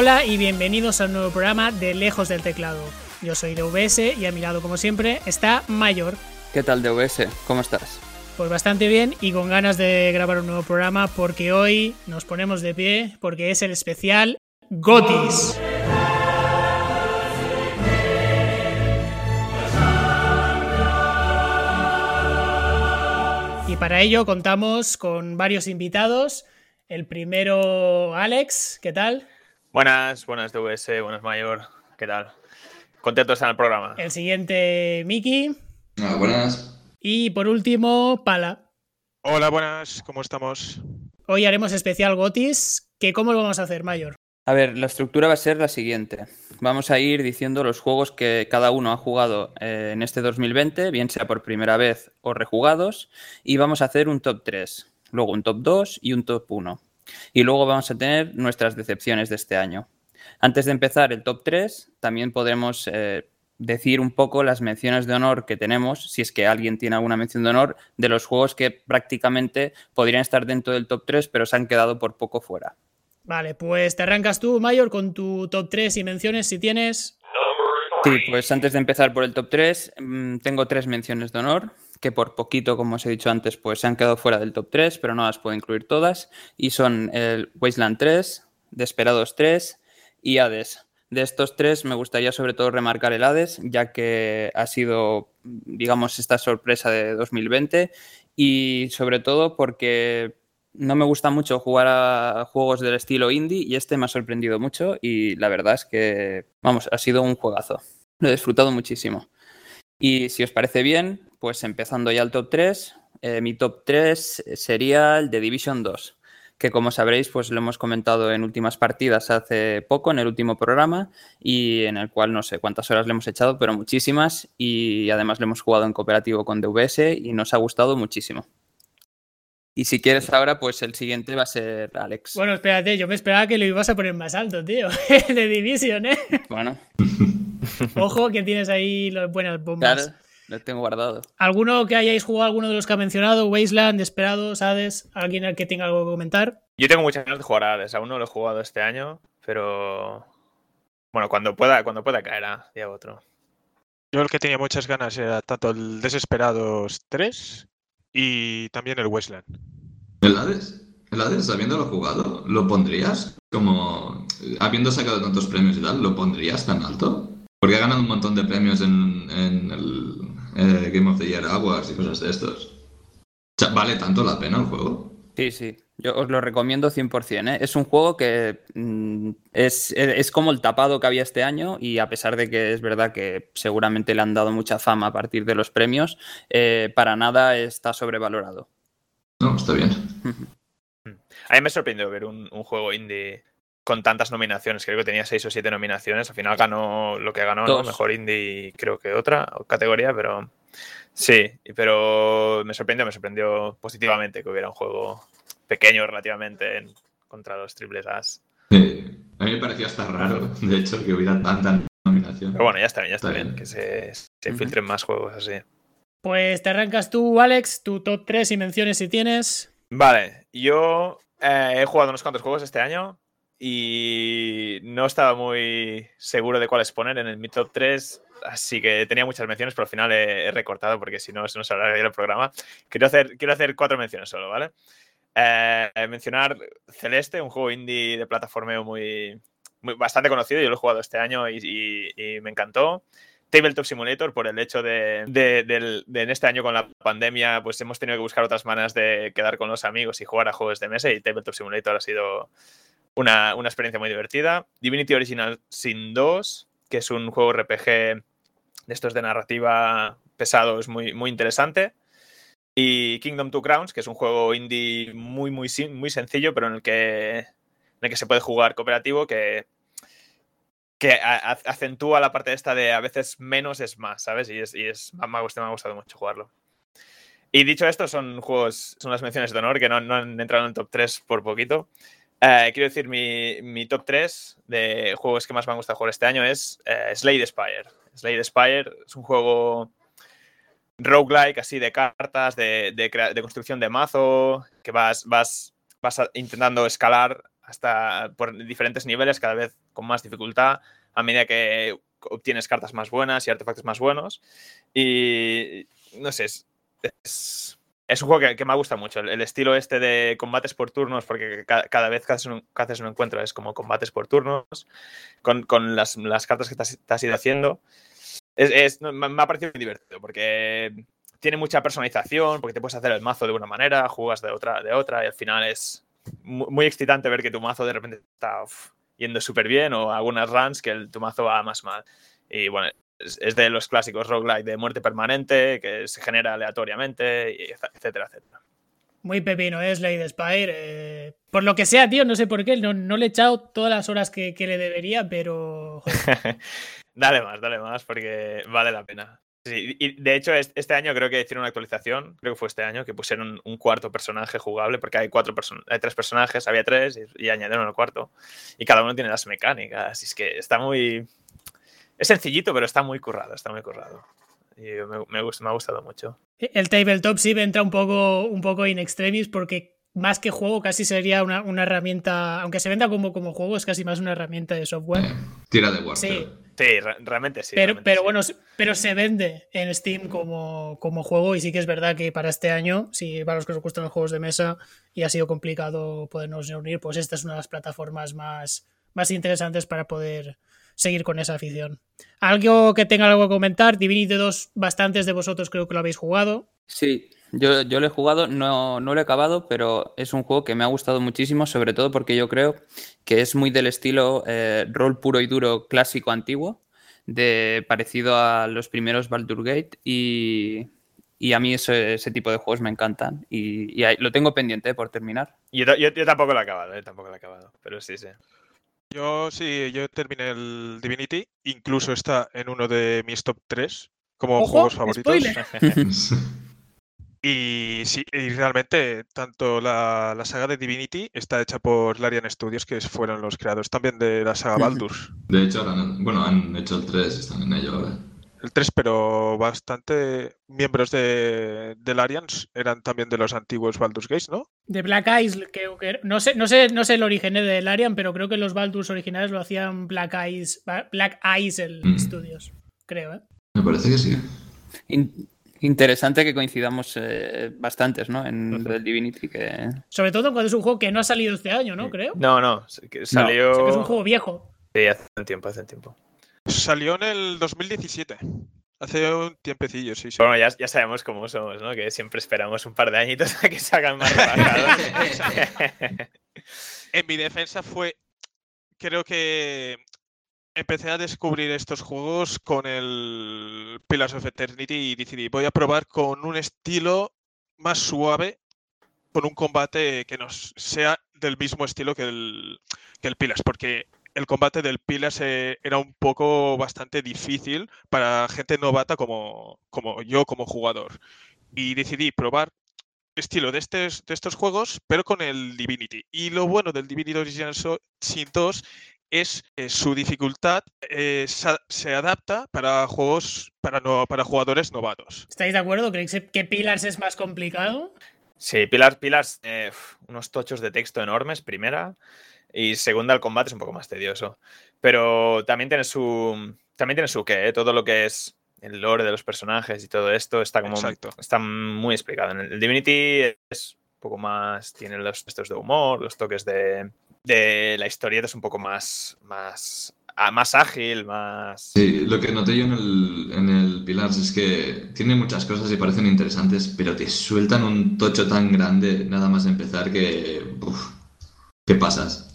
Hola y bienvenidos al nuevo programa de Lejos del Teclado. Yo soy DVS y a mi lado, como siempre, está Mayor. ¿Qué tal, DVS? ¿Cómo estás? Pues bastante bien y con ganas de grabar un nuevo programa porque hoy nos ponemos de pie porque es el especial Gotis. Y para ello contamos con varios invitados. El primero, Alex, ¿qué tal? Buenas, buenas DVS, buenas Mayor, ¿qué tal? Contentos en el programa. El siguiente, Miki. Hola, buenas. Y por último, Pala. Hola, buenas, ¿cómo estamos? Hoy haremos especial Gotis, que ¿cómo lo vamos a hacer, Mayor? A ver, la estructura va a ser la siguiente. Vamos a ir diciendo los juegos que cada uno ha jugado eh, en este 2020, bien sea por primera vez o rejugados, y vamos a hacer un top 3, luego un top 2 y un top 1. Y luego vamos a tener nuestras decepciones de este año. Antes de empezar el top 3, también podremos eh, decir un poco las menciones de honor que tenemos, si es que alguien tiene alguna mención de honor, de los juegos que prácticamente podrían estar dentro del top 3, pero se han quedado por poco fuera. Vale, pues te arrancas tú, Mayor, con tu top 3 y menciones si tienes. Sí, pues antes de empezar por el top 3, mm, tengo tres menciones de honor, que por poquito, como os he dicho antes, pues se han quedado fuera del top 3, pero no las puedo incluir todas. Y son el Wasteland 3, Desperados 3 y Hades. De estos tres me gustaría sobre todo remarcar el Hades, ya que ha sido, digamos, esta sorpresa de 2020 y sobre todo porque no me gusta mucho jugar a juegos del estilo indie y este me ha sorprendido mucho y la verdad es que, vamos, ha sido un juegazo. Lo he disfrutado muchísimo. Y si os parece bien, pues empezando ya el top 3, eh, mi top 3 sería el de Division 2 que como sabréis, pues lo hemos comentado en últimas partidas hace poco, en el último programa, y en el cual no sé cuántas horas le hemos echado, pero muchísimas, y además lo hemos jugado en cooperativo con DVS y nos ha gustado muchísimo. Y si quieres ahora, pues el siguiente va a ser Alex. Bueno, espérate, yo me esperaba que lo ibas a poner más alto, tío. de Division, ¿eh? Bueno. Ojo que tienes ahí las buenas bombas. Claro. Lo tengo guardado. ¿Alguno que hayáis jugado, alguno de los que ha mencionado? Wasteland, Desperados, Hades, ¿alguien al que tenga algo que comentar? Yo tengo muchas ganas de jugar a Hades, aún no lo he jugado este año, pero bueno, cuando pueda, cuando pueda caerá día otro. Yo el que tenía muchas ganas era tanto el Desesperados 3 y también el Wasteland. ¿El Hades? ¿El Hades, habiéndolo jugado, lo pondrías como, habiendo sacado tantos premios y tal, lo pondrías tan alto? Porque ha ganado un montón de premios en, en el eh, Game of the Year Awards y cosas de estos. ¿Vale tanto la pena el juego? Sí, sí. Yo os lo recomiendo 100%. ¿eh? Es un juego que mm, es, es, como el tapado que había este año y a pesar de que es verdad que seguramente le han dado mucha fama a partir de los premios, eh, para nada está sobrevalorado. No, está bien. A mí me sorprendió ver un, un juego indie con tantas nominaciones. Creo que tenía seis o siete nominaciones. Al final ganó lo que ganó, ¿no? Mejor indie, creo que otra categoría, pero sí, pero me sorprendió, me sorprendió positivamente que hubiera un juego pequeño relativamente contra los triples As. Sí. A mí me parecía hasta raro, de hecho, que hubiera tantas nominaciones. Pero bueno, ya está bien, ya está, bien, que se, se filtren más juegos así. Pues te arrancas tú, Alex, tu top 3 y menciones si tienes. Vale, yo eh, he jugado unos cuantos juegos este año y no estaba muy seguro de cuáles poner en el mi top 3, así que tenía muchas menciones, pero al final he, he recortado porque si no, se nos hablaría el programa. Quiero hacer, quiero hacer cuatro menciones solo, ¿vale? Eh, mencionar Celeste, un juego indie de plataformeo muy, muy, bastante conocido, yo lo he jugado este año y, y, y me encantó. Tabletop Simulator, por el hecho de, de, de, de, en este año con la pandemia, pues hemos tenido que buscar otras maneras de quedar con los amigos y jugar a juegos de mesa y Tabletop Simulator ha sido una, una experiencia muy divertida. Divinity Original Sin 2, que es un juego RPG de estos de narrativa pesado, es muy, muy interesante. Y Kingdom Two Crowns, que es un juego indie muy, muy, muy sencillo, pero en el que, en el que se puede jugar cooperativo, que, que acentúa la parte esta de a veces menos es más, ¿sabes? Y, es, y es, me, ha gustado, me ha gustado mucho jugarlo. Y dicho esto, son juegos, son las menciones de honor que no, no han entrado en el top 3 por poquito. Uh, quiero decir, mi, top 3 de juegos que más me han gustado jugar este año es uh, Slade Spire. Slade Spire es un juego roguelike, así de cartas, de, construcción de mazo, que vas, intentando escalar hasta por diferentes niveles, cada vez con más dificultad, a medida que obtienes cartas más buenas y artefactos más buenos. Y no sé, es, un juego que, me gusta mucho. El, estilo este de combates por turnos, porque cada, vez que haces, un, haces, un, encuentro es como combates por turnos, con, las, cartas que te has, ido haciendo. Es, me ha parecido muy divertido, porque tiene mucha personalización, porque te puedes hacer el mazo de una manera, jugas de otra, de otra, y al final es muy, excitante ver que tu mazo de repente está yendo súper bien, o algunas runs que el, tu mazo va más mal. Y bueno, es, de los clásicos roguelike de muerte permanente, que se genera aleatoriamente, etcétera, etcétera. Muy pepino, es Slade Spire. Eh, por lo que sea, tío, no sé por qué, no, no le he echado todas las horas que, le debería, pero. dale más, dale más, porque vale la pena. Sí, y de hecho, este año creo que hicieron una actualización, creo que fue este año, que pusieron un cuarto personaje jugable, porque hay, cuatro hay tres personajes, había tres y, añadieron el cuarto. Y cada uno tiene las mecánicas. Y es que está muy, es sencillito, pero está muy currado, está muy currado. Y me, me, gusta, me ha gustado mucho. El tabletop sí entra un poco, un poco in extremis porque más que juego casi sería una, una herramienta, aunque se venda como, como juego, es casi más una herramienta de software. tira de Warfare. Sí. Sí, realmente sí. Pero, pero bueno, pero se vende en Steam como, como, juego y sí que es verdad que para este año, si para los que os gustan los juegos de mesa y ha sido complicado podernos reunir, pues esta es una de las plataformas más, más interesantes para poder seguir con esa afición. ¿Algo que tenga algo que comentar? Divinity 2, bastantes de vosotros creo que lo habéis jugado. Sí, yo, yo lo he jugado, no, no, lo he acabado, pero es un juego que me ha gustado muchísimo, sobre todo porque yo creo que es muy del estilo eh, rol puro y duro clásico antiguo, de, parecido a los primeros Baldur Gate y, y a mí ese, ese, tipo de juegos me encantan y, y lo tengo pendiente por terminar. Yo, yo, yo tampoco lo he acabado, eh, tampoco lo he acabado, pero sí, sí. Yo sí, yo terminé el Divinity, incluso está en uno de mis top 3 como juegos favoritos. y sí, y realmente tanto la, la, saga de Divinity está hecha por Larian Studios, que fueron los creadores también de la saga Baldur. De hecho, bueno, han hecho el 3, están en ello ahora el 3, pero bastante miembros de, del Arians eran también de los antiguos Baldur's Gate, ¿no? De Black Eyes, que, no, sé, no, sé, no sé el origen del Arian, pero creo que los Baldur's originales lo hacían Black Eyes, Black Eyes el mm. Studios, creo, ¿eh? Me parece que sí. interesante que coincidamos eh, bastantes, ¿no? En el Divinity. Que... Sobre todo cuando es un juego que no ha salido este año, ¿no? Creo. No, no. Salió. es un juego viejo. Sí, hace un tiempo, hace un tiempo. Salió en el 2017. Hace un tiempecillo, sí, sí. Bueno, ya, ya, sabemos cómo somos, ¿no? Que siempre esperamos un par de añitos a que salgan más rebajados. en mi defensa fue. Creo que empecé a descubrir estos juegos con el Pillars of Eternity y decidí, voy a probar con un estilo más suave, con un combate que nos sea del mismo estilo que el, que el Pillars, porque el combate del Pilas era un poco bastante difícil para gente novata como, como yo como jugador. Y decidí probar estilo de, estos, de estos juegos, pero con el Divinity. Y lo bueno del Divinity Original Sin 2 es que su dificultad eh, se adapta para juegos para, no, para jugadores novatos. ¿Estáis de acuerdo? ¿Creéis que Pillars es más complicado? Sí, Pillars, Pillars eh, unos tochos de texto enormes, primera. Y segunda, el combate es un poco más tedioso. Pero también tiene su. También tiene su qué, ¿eh? todo lo que es el lore de los personajes y todo esto está como. Está muy explicado. En el Divinity es un poco más. Tiene los textos de humor, los toques de. de la historieta es un poco más. más más ágil, más... Sí, lo que noté yo en el, en el Pilars es que tiene muchas cosas y parecen interesantes, pero te sueltan un tocho tan grande nada más empezar que... Uf, ¿Qué pasas?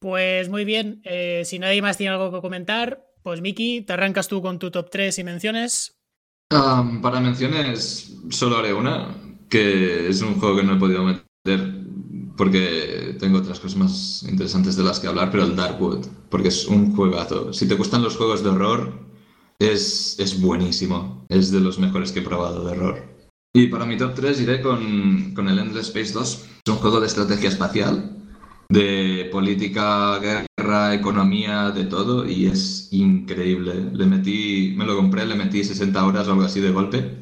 Pues muy bien, eh, si nadie más tiene algo que comentar, pues Miki, te arrancas tú con tu top 3 y menciones. para menciones solo haré una, que es un juego que no he podido meter porque tengo otras cosas más interesantes de las que hablar, pero el Darkwood, porque es un juegazo. Si te gustan los juegos de horror, es, es buenísimo. Es de los mejores que he probado de horror. Y para mi top 3 iré con, con el Endless Space 2. Es un juego de estrategia espacial de política, guerra, economía, de todo, y es increíble. Le metí, me lo compré, le metí 60 horas o algo así de golpe,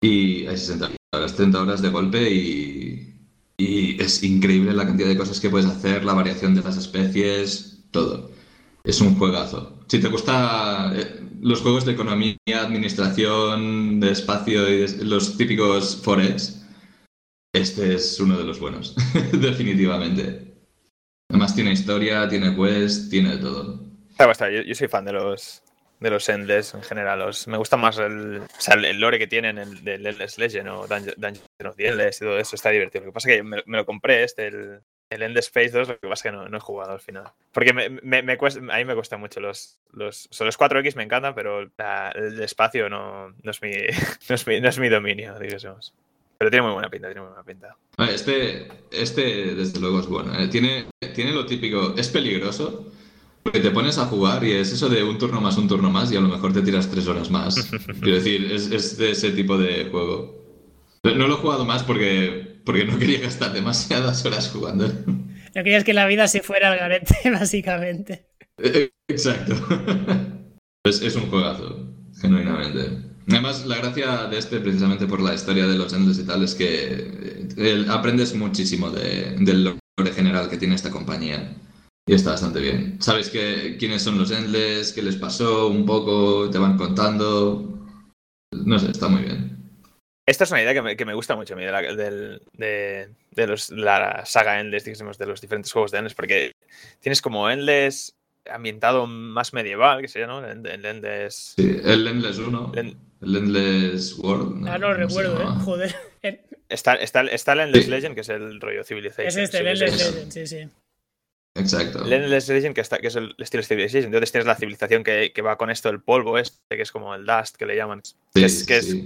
y hay 60 horas, 30 horas de golpe, y, es increíble la cantidad de cosas que puedes hacer, la variación de las especies, todo. Es un juegazo. Si te gusta eh, los juegos de economía, administración, de espacio y los típicos forex, este es uno de los buenos, definitivamente. Además tiene historia, tiene quest, tiene todo. Yo, soy fan de los de los Endless en general. Los, me gusta más el, o sea, el, lore que tienen el, del Endless Legend o Dungeon, Dungeon of the Endless y todo eso. Está divertido. Lo que pasa es que me, me lo compré este, el, el Endless Space 2, lo que pasa es que no, no he jugado al final. Porque a mí me cuesta mucho los, los, o los 4X me encantan, pero la- el espacio no, no, es mi, no, es mi, no es mi dominio, digamos. Pero tiene muy buena pinta, tiene muy buena pinta. Este, este desde luego es bueno. ¿eh? Tiene, tiene lo típico, es peligroso, porque te pones a jugar y es eso de un turno más, un turno más y a lo mejor te tiras tres horas más. Quiero decir, es, es de ese tipo de juego. No lo he jugado más porque, porque no quería gastar demasiadas horas jugando. No querías que la vida se fuera al garete, básicamente. Exacto. Es, es un juegazo, genuinamente. Además, la gracia de este, precisamente por la historia de los Endless y tal, es que eh, aprendes muchísimo de- del lore general que tiene esta compañía. Y está bastante bien. Sabes que, quiénes son los Endless, qué les pasó, un poco, te van contando. No sé, está muy bien. Esta es una idea que me, que me gusta mucho a mí de la, de, de los, la saga Endless, digamos, de los diferentes juegos de Endless, porque tienes como Endless ambientado más medieval, que sería, ¿no? El, el Endless... Sí, el Endless 1, el- el Endless World. Ah, no lo ¿cómo se recuerdo, ¿eh? Joder. Está, está, está el Endless Sí. Legend, que es el rollo Civilization. Es este, el Endless. Legend, sí, sí. Exacto. El Endless Legend, que, está, que es el estilo Civilization. Entonces tienes la civilización que, que va con esto, el polvo este, que es como el Dust, que le llaman. que Sí, es, que es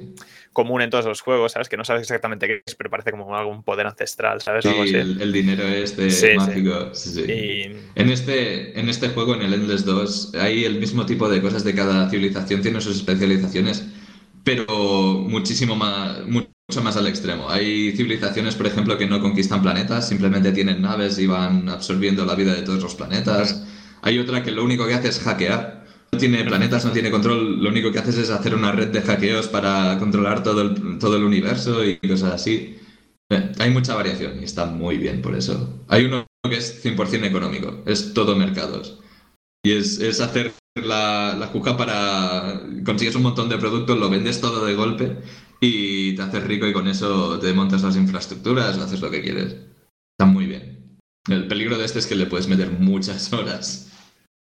común en todos los juegos, ¿sabes? Que no sabes exactamente qué es, pero parece como algún poder ancestral, ¿sabes? Sí, Algo así. el, el dinero este mágico. Sí, sí. Y En este, en este juego, en el Endless 2, hay el mismo tipo de cosas de cada civilización, tiene sus especializaciones, pero muchísimo más, mucho más al extremo. Hay civilizaciones, por ejemplo, que no conquistan planetas, simplemente tienen naves y van absorbiendo la vida de todos los planetas. Hay otra que lo único que hace es hackear. No tiene planetas, no tiene control, lo único que haces es hacer una red de hackeos para controlar todo el, todo el universo y cosas así. Eh, Hay mucha variación y está muy bien por eso. Hay uno que es 100% económico, es todo mercados. Y es, es hacer la, la juja para... Consigues un montón de productos, lo vendes todo de golpe y te haces rico y con eso te montas las infraestructuras haces lo que quieres. Está muy bien. El peligro de este es que le puedes meter muchas horas.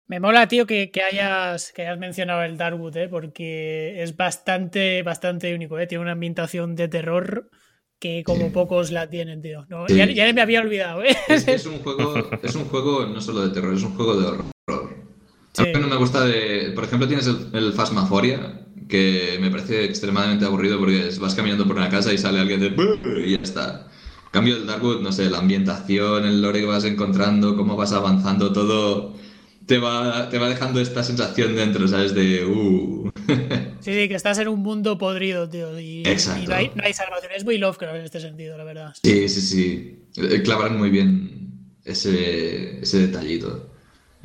Me mola, tío, que, que hayas, que hayas mencionado el Darkwood, ¿eh? porque es bastante, bastante único. ¿eh? Tiene una ambientación de terror que como Sí. pocos la tienen, tío. No, Sí. ya, ya me había olvidado, ¿eh? Es, es un juego, es un juego no solo de terror, es un juego de horror. Sí. A mí no me gusta de. Por ejemplo, tienes el, el Phasmaphoria, que me parece extremadamente aburrido porque vas caminando por una casa y sale alguien de. y ya está. En cambio, el Darkwood, no sé, la ambientación, el lore que vas encontrando, cómo vas avanzando, todo. Te va, te va dejando esta sensación dentro, ¿sabes? De. Uh. Sí, sí, que estás en un mundo podrido, tío. Y, Exacto. y no, hay, no hay salvación. Es muy Lovecraft en este sentido, la verdad. Sí, sí, sí. Eh, Clavaron muy bien ese, ese detallito.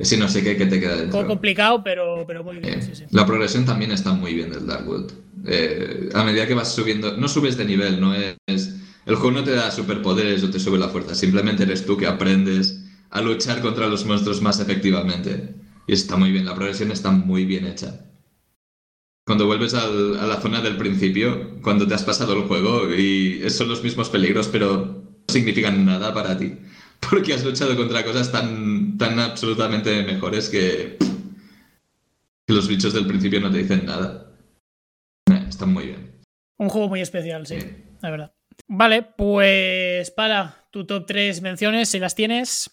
Ese no sé qué que te queda Un dentro. poco complicado, pero, pero muy bien, Eh, sí, sí. La progresión también está muy bien del Darkwood. Eh, a medida que vas subiendo, no subes de nivel, no es. El juego no te da superpoderes o te sube la fuerza, simplemente eres tú que aprendes a luchar contra los monstruos más efectivamente. Y está muy bien, la progresión está muy bien hecha. Cuando vuelves al- a la zona del principio, cuando te has pasado el juego y son los mismos peligros, pero no significan nada para ti. Porque has luchado contra cosas tan, tan absolutamente mejores que, que los bichos del principio no te dicen nada. Eh, Están muy bien. Un juego muy especial, sí, Sí. la verdad. Vale, pues para tu top 3 menciones, si las tienes.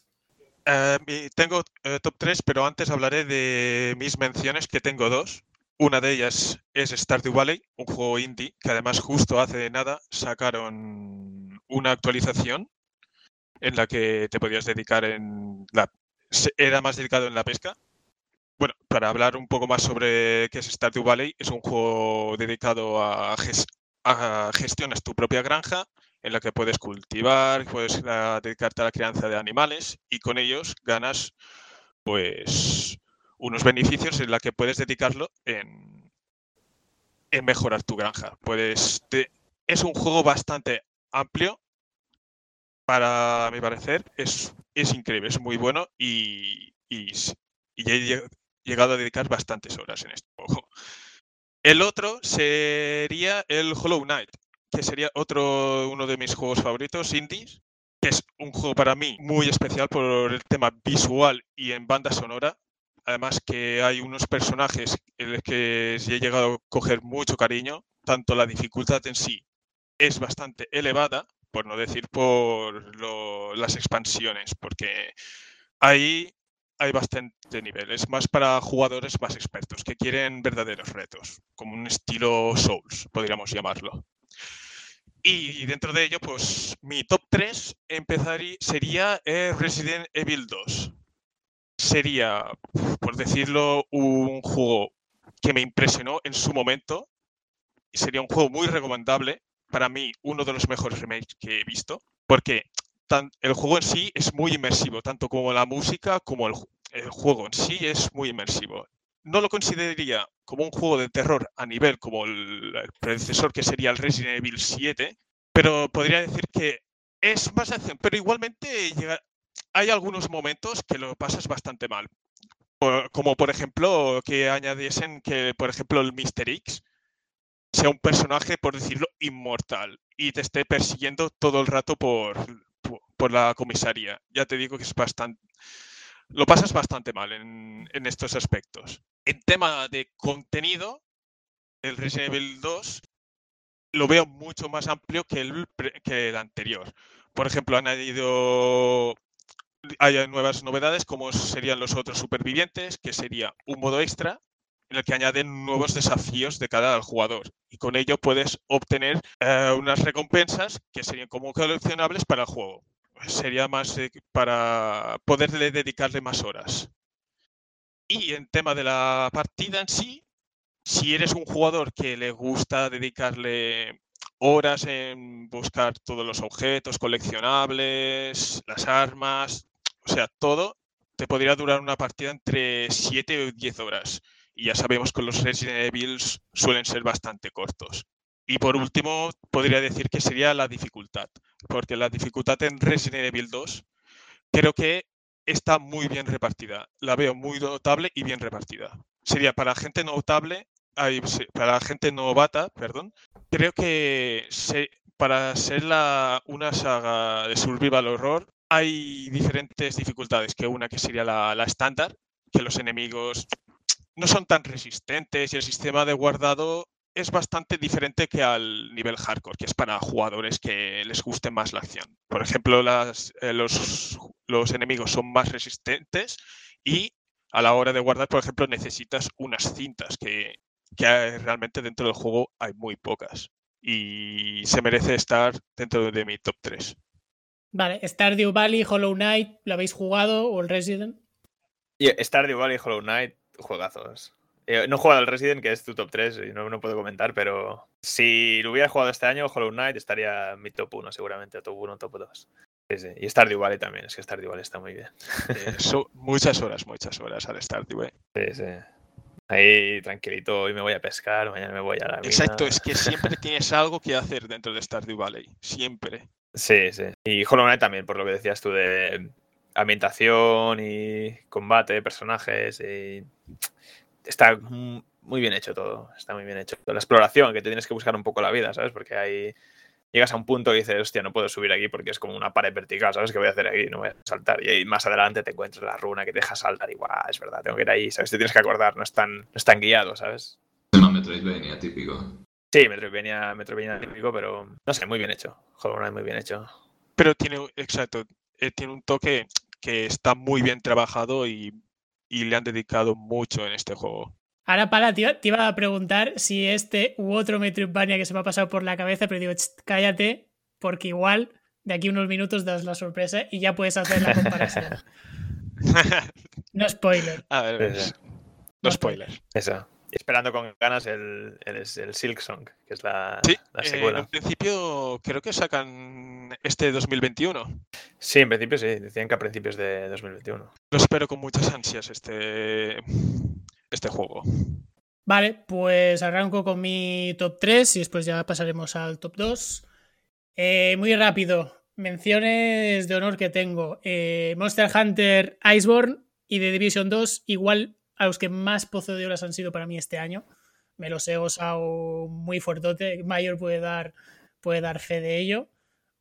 Eh, tengo eh, top 3, pero antes hablaré de mis menciones, que tengo dos. Una de ellas es Stardew Valley, un juego indie que además justo hace nada sacaron una actualización en la que te podías dedicar en la... Era más dedicado en la pesca. Bueno, para hablar un poco más sobre qué es Stardew Valley, es un juego dedicado a, ges- a gestionas tu propia granja en la que puedes cultivar, puedes ah, dedicarte a la crianza de animales y con ellos ganas pues unos beneficios en la que puedes dedicarlo en, en mejorar tu granja. Puedes es un juego bastante amplio para mi parecer, es, es increíble, es muy bueno y, y, y he llegado a dedicar bastantes horas en este juego. El otro sería el Hollow Knight, que sería otro uno de mis juegos favoritos, indies, que es un juego para mí muy especial por el tema visual y en banda sonora. Además que hay unos personajes en los que he llegado a coger mucho cariño, tanto la dificultad en sí es bastante elevada, por no decir por las expansiones, porque ahí hay bastante nivel. Es más para jugadores más expertos, que quieren verdaderos retos, como un estilo Souls, podríamos llamarlo. Y dentro de ello, pues mi top 3 empezaría, sería eh, Resident Evil 2. Sería, por decirlo, un juego que me impresionó en su momento. Sería un juego muy recomendable. Para mí, uno de los mejores remakes que he visto. Porque el juego en sí es muy inmersivo, tanto como la música como el, juego en sí es muy inmersivo. No lo consideraría como un juego de terror a nivel como el, predecesor que sería el Resident Evil 7, pero podría decir que es más acción, pero igualmente hay algunos momentos que lo pasas bastante mal. como por ejemplo que añadiesen que, por ejemplo, el Mr. X sea un personaje, por decirlo, inmortal y te esté persiguiendo todo el rato por, por la comisaría. Ya te digo que es bastante, lo pasas bastante mal en, estos aspectos. En tema de contenido, el Resident Evil 2 lo veo mucho más amplio que el, que el anterior. Por ejemplo, han añadido hay nuevas novedades como serían los otros supervivientes, que sería un modo extra en el que añaden nuevos desafíos de cada jugador y con ello puedes obtener eh, unas recompensas que serían como coleccionables para el juego sería más para poderle dedicarle más horas. Y en tema de la partida en sí, si eres un jugador que le gusta dedicarle horas en buscar todos los objetos coleccionables, las armas, o sea, todo, te podría durar una partida entre 7 o 10 horas. Y ya sabemos que los Resident Evil suelen ser bastante cortos. Y por último, podría decir que sería la dificultad, porque la dificultad en Resident Evil 2 creo que está muy bien repartida. La veo muy notable y bien repartida. Sería para gente notable, para gente novata, perdón. Creo que para ser una saga de survival horror hay diferentes dificultades, que una que sería la estándar, que los enemigos no son tan resistentes y el sistema de guardado es bastante diferente que al nivel hardcore, que es para jugadores que les guste más la acción. Por ejemplo, eh, los, los enemigos son más resistentes y a la hora de guardar, por ejemplo, necesitas unas cintas que, que realmente dentro del juego hay muy pocas. Y se merece estar dentro de mi top 3. Vale, Stardew Valley, Hollow Knight, ¿lo habéis jugado o el Resident? Stardew Valley, Hollow Knight, juegazos. Eh, no he jugado al Resident, que es tu top 3, y no, no puedo comentar, pero si lo hubiera jugado este año, Hollow Knight estaría en mi top 1, seguramente, top 1, top 2. Sí, sí. Y Stardew Valley también, es que Stardew Valley está muy bien. muchas horas, muchas horas al Stardew Valley. Sí, sí. Ahí tranquilito, hoy me voy a pescar, mañana me voy a la mina. Exacto, es que siempre tienes algo que hacer dentro de Stardew Valley, siempre. Sí, sí. Y Hollow Knight también, por lo que decías tú de ambientación y combate, personajes y está muy bien hecho todo, está muy bien hecho. La exploración, que te tienes que buscar un poco la vida, ¿sabes? Porque ahí llegas a un punto y dices, hostia, no puedo subir aquí porque es como una pared vertical, ¿sabes? ¿Qué voy a hacer aquí? No voy a saltar. Y ahí más adelante te encuentras la runa que te deja saltar y guau, es verdad, tengo que ir ahí, ¿sabes? Te tienes que acordar, no están, no están guiados, ¿sabes? No, Metroidvania típico. Sí, Metroidvania, Metroidvania típico, pero no sé, muy bien hecho. Hollow Knight muy bien hecho. Pero tiene, exacto, eh, tiene un toque que está muy bien trabajado y y le han dedicado mucho en este juego. Ahora, Pala, te iba a preguntar si este u otro Metroidvania que se me ha pasado por la cabeza, pero digo, cállate, porque igual de aquí unos minutos das la sorpresa y ya puedes hacer la comparación. no spoiler. A ver, no, spoiler. Eso. Esperando con ganas el, el, Silk Song, que es la, sí, la secuela. en principio creo que sacan este 2021. Sí, en principio sí, decían que a principios de 2021. Lo espero con muchas ansias este, este juego. Vale, pues arranco con mi top 3 y después ya pasaremos al top 2. Eh, muy rápido. menciones de honor que tengo. Eh, Monster Hunter Iceborne y The Division 2, igual a los que más pozo de horas han sido para mí este año. Me los he gozado muy fuertote. Mayor puede dar, puede dar fe de ello.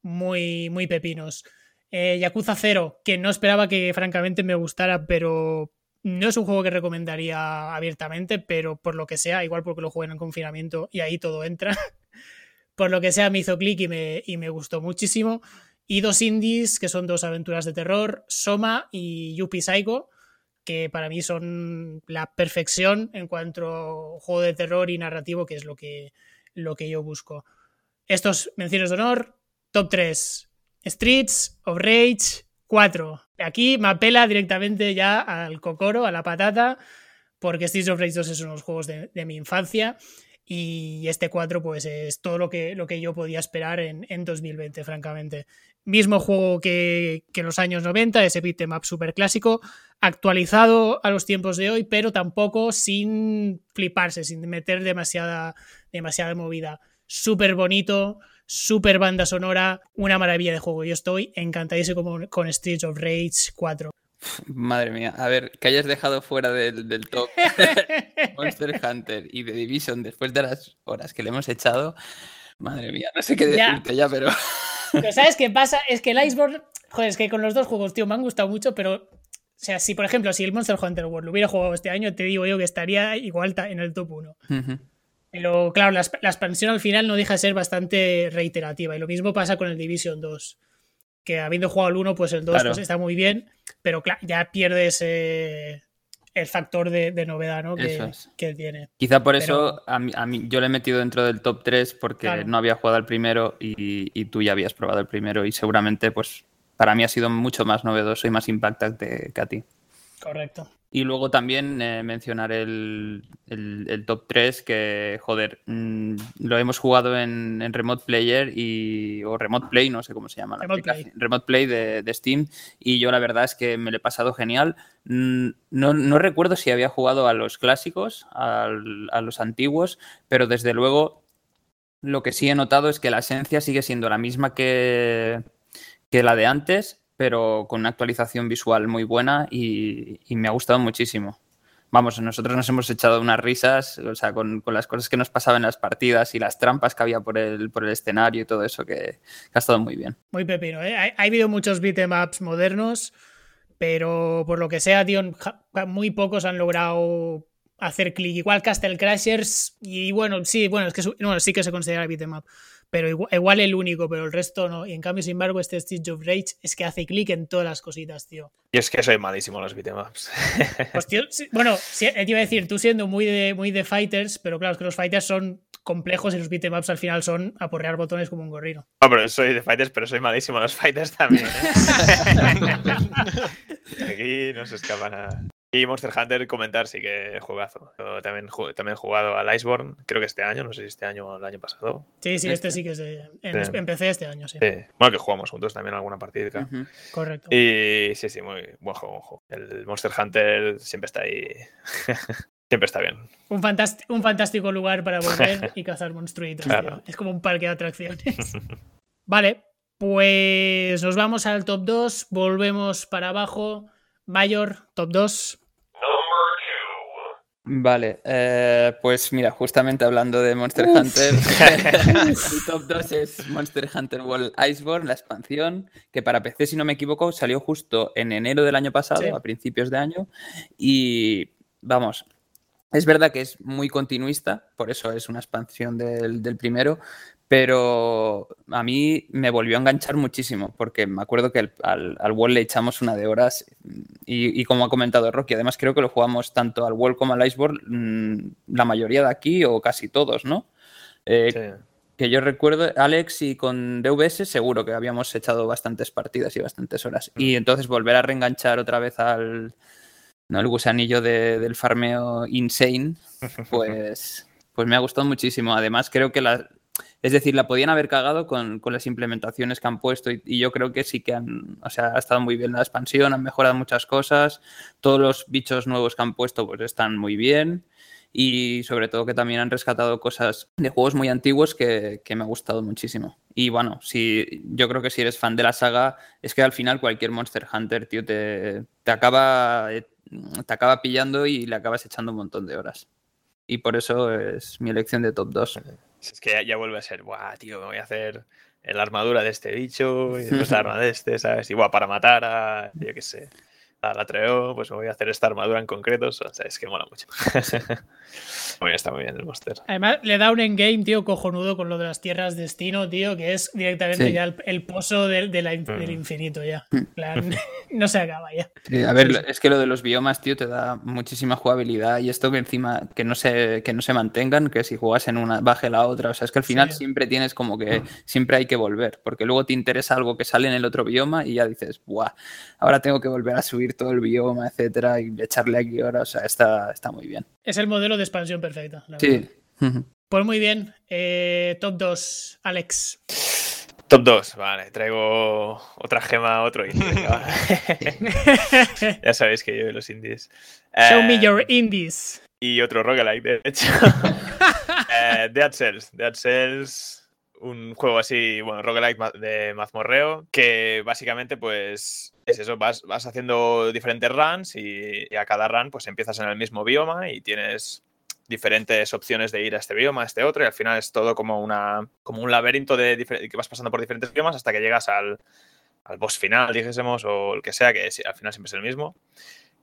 Muy, muy pepinos. Eh, Yakuza 0, que no esperaba que francamente me gustara, pero no es un juego que recomendaría abiertamente, pero por lo que sea, igual porque lo jugué en confinamiento y ahí todo entra, por lo que sea me hizo clic y me, y me gustó muchísimo. Y dos indies, que son dos aventuras de terror, Soma y Yuppie Psycho, que para mí son la perfección en cuanto a juego de terror y narrativo, que es lo que, lo que yo busco. Estos menciones de honor, top 3. Streets of Rage 4. Aquí me apela directamente ya al cocoro, a la patata, porque Streets of Rage 2 es uno de los juegos de, mi infancia y este 4 pues es todo lo que, lo que yo podía esperar en, en 2020, francamente. Mismo juego que, que en los años 90, ese beatmap super clásico, actualizado a los tiempos de hoy, pero tampoco sin fliparse, sin meter demasiada, demasiada movida. Súper bonito, súper banda sonora, una maravilla de juego. Yo estoy encantadísimo con, con Streets of Rage 4. Madre mía, a ver, que hayas dejado fuera del, del top Monster Hunter y The Division después de las horas que le hemos echado. Madre mía, no sé qué decirte ya, ya pero. Pero ¿sabes qué pasa? Es que el Iceborne, joder, es que con los dos juegos, tío, me han gustado mucho, pero. O sea, si por ejemplo, si el Monster Hunter World lo hubiera jugado este año, te digo yo que estaría igual en el top 1. Uh -huh. Pero claro, la, la, expansión al final no deja de ser bastante reiterativa. Y lo mismo pasa con el Division 2. Que habiendo jugado el 1, pues el 2 claro. pues está muy bien. Pero claro, ya pierdes eh, el factor de, de novedad ¿no? que, es. que, tiene. Quizá por pero, eso a mí, a mí, yo le he metido dentro del top 3 porque claro. no había jugado al primero y, y, tú ya habías probado el primero. Y seguramente, pues para mí ha sido mucho más novedoso y más impactante que a ti. Correcto. Y luego también eh, mencionar el, el, el, top 3 que, joder, mmm, lo hemos jugado en, en, Remote Player y, o Remote Play, no sé cómo se llama. Remote Play, Remote Play de, de, Steam y yo la verdad es que me lo he pasado genial. No, no recuerdo si había jugado a los clásicos, a, a los antiguos, pero desde luego lo que sí he notado es que la esencia sigue siendo la misma que, que la de antes, pero con una actualización visual muy buena y, y, me ha gustado muchísimo. Vamos, nosotros nos hemos echado unas risas, o sea, con, con, las cosas que nos pasaban en las partidas y las trampas que había por el, por el escenario y todo eso, que, que ha estado muy bien. Muy pepino, ¿eh? Ha, ha habido muchos beatemaps modernos, pero por lo que sea, tío, muy pocos han logrado hacer clic. Igual Castle Crashers, y bueno, sí, bueno, es que bueno, sí que se considera beatemap pero igual, igual, el único, pero el resto no. Y en cambio, sin embargo, este Stitch of Rage es que hace clic en todas las cositas, tío. Y es que soy malísimo en los beatemaps. Pues, tío, sí, bueno, sí, te iba a decir, tú siendo muy de, muy de fighters, pero claro, es que los fighters son complejos y los beatemaps al final son aporrear botones como un gorrino. No, pero soy de fighters, pero soy malísimo en los fighters también. ¿eh? Aquí no se escapa nada. Y Monster Hunter, comentar, sí que juegazo. Yo también, también he jugado al Iceborne, creo que este año, no sé si este año o el año pasado. Sí, sí, este, este sí que es de. En, sí. Empecé este año, sí. sí. Bueno, que jugamos juntos también alguna partida. Uh -huh. Correcto. Y sí, sí, muy buen juego, buen juego. El Monster Hunter siempre está ahí. siempre está bien. Un, un fantástico lugar para volver y cazar monstruitos. Claro. Es como un parque de atracciones. vale, pues nos vamos al top 2, volvemos para abajo. Mayor, top 2. Vale, eh, pues mira, justamente hablando de Monster Uf. Hunter, mi top 2 es Monster Hunter World Iceborne, la expansión, que para PC, si no me equivoco, salió justo en enero del año pasado, sí. a principios de año, y vamos, es verdad que es muy continuista, por eso es una expansión del, del, primero, pero a mí me volvió a enganchar muchísimo, porque me acuerdo que al, al Wall le echamos una de horas y, y, como ha comentado Rocky, además creo que lo jugamos tanto al Wall como al Iceborne mmm, la mayoría de aquí o casi todos, ¿no? Eh, sí. Que yo recuerdo, Alex y con DVS seguro que habíamos echado bastantes partidas y bastantes horas. Mm. Y entonces volver a reenganchar otra vez al ¿no? el gusanillo de, del farmeo insane, pues, pues me ha gustado muchísimo. Además creo que la, es decir, la podían haber cagado con, con las implementaciones que han puesto y, yo creo que sí que han, o sea, ha estado muy bien la expansión, han mejorado muchas cosas, todos los bichos nuevos que han puesto pues están muy bien y sobre todo que también han rescatado cosas de juegos muy antiguos que, que me ha gustado muchísimo. Y bueno, si, yo creo que si eres fan de la saga, es que al final cualquier Monster Hunter, tío, te, te acaba, te acaba pillando y le acabas echando un montón de horas. Y por eso es mi elección de top 2. Es que ya, ya vuelve a ser, guau, tío, me voy a hacer la armadura de este bicho y después la arma de este, ¿sabes? Y guau, para matar a, yo qué sé, a la Treo, pues me voy a hacer esta armadura en concreto. O sea, es que mola mucho. muy bien, está muy bien el monster. Además, le da un endgame, tío, cojonudo con lo de las tierras destino, tío, que es directamente Sí. ya el, el pozo del, de la in- del Mm. infinito ya. En plan, no se acaba ya. Sí, a ver, es que lo de los biomas, tío, te da muchísima jugabilidad y esto que encima que no se, que no se mantengan, que si juegas en una baje la otra, o sea, es que al final Sí. siempre tienes como que siempre hay que volver, porque luego te interesa algo que sale en el otro bioma y ya dices, buah, ahora tengo que volver a subir todo el bioma, etcétera, y echarle aquí horas, o sea, está, está muy bien. Es el modelo de expansión perfecta. la verdad. Sí. Pues muy bien. Eh, top 2, Alex. Top 2, vale, traigo otra gema, otro indie. ya sabéis que yo y los indies. Show me Eh, your indies. Y otro roguelike, de hecho. Eh, Dead Cells. Dead Cells, un juego así, bueno, roguelike de mazmorreo, que básicamente, pues, es eso, vas, vas haciendo diferentes runs y, a cada run, pues empiezas en el mismo bioma y tienes diferentes opciones de ir a este bioma, a este otro, y al final es todo como, una, como un laberinto de que vas pasando por diferentes biomas hasta que llegas al, al boss final, dijésemos, o el que sea, que al final siempre es el mismo.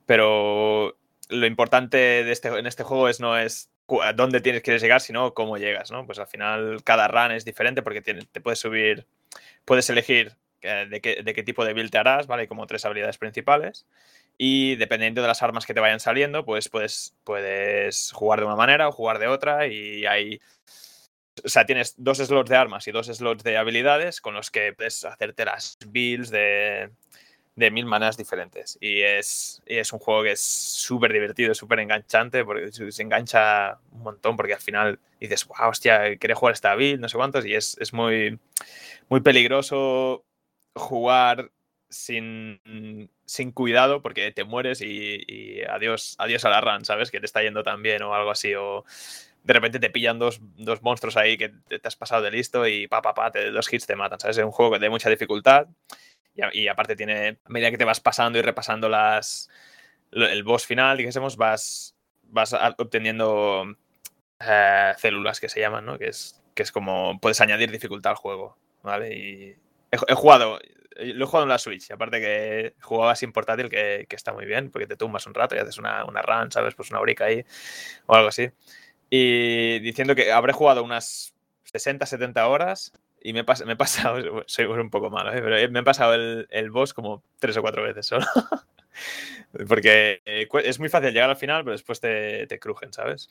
Pero lo importante de este, en este juego es no es dónde tienes quieres llegar, sino cómo llegas, ¿no? Pues al final cada run es diferente porque te puedes subir, puedes elegir de qué, de qué tipo de build te harás, ¿vale? Como tres habilidades principales. Y dependiendo de las armas que te vayan saliendo, pues puedes, puedes jugar de una manera o jugar de otra. Y hay. O sea, tienes dos slots de armas y dos slots de habilidades con los que puedes hacerte las builds de, de mil maneras diferentes. Y es, y es un juego que es súper divertido, súper enganchante, porque se se engancha un montón, porque al final dices, wow, hostia, quería jugar esta build, no sé cuántos, y es, es muy, muy peligroso jugar sin, sin cuidado, porque te mueres y, y adiós, adiós a la run, ¿sabes? Que te está yendo tan bien o algo así, o de repente te pillan dos, dos monstruos ahí que te, has pasado de listo y pa, pa, pa, te, dos hits te matan, ¿sabes? Es un juego de mucha dificultad y, aparte tiene, a medida que te vas pasando y repasando las el boss final, dijésemos, vas, vas obteniendo eh, células que se llaman, ¿no? Que es, que es como puedes añadir dificultad al juego, ¿vale? Y he, jugado, lo he jugado en la Switch, aparte que jugaba sin portátil, que, que está muy bien, porque te tumbas un rato y haces una, una run, ¿sabes? Pues una horica ahí o algo así. Y diciendo que habré jugado unas 60, 70 horas y me pas- he pasado, soy un poco malo, ¿eh? pero me he pasado el, el boss como tres o cuatro veces solo. Porque eh, es muy fácil llegar al final, pero después te, te crujen, ¿sabes?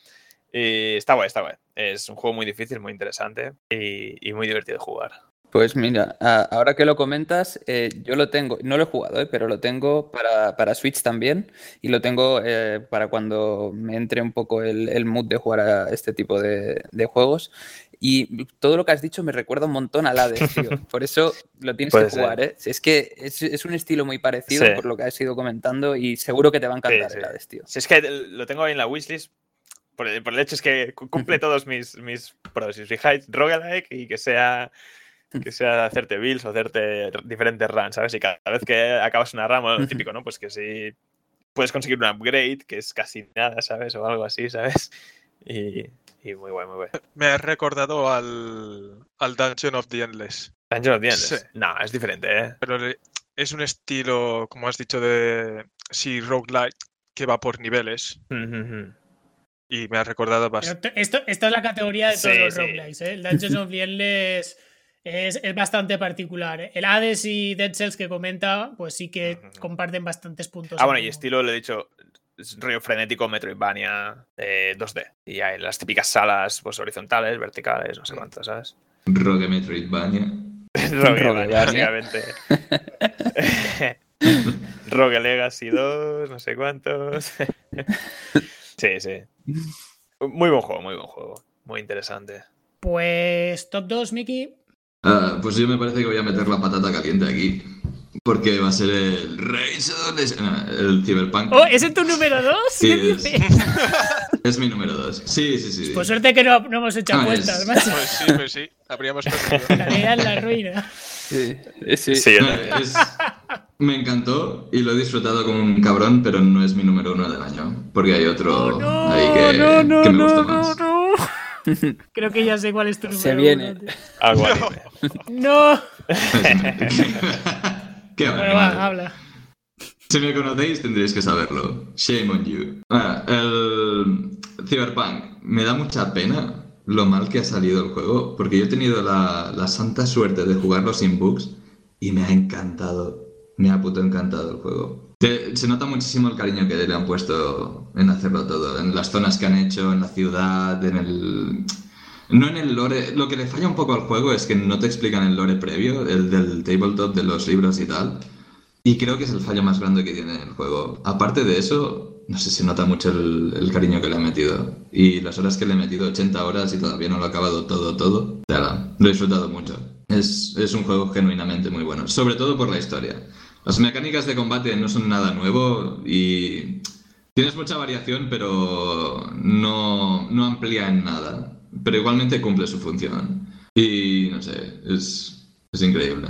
Y está guay, está guay. Es un juego muy difícil, muy interesante y, y muy divertido de jugar. Pues mira, ahora que lo comentas, eh, yo lo tengo, no lo he jugado, eh, pero lo tengo para, para Switch también y lo tengo eh, para cuando me entre un poco el, el mood de jugar a este tipo de, de juegos. Y todo lo que has dicho me recuerda un montón al Hades, tío. Por eso lo tienes Puede que jugar, ¿eh? Es que es, es un estilo muy parecido Sí. por lo que has ido comentando y seguro que te va a encantar Sí, el sí. Hades, tío. Si es que lo tengo ahí en la wishlist, por el, por el hecho es que cu- cumple todos mis, mis pros. Si fijáis, roguelike y que sea que sea hacerte builds o hacerte diferentes runs, ¿sabes? Y cada vez que acabas una run, bueno, lo típico, ¿no? Pues que si puedes conseguir un upgrade, que es casi nada, ¿sabes? O algo así, ¿sabes? Y, y muy guay, muy guay. Me ha recordado al, al Dungeon of the Endless. Dungeon of the Endless. Sí. No, es diferente, ¿eh? Pero es un estilo, como has dicho, de sí, roguelike que va por niveles. Y me ha recordado bastante. esto, esto es la categoría de todos Sí, los sí. roguelikes. ¿eh? El Dungeons of the Endless es, es bastante particular. ¿eh? El Hades y Dead Cells que comenta, pues sí que comparten bastantes puntos. Ah, en bueno, y estilo, le he dicho, es rollo frenético Metroidvania eh, 2D. Y hay las típicas salas pues, horizontales, verticales, no sé cuántas, ¿sabes? Rogue Metroidvania. Roguelivania. básicamente. Rogue Legacy 2, no sé cuántos. sí, sí. Muy buen juego, muy buen juego. Muy interesante. Pues top 2, Miki. Ah, pues yo me parece que voy a meter la patata caliente aquí. Porque va a ser el Adolescent. no, el Cyberpunk. Oh, ¿ese es tu número 2? Sí, ¿Qué es-? Es mi número 2. Sí, sí, sí. Por suerte que no, no hemos hecho Ah, cuentas, es- macho. Pues sí, pues sí, habríamos perdido. La vida es la ruina. Sí, sí. Sí, yo No, es- me encantó y lo he disfrutado como un cabrón, pero no es mi número uno del año. Porque hay otro Oh, no, ahí que, no, no, que me no, gusta no, más. No. Creo que ya sé cuál es tu número Se viene. uno, No. Qué Bueno, va, habla. Si me conocéis tendréis que saberlo. Shame on you. Ah, el Cyberpunk. Me da mucha pena lo mal que ha salido el juego, porque yo he tenido la, la santa suerte de jugarlo sin bugs y me ha encantado. Me ha puto encantado el juego. Te- se nota muchísimo el cariño que le han puesto en hacerlo todo, en las zonas que han hecho, en la ciudad, en el... No en el lore. Lo que le falla un poco al juego es que no te explican el lore previo, el del tabletop de los libros y tal. Y creo que es el fallo más grande que tiene el juego. Aparte de eso, no sé, se nota mucho el, cariño que le he metido. Y las horas que le he metido, 80 horas y todavía no lo he acabado todo, todo. Tela, lo he disfrutado mucho. Es, es un juego genuinamente muy bueno, sobre todo por la historia. Las mecánicas de combate no son nada nuevo y tienes mucha variación, pero no, no amplía en nada. Pero igualmente cumple su función. Y no sé, es, es increíble.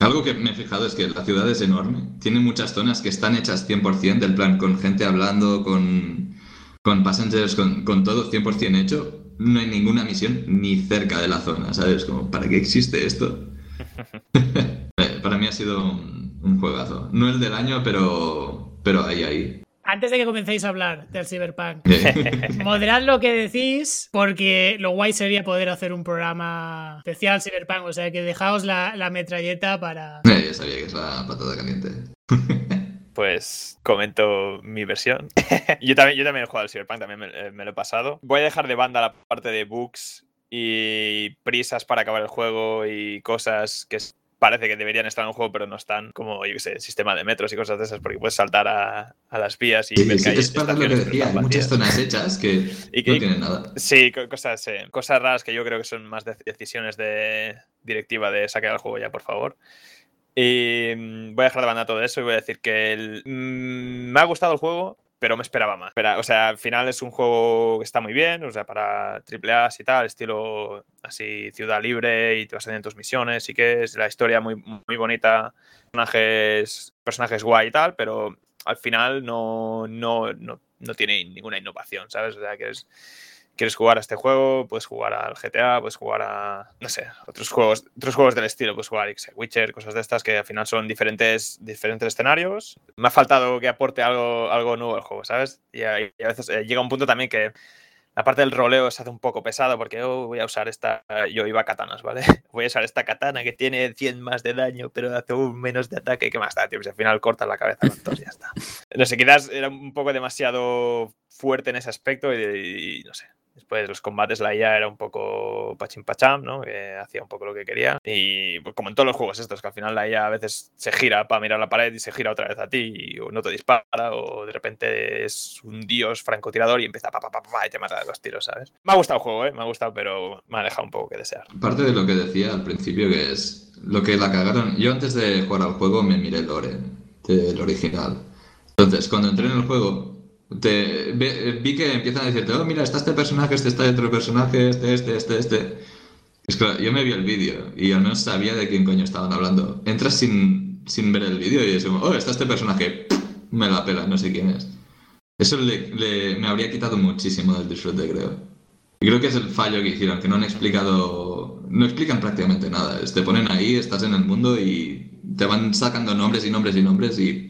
Algo que me he fijado es que la ciudad es enorme. Tiene muchas zonas que están hechas 100%, del plan con gente hablando, con, con passengers, con, con todo 100% hecho. No hay ninguna misión ni cerca de la zona, ¿sabes? Como, ¿para qué existe esto? Eh, Para mí ha sido un, un juegazo. No el del año, pero, pero ahí, ahí. Antes de que comencéis a hablar del Cyberpunk, moderad lo que decís, porque lo guay sería poder hacer un programa especial Cyberpunk. O sea que dejaos la, la metralleta para. eh, ya sabía que es la patada caliente. Pues comento mi versión. yo, también, yo también he jugado al Cyberpunk, también me, eh, me lo he pasado. Voy a dejar de banda la parte de bugs y prisas para acabar el juego y cosas que parece que deberían estar en el juego, pero no están, como yo sé, sistema de metros y cosas de esas, porque puedes saltar a, a las vías y Sí, ver sí, que hay es lo que decía. Hay muchas zonas hechas que Y que- no tienen nada. Sí, co- cosas, eh, cosas raras que yo creo que son más de- decisiones de directiva de sacar el juego ya, por favor. Y mm, voy a dejar de banda todo eso y voy a decir que el- mm, me ha gustado el juego, pero me esperaba más. O sea, al final es un juego que está muy bien, o sea, para triple A y tal, estilo así ciudad libre y te vas haciendo tus misiones y que es la historia muy, muy bonita, personajes, personajes guay y tal, pero al final no, no, no, no tiene ninguna innovación, ¿sabes? O sea, que es quieres jugar a este juego, puedes jugar al GTA, puedes jugar a, no sé, otros juegos, otros juegos del estilo, puedes jugar, sé, Witcher, cosas de estas que al final son diferentes, diferentes escenarios. Me ha faltado que aporte algo, algo nuevo al juego, ¿sabes? Y a, y a veces eh, llega un punto también que la parte del roleo se hace un poco pesado porque oh, voy a usar esta, yo iba a katanas, ¿vale? Voy a usar esta katana que tiene 100 más de daño, pero hace un menos de ataque, ¿qué más da, tío? Pues al final cortas la cabeza con ya está. No sé, quizás era un poco demasiado fuerte en ese aspecto y, y no sé, Después los combates, la IA era un poco pachín pacham, ¿no? Que hacía un poco lo que quería. Y pues, como en todos los juegos estos, que al final la IA a veces se gira para mirar la pared y se gira otra vez a ti, o no te dispara, o de repente es un dios francotirador y empieza pa, pa, pa, pa, y te mata los tiros, ¿sabes? Me ha gustado el juego, ¿eh? Me ha gustado, pero me ha dejado un poco que desear. Parte de lo que decía al principio, que es lo que la cagaron. Yo antes de jugar al juego me miré el lore del original. Entonces, cuando entré en el juego, te, vi que empiezan a decirte, oh, mira, está este personaje, este está otro personaje, este, este, este, este. Es que yo me vi el vídeo y al menos sabía de quién coño estaban hablando. Entras sin, sin ver el vídeo y es como, oh, está este personaje, me la pela, no sé quién es. Eso le- le- me habría quitado muchísimo del disfrute, creo. Y creo que es el fallo que hicieron, que no han explicado, no explican prácticamente nada. Te ponen ahí, estás en el mundo y te van sacando nombres y nombres y nombres y,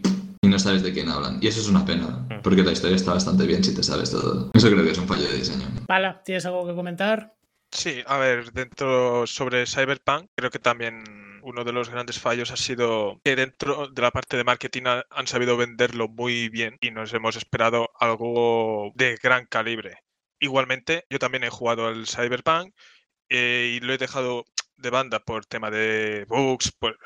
sabes de quién hablan. Y eso es una pena, porque la historia está bastante bien si te sabes todo. Eso creo que es un fallo de diseño. Pala, ¿tienes algo que comentar? Sí, a ver, dentro sobre Cyberpunk, creo que también uno de los grandes fallos ha sido que dentro de la parte de marketing ha- han sabido venderlo muy bien y nos hemos esperado algo de gran calibre. Igualmente, yo también he jugado al Cyberpunk eh, y lo he dejado de banda por tema de bugs, por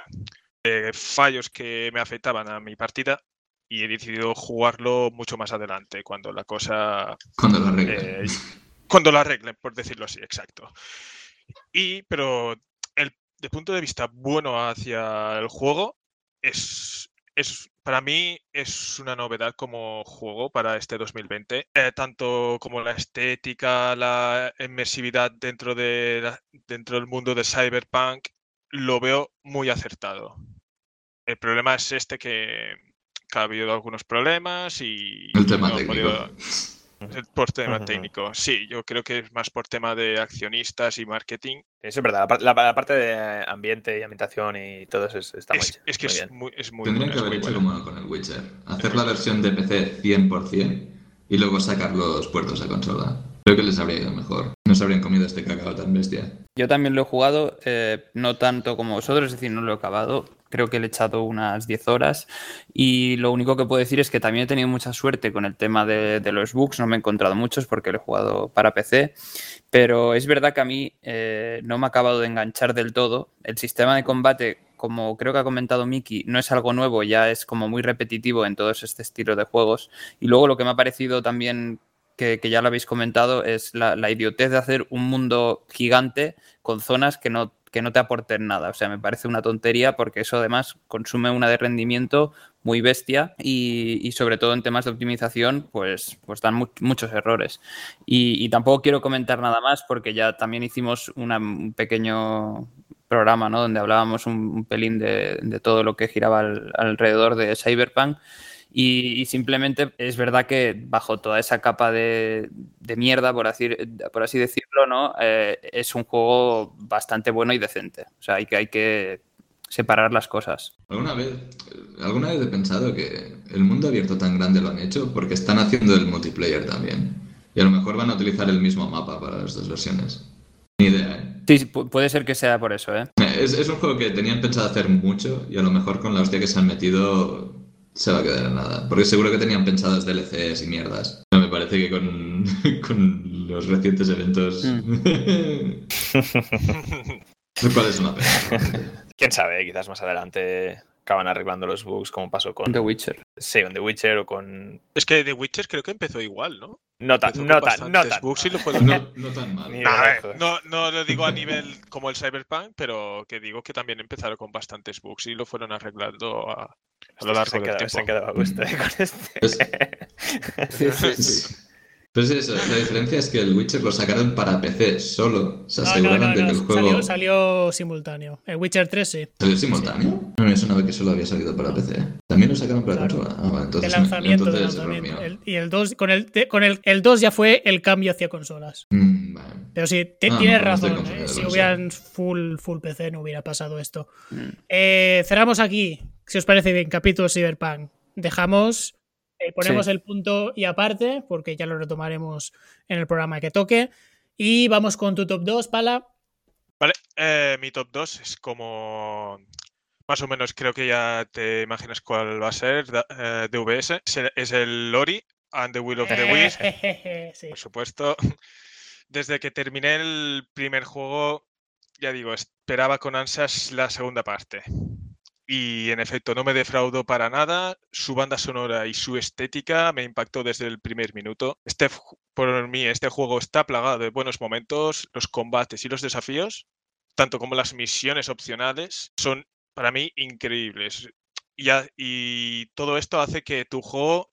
eh, fallos que me afectaban a mi partida y he decidido jugarlo mucho más adelante, cuando la cosa Cuando lo arreglen. eh, cuando lo arreglen, por decirlo así, exacto. Y, pero el de punto de vista bueno hacia el juego, es es, para mí es una novedad como juego para este 2020, eh, tanto como la estética, la inmersividad dentro, de dentro del mundo de Cyberpunk, lo veo muy acertado. El problema es este que, ha habido algunos problemas y... El tema técnico. Por tema técnico, sí, yo creo que es más por tema de accionistas y marketing. Eso es verdad, la, parte de ambiente y ambientación y todo eso está es, Es que es, muy, es muy Tendrían que haber hecho como con el Witcher, hacer la versión de PC 100% y luego sacar los puertos a consola. Creo que les habría ido mejor. No se habrían comido este cacao tan bestia. Yo también lo he jugado, eh, no tanto como vosotros, es decir, no lo he acabado. Creo que le he echado unas 10 horas. Y lo único que puedo decir es que también he tenido mucha suerte con el tema de, los bugs. No me he encontrado muchos porque lo he jugado para PC. Pero es verdad que a mí eh, no me ha acabado de enganchar del todo. El sistema de combate como creo que ha comentado Miki, no es algo nuevo, ya es como muy repetitivo en todos este estilo de juegos. Y luego lo que me ha parecido también que, ya lo habéis comentado, es la, idiotez de hacer un mundo gigante con zonas que no, que no te aporten nada. O sea, me parece una tontería porque eso además consume una de rendimiento muy bestia y, sobre todo en temas de optimización, pues, pues dan muchos errores. Y, tampoco quiero comentar nada más porque ya también hicimos un pequeño programa ¿no? donde hablábamos un, pelín de, todo lo que giraba alrededor de Cyberpunk. Y, simplemente es verdad que bajo toda esa capa de, mierda, por así, por así decirlo, ¿no? Eh, es un juego bastante bueno y decente. O sea, hay que, hay que separar las cosas. ¿Alguna vez, ¿Alguna vez he pensado que el mundo abierto tan grande lo han hecho porque están haciendo el multiplayer también? Y a lo mejor van a utilizar el mismo mapa para las dos versiones. Ni idea, ¿eh? Sí, puede ser que sea por eso, ¿eh? Es, es un juego que tenían pensado hacer mucho y a lo mejor con la hostia que se han metido se va a quedar en nada. Porque seguro que tenían pensados DLCs y mierdas. No me parece que con, con los recientes eventos. Mm. ¿Cuál es una pena? Quién sabe, quizás más adelante acaban arreglando los bugs como pasó con The Witcher. Sí, con The Witcher o con. Es que The Witcher creo que empezó igual, ¿no? No tan, no tan, no tan. No, no, tan mal. no, no lo digo a nivel como el Cyberpunk, pero que digo que también empezaron con bastantes bugs y lo fueron arreglando a, a lo largo del tiempo. Se han quedado a gusto con este. Pues, sí, sí, sí. Pues eso, la diferencia es que el Witcher lo sacaron para PC solo. Se aseguraron de que el juego. Salió, simultáneo. El Witcher 3 sí. ¿Salió simultáneo? No me sonaba que solo había salido para PC. También lo sacaron para consola. Ah, bueno, entonces. El lanzamiento de lanzamiento. y el 2, con, el, con el, el 2 ya fue el cambio hacia consolas. Mm, Pero sí, ah, tienes razón. ¿eh? Si hubieran full, full PC no hubiera pasado esto. Mm. Eh, cerramos aquí, si os parece bien, capítulo Cyberpunk. Dejamos eh, ponemos el punto y aparte, porque ya lo retomaremos en el programa que toque. Y vamos con tu top 2, Pala. Vale, eh, mi top 2 es como. Más o menos creo que ya te imaginas cuál va a ser. DVS. Eh, es el Lori and the Will of the Wisp. Por supuesto. Desde que terminé el primer juego, ya digo, esperaba con ansias la segunda parte. Y en efecto, no me defraudó para nada. Su banda sonora y su estética me impactó desde el primer minuto. Este, por mí, este juego está plagado de buenos momentos. Los combates y los desafíos, tanto como las misiones opcionales, son para mí increíbles. Y, y todo esto hace que tu juego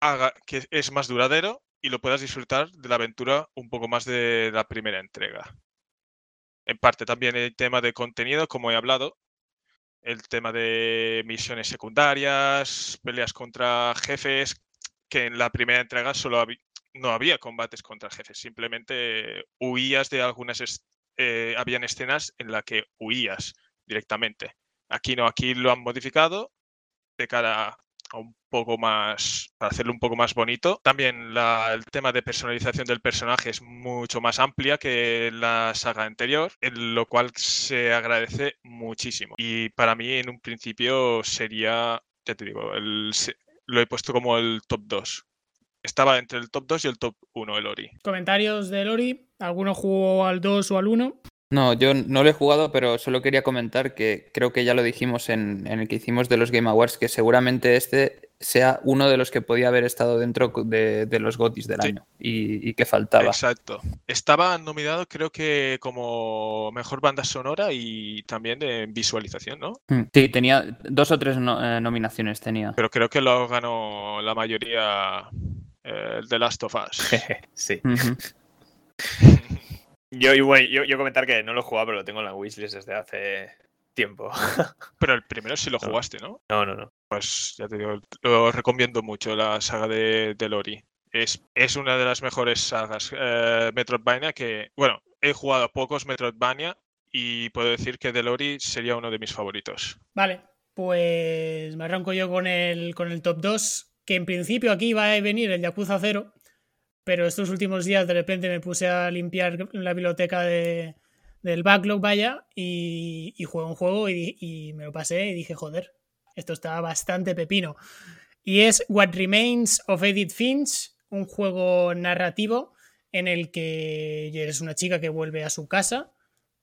haga que es más duradero y lo puedas disfrutar de la aventura un poco más de la primera entrega. En parte también el tema de contenido, como he hablado, el tema de misiones secundarias, peleas contra jefes, que en la primera entrega solo no había combates contra jefes, simplemente huías de algunas, eh, habían escenas en las que huías directamente. Aquí no, aquí lo han modificado de cara un poco más, para hacerlo un poco más bonito. También el tema de personalización del personaje es mucho más amplia que la saga anterior, en lo cual se agradece muchísimo. Y para mí en un principio sería, ya te digo, lo he puesto como el top 2. Estaba entre el top 2 y el top 1 el Ori. Comentarios del Ori. ¿Alguno jugó al 2 o al 1? No, yo no lo he jugado, pero solo quería comentar que creo que ya lo dijimos en, en el que hicimos de los Game Awards, que seguramente este sea uno de los que podía haber estado dentro de, de los GOTIS del Sí. año y, y que faltaba. Exacto. Estaba nominado, creo que como mejor banda sonora y también de visualización, ¿no? Mm, Sí, tenía dos o tres no- eh, nominaciones tenía. Pero creo que lo ganó la mayoría eh, el The Last of Us. sí. Yo, bueno, yo, yo comentar que no lo he jugado, pero lo tengo en la wishlist desde hace tiempo. Pero el primero sí lo No. jugaste, ¿no? No, no, no. Pues ya te digo, lo recomiendo mucho, la saga de, de Lori. Es, es una de las mejores sagas eh, Metroidvania que, bueno, he jugado a pocos Metroidvania y puedo decir que The Lori sería uno de mis favoritos. Vale, pues me arranco yo con el, con el top 2, que en principio aquí va a venir el Yakuza 0, pero estos últimos días de repente me puse a limpiar la biblioteca de, del backlog, vaya, y, y un juego y, y me lo pasé y dije, joder, esto está bastante pepino. Y es What Remains of Edith Finch, un juego narrativo en el que eres una chica que vuelve a su casa,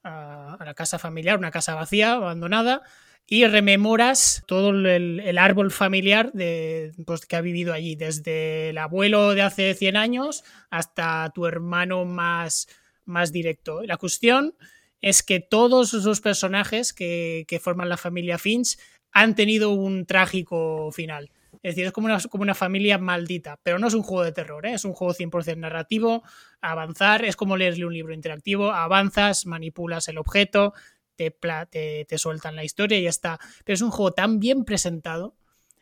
a, a la casa familiar, una casa vacía, abandonada, y rememoras todo el, el árbol familiar de, pues, que ha vivido allí, desde el abuelo de hace 100 años hasta tu hermano más, más directo. La cuestión es que todos esos personajes que, que forman la familia Finch han tenido un trágico final. Es decir, es como una, como una familia maldita, pero no es un juego de terror, ¿eh? es un juego 100% narrativo, avanzar, es como leerle un libro interactivo, avanzas, manipulas el objeto, te, te, sueltan la historia y ya está. Pero es un juego tan bien presentado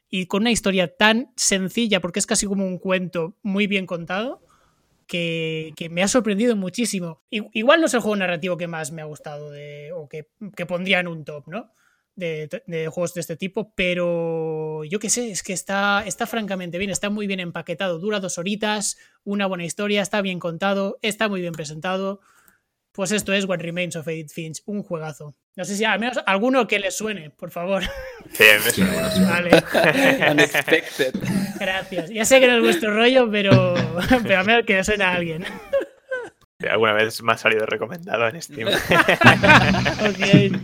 y con una historia tan sencilla, porque es casi como un cuento muy bien contado, que, me ha sorprendido muchísimo. Igual no es el juego narrativo que más me ha gustado de, o que, que pondría en un top, ¿no? De, de juegos de este tipo, pero yo qué sé, es que está, está francamente bien, está muy bien empaquetado, dura dos horitas, una buena historia, está bien contado, está muy bien presentado. Pues esto es What Remains of Edith Finch, un juegazo. No sé si al menos alguno que le suene, por favor. Sí, me sí. Vale. Unexpected. Gracias. Ya sé que no es vuestro rollo, pero, pero al menos que le suene a alguien. Alguna vez me ha salido recomendado en Steam. Ok.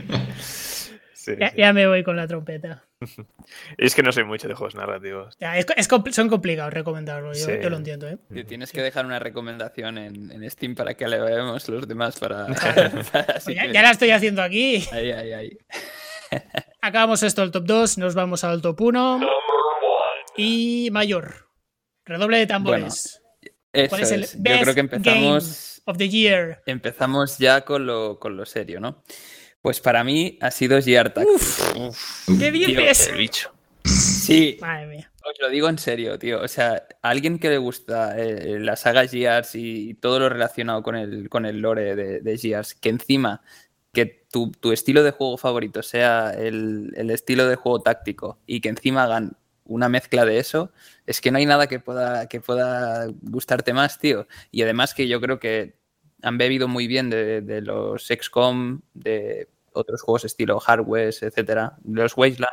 Sí, Ya, sí. ya me voy con la trompeta. Es que no soy mucho de juegos narrativos. Ya, es, es compl- son complicados recomendarlos, yo, Sí. yo lo entiendo, ¿eh? Tío, Tienes que dejar una recomendación en, en Steam para que le veamos los demás para... Pues ya, que- ya la estoy haciendo aquí. Ahí, ahí, ahí. Acabamos esto el top 2, nos vamos al top 1. Y mayor. Redoble de tambores. Eso ¿Cuál es el es. Yo creo que empezamos... game of the year? Empezamos ya con lo, con lo serio, ¿no? Pues para mí ha sido Tactics. ¿Qué dices? El bicho. Sí, Madre mía. os lo digo en serio, tío. O sea, a alguien que le gusta eh, la saga Gears y todo lo relacionado con el, con el lore de, de Gears, que encima que tu, tu estilo de juego favorito sea el, el estilo de juego táctico y que encima hagan una mezcla de eso, es que no hay nada que pueda, que pueda gustarte más, tío. Y además que yo creo que han bebido muy bien de, de los XCOM, de otros juegos estilo Hardware, etcétera, los Wasteland,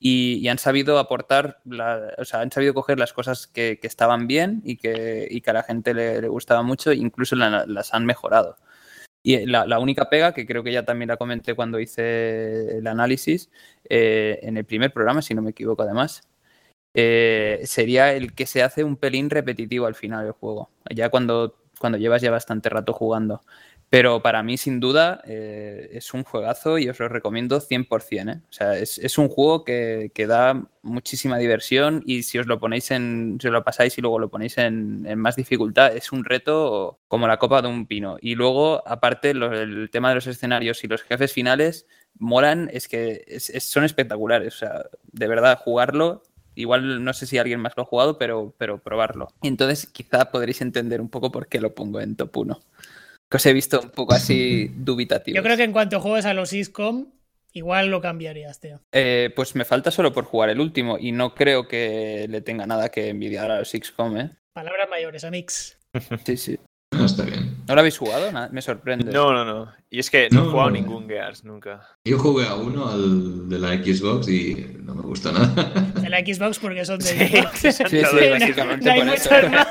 y, y han sabido aportar, la- o sea, han sabido coger las cosas que, que estaban bien y que, y que a la gente le, le gustaba mucho, e incluso la- las han mejorado. Y la, la única pega, que creo que ya también la comenté cuando hice el análisis, eh, en el primer programa, si no me equivoco además, eh, sería el que se hace un pelín repetitivo al final del juego, ya cuando, cuando llevas ya bastante rato jugando. Pero para mí, sin duda, eh, es un juegazo y os lo recomiendo 100%. ¿eh? O sea, es, un juego que, que da muchísima diversión y si os lo ponéis en, si lo pasáis y luego lo ponéis en, más dificultad, es un reto como la copa de un pino. Y luego, aparte, el tema de los escenarios y los jefes finales molan, es que son espectaculares. O sea, de verdad, jugarlo Igual no sé si alguien más lo ha jugado, pero, pero probarlo. Entonces quizá podréis entender un poco por qué lo pongo en top 1. Que os he visto un poco así dubitativo. Yo creo que en cuanto juegues a los XCOM, igual lo cambiarías, tío. Eh, pues me falta solo por jugar el último y no creo que le tenga nada que envidiar a los XCOM, ¿eh? Palabras mayores, Amix. Sí, sí. No, está bien. ¿No lo habéis jugado? Me sorprende. No, no, no. Y es que no he No, jugado no. ningún Gears nunca. Yo jugué a uno, al de la Xbox, y no me gusta nada. De la Xbox porque son de Sí, Xbox. sí, Sí, sí, básicamente no hay por eso. muchos más.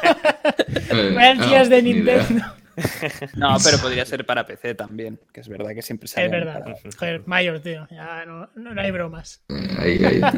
Eh, de. Nintendo. No, pero podría ser para PC también, que es verdad que siempre sale. Es verdad. Joder, Mayor, tío. Ya no, no, no hay bromas. Eh, ahí, ahí.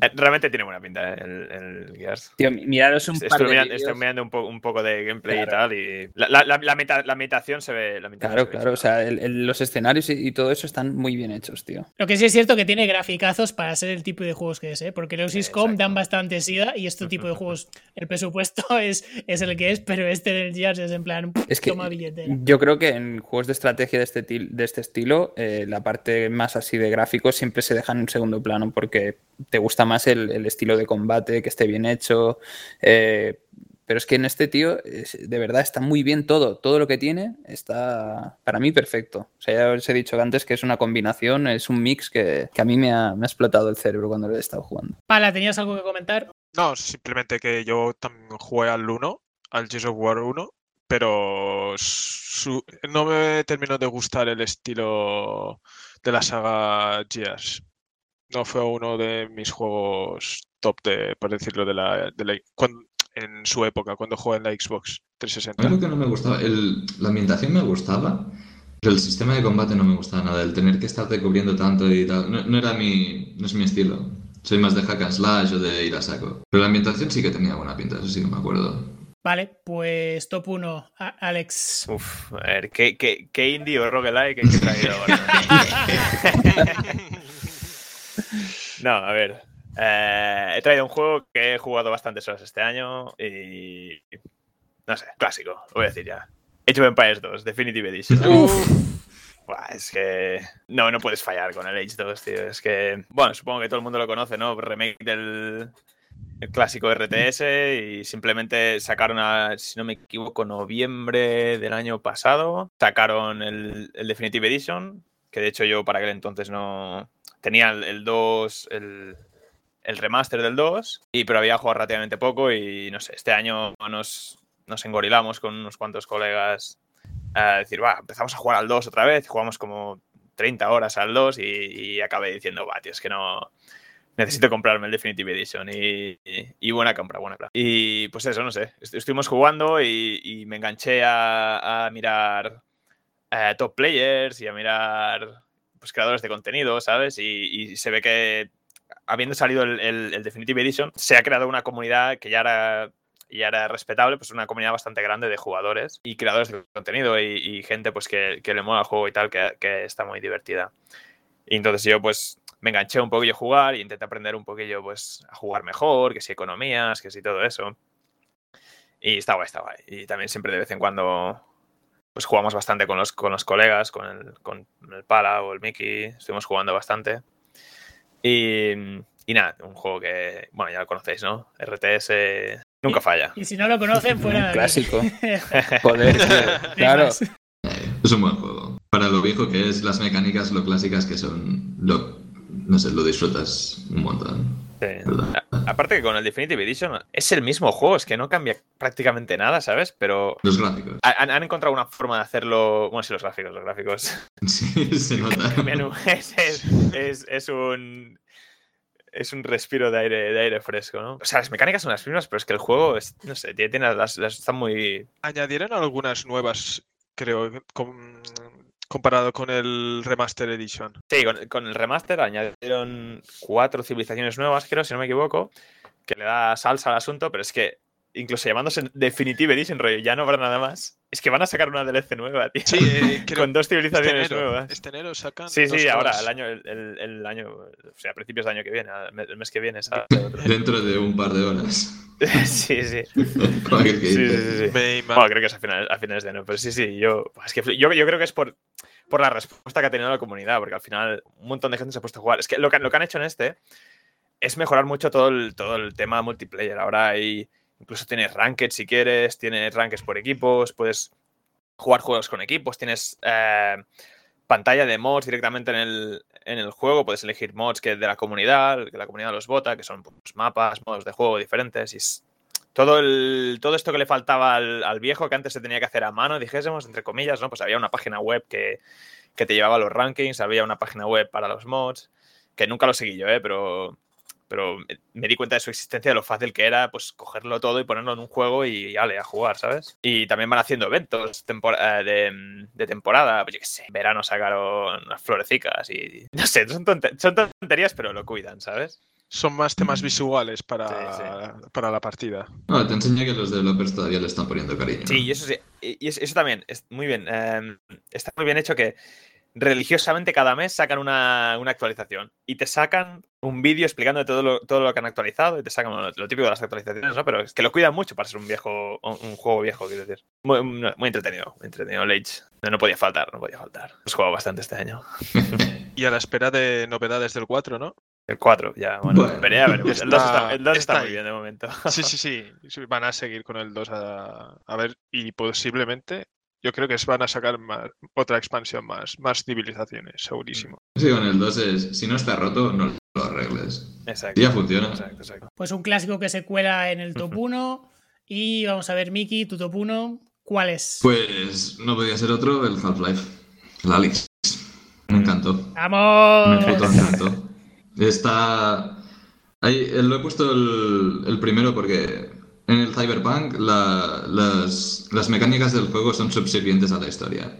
Eh, Realmente tiene buena pinta eh, el, el Gears. Tío, miraros un Estoy mirando, vídeos. estoy mirando un, po- un poco de gameplay y tal. Y la, la, la, la meta- la meditación se ve. La meditación Claro, se ve claro. O sea, el- el- los escenarios y, y todo eso están muy bien hechos, tío. Lo que sí es cierto que tiene graficazos para ser el tipo de juegos que es, ¿eh? porque los XCOM dan bastante sida y este tipo de juegos, el presupuesto es, es el que es, pero este del Gears es en plan, Es que toma billetera. yo creo que en juegos de estrategia de este, de este estilo, eh, la parte más así de gráficos siempre se deja en un segundo plano porque te gusta más el, el estilo de combate, que esté bien hecho. eh, pero es que en este tío, de verdad, está muy bien todo. Todo lo que tiene está, para mí, perfecto. O sea, ya os he dicho antes que es una combinación, es un mix que, que a mí me ha, me ha explotado el cerebro cuando lo he estado jugando. Pala, ¿tenías algo que comentar? No, simplemente que yo también jugué al 1, al Gears of War 1, pero su- no me terminó de gustar el estilo de la saga Gears. No fue uno de mis juegos top de, por decirlo, de la, de la- en su época, cuando jugué en la Xbox A mí 360. lo que no me gustaba, el- la ambientación me gustaba, pero el sistema de combate no me gustaba nada. El tener que estarte cubriendo tanto y tal, no, no era mi, no es mi estilo. Soy más de hack and slash o de ir a saco. Pero la ambientación sí que tenía buena pinta, eso sí que me acuerdo. Vale, pues top 1, Alex. Uf, a ver, ¿qué, qué, qué indie o roguelike que he traído ahora? no, a ver. eh, he traído un juego que he jugado bastantes horas este año y. No sé, clásico, lo voy a decir ya. Age of Empires 2, Definitive Edition. Buah, es que. No, no puedes fallar con el Age 2, tío. Es que. Bueno, supongo que todo el mundo lo conoce, ¿no? Remake del. El clásico RTS y simplemente sacaron, a, si no me equivoco, noviembre del año pasado. Sacaron el, el Definitive Edition, que de hecho yo para aquel entonces no. Tenía el, el 2, el, el remaster del 2, y, pero había jugado relativamente poco y no sé, este año nos, nos engorilamos con unos cuantos colegas a decir, va, empezamos a jugar al 2 otra vez, jugamos como 30 horas al 2 y, y acabé diciendo, va, tío, es que no, necesito comprarme el Definitive Edition y, y- buena compra, buena compra. Y pues eso, no sé, est- estuvimos jugando y, y me enganché a, mirar eh, top players y a mirar pues, creadores de contenido, ¿sabes? Y, se ve que habiendo salido el, el- Definitive Edition, se ha creado una comunidad que ya era, ya era respetable, pues una comunidad bastante grande de jugadores y creadores de contenido y, y gente pues que, que le mola el juego y tal, que, que está muy divertida. Y entonces yo pues me enganché un poquillo a jugar y intenté aprender un poquillo pues a jugar mejor, que si economías, que si todo eso. Y está guay, está guay. Y también siempre de vez en cuando pues jugamos bastante con los, con los colegas, con el, con el Pala o el Mickey, estuvimos jugando bastante. Y, y nada, un juego que, bueno, ya lo conocéis, ¿no? RTS nunca falla. Y si no lo conocen, fuera aquí. Clásico. Joder, claro. es un buen juego. Para lo viejo que es, las mecánicas, lo clásicas que son, lo, no sé, lo disfrutas un montón. Sí. Aparte que con el Definitive Edition es el mismo juego, es que no cambia prácticamente nada, ¿sabes? Pero Los gráficos. ha- han, han encontrado una forma de hacerlo. Bueno, sí, los gráficos, los gráficos. Sí, se nota. es, es- es- es un. Es un respiro de aire, de aire fresco, ¿no? O sea, las mecánicas son las mismas, pero es que el juego, es, no sé, tiene, tiene las, las- están muy. Añadieron algunas nuevas, creo, comparado con el Remaster Edition. Sí, con, con el remaster añadieron cuatro civilizaciones nuevas, creo, si no me equivoco, que le da salsa al asunto, pero es que incluso llamándose Definitive Edition, rollo, ya no habrá nada más. Es que van a sacar una DLC nueva, tío. Sí, eh, creo con dos este civilizaciones enero, nuevas. este enero sacan Sí, dos sí, ahora, nuevas. el año, el, el- año, o sea, a principios del año que viene, el mes que viene, ¿sabes? Dentro de un par de horas. sí, sí. Que Sí, sí, sí, Bueno, creo que es a finales, a finales de enero, pero sí, sí, yo, es que yo, yo creo que es por, por la respuesta que ha tenido la comunidad, porque al final un montón de gente se ha puesto a jugar. Es que lo que, lo que han hecho en este es mejorar mucho todo el, todo el tema multiplayer. Ahora hay, incluso tienes ranked si quieres, tienes rankeds por equipos, puedes jugar juegos con equipos, tienes eh, pantalla de mods directamente en el, en el juego, puedes elegir mods que de la comunidad, que la comunidad los vota, que son pues, mapas, modos de juego diferentes y todo, el, todo esto que le faltaba al, al viejo que antes se tenía que hacer a mano, dijésemos, entre comillas, ¿no? Pues había una página web que, que te llevaba los rankings, había una página web para los mods, que nunca lo seguí yo, ¿eh? Pero, pero me, di cuenta de su existencia, de lo fácil que era pues cogerlo todo y ponerlo en un juego y ale, a jugar, ¿sabes? Y también van haciendo eventos tempor- eh, de, de temporada, pues yo qué sé, en verano sacaron unas florecicas y no sé, son, tonte- son tonterías, pero lo cuidan, ¿sabes? Son más temas Mm. visuales para, Sí, para la partida. No, te enseña que los developers todavía le están poniendo cariño. Sí, y eso sí, y y eso, eso también, es muy bien. eh, está muy bien hecho que religiosamente cada mes sacan una, una actualización y te sacan un vídeo explicando todo lo, todo lo que han actualizado y te sacan lo, lo típico de las actualizaciones, ¿no? Pero es que lo cuidan mucho para ser un viejo, un un juego viejo, quiero decir. Muy, muy entretenido, muy entretenido. Age. No, no podía faltar, no podía faltar. Hemos jugado bastante este año. Y a la espera de novedades del 4, ¿no? El 4, ya, bueno, Bueno. esperé a ver. El 2 Está- el dos está está muy ahí. bien de momento. Sí, sí, sí. sí, Van a seguir con el 2 a, a ver y posiblemente yo creo que van a sacar más- otra expansión más, más civilizaciones, segurísimo. Sí, con el 2 es, si no está roto, no lo arregles. Exacto. Y ya funciona. Exacto, exacto. Pues un clásico que se cuela en el top 1. Y vamos a ver, Miki, tu top 1, ¿cuál es? Pues no podía ser otro, el Half-Life. El Alex. Me encantó. Me ¡Vamos! puto encantó. Está. Ahí, eh, lo he puesto el, el primero porque en el Cyberpunk la- las, las mecánicas del juego son subservientes a la historia.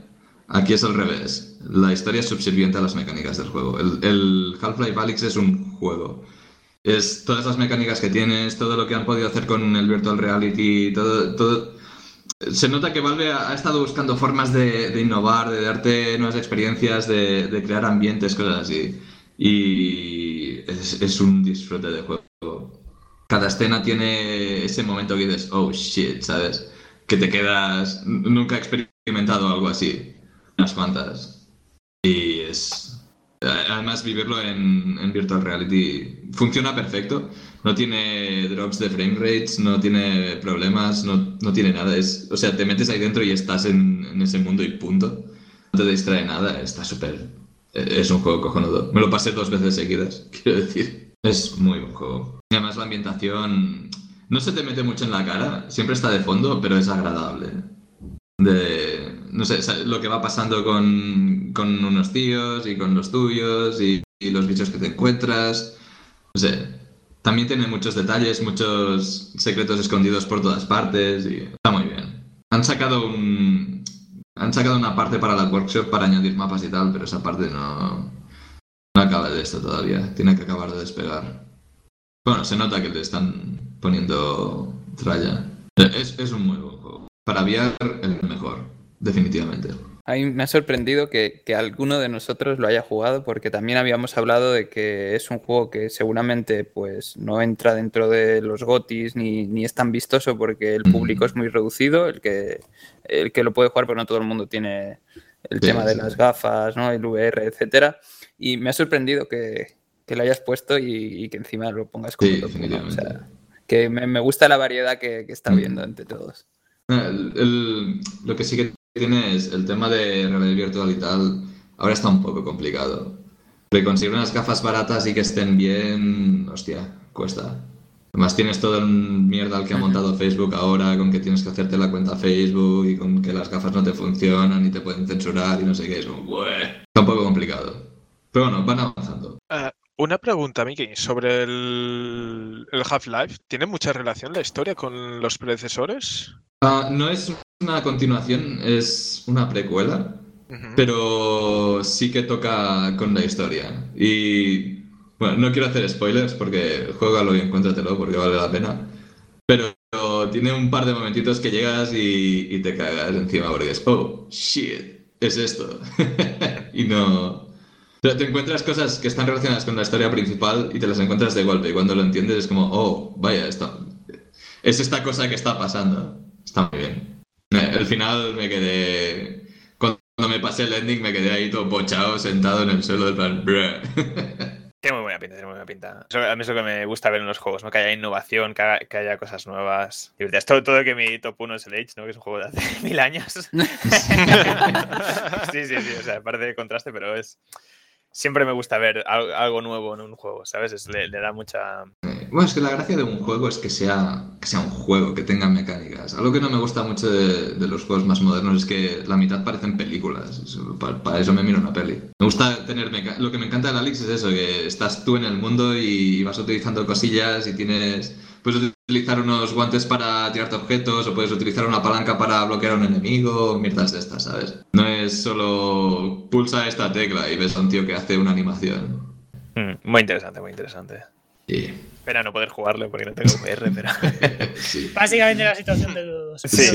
Aquí es al revés. La historia es subserviente a las mecánicas del juego. El, Half-Life Alyx es un juego. Es todas las mecánicas que tienes, todo lo que han podido hacer con el Virtual Reality, todo, todo, se nota que Valve ha, estado buscando formas de, de innovar, de darte nuevas experiencias, de, de crear ambientes, cosas así. Y es, es un disfrute de juego. Cada escena tiene ese momento que dices, oh shit, ¿sabes? Que te quedas. Nunca he experimentado algo así. Unas cuantas. Y es. Además, vivirlo en, Virtual Reality funciona perfecto. No tiene drops de frame rates, no tiene problemas, no, no tiene nada. Es, o sea, te metes ahí dentro y estás en, en ese mundo y punto. No te distrae nada, está súper. eh, Es un juego cojonudo. Me lo pasé dos veces seguidas, quiero decir. Es muy buen juego. Además, la ambientación no se te mete mucho en la cara, siempre está de fondo, pero es agradable. De. No sé, lo que va pasando con, con unos tíos y con los tuyos y, los bichos que te encuentras. No sé, también tiene muchos detalles, muchos secretos escondidos por todas partes y está muy bien. Han sacado han sacado una parte para la workshop para añadir mapas y tal, pero esa parte no no acaba de esto todavía. Tiene que acabar de despegar. Bueno, se nota que le están poniendo tralla. Es, es un muy buen juego. Para VR, el mejor, definitivamente. A mí me ha sorprendido que, que alguno de nosotros lo haya jugado porque también habíamos hablado de que es un juego que seguramente pues no entra dentro de los gotis ni, ni es tan vistoso porque el público es muy reducido, el que, el que lo puede jugar pero no todo el mundo tiene el Sí, tema de sí. las gafas, ¿no? el VR, etcétera. Y me ha sorprendido que, que lo hayas puesto y, y que encima lo pongas como Sí, top uno. O definitivamente. sea, que me, me gusta la variedad que, que está Mm. viendo entre todos. El- el- lo que sí que tiene es el tema de realidad virtual y tal. Ahora está un poco complicado. Porque conseguir unas gafas baratas y que estén bien, hostia, cuesta. Además tienes todo el mierda al que ha montado Facebook ahora, con que tienes que hacerte la cuenta Facebook y con que las gafas no te funcionan y te pueden censurar y no sé qué. Es como, "Bueh". Está un poco complicado. Pero bueno, van avanzando. Eh, una pregunta, Miki, sobre el, el Half-Life. ¿Tiene mucha relación la historia con los predecesores? Ah, no es una continuación, es una precuela. Ujú. pero sí que toca con la historia. Y bueno, no quiero hacer spoilers porque juégalo y encuéntratelo porque vale la pena. Pero tiene un par de momentitos que llegas y, y te cagas encima porque es, oh, shit, es esto. y no... Pero te encuentras cosas que están relacionadas con la historia principal y te las encuentras de golpe. Y cuando lo entiendes es como, oh, vaya, esto... Es esta cosa que está pasando. Está muy bien. El final me quedé... Cuando me pasé el ending me quedé ahí todo pochado, sentado en el suelo del plan... "Bruh". Tiene muy buena pinta, tiene muy buena pinta. Eso- a mí es lo que me gusta ver en los juegos, ¿no? Que haya innovación, que, haga- que haya cosas nuevas. divertidas. Todo, todo que mi top 1 es el Age, ¿no? Que es un juego de hace mil años. sí, sí, sí. O sea, parece de contraste, pero es. Siempre me gusta ver al- algo nuevo en un juego, ¿sabes? Es- le, da mucha. Bueno, es que la gracia de un juego es que sea, que sea un juego, que tenga mecánicas. Algo que no me gusta mucho de, de los juegos más modernos es que la mitad parecen películas. Para, eso me miro una peli. Me gusta tener... meca- Lo que me encanta del Alex es eso, que estás tú en el mundo y vas utilizando cosillas y tienes... Puedes utilizar unos guantes para tirarte objetos o puedes utilizar una palanca para bloquear a un enemigo, mierdas de estas, ¿sabes? No es solo pulsa esta tecla y ves a un tío que hace una animación. Mm, Muy interesante, muy interesante. Y... Pena no poder jugarlo porque no tengo VR, pero. sí. Básicamente la situación de todos. Sí.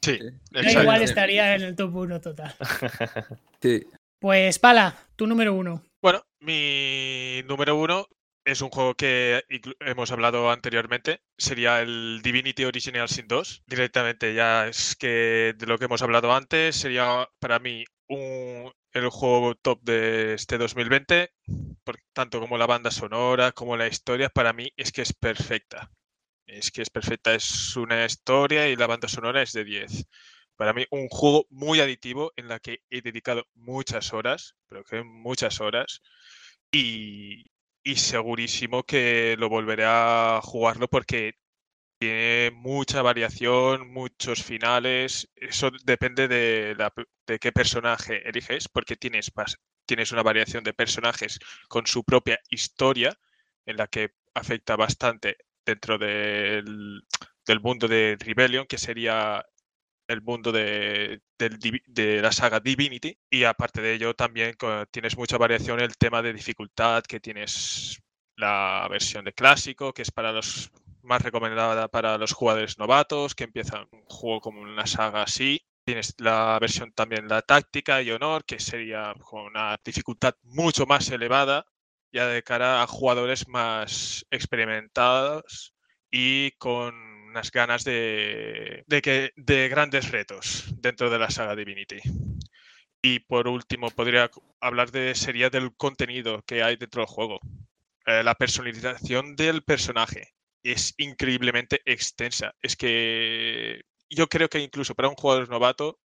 Sí, exacto. igual estaría en el top 1 total. Sí. Pues Pala, tu número uno. Bueno, mi número uno es un juego que hemos hablado anteriormente. Sería el Divinity Original Sin 2. Directamente ya es que de lo que hemos hablado antes sería para mí un, el juego top de este 2020. por- tanto como la banda sonora, como la historia, para mí es que es perfecta. Es que es perfecta. Es una historia y la banda sonora es de 10. Para mí, un juego muy aditivo en la que he dedicado muchas horas, pero que muchas horas, y, y segurísimo que lo volveré a jugarlo porque tiene mucha variación, muchos finales. Eso depende de, de qué personaje eliges, porque tienes, tienes una variación de personajes con su propia historia, en la que afecta bastante dentro del, del mundo de Rebellion, que sería el mundo de, de la saga Divinity. Y aparte de ello, también tienes mucha variación en el tema de dificultad, que tienes la versión de clásico, que es para los más recomendada para los jugadores novatos, que empiezan un juego como una saga así. Tienes la versión también la táctica y honor, que sería con una dificultad mucho más elevada, ya de cara a jugadores más experimentados y con unas ganas de, de, que, de grandes retos dentro de la saga Divinity. Y por último, podría hablar de sería del contenido que hay dentro del juego. Eh, la personalización del personaje es increíblemente extensa. Es que yo creo que incluso para un jugador novato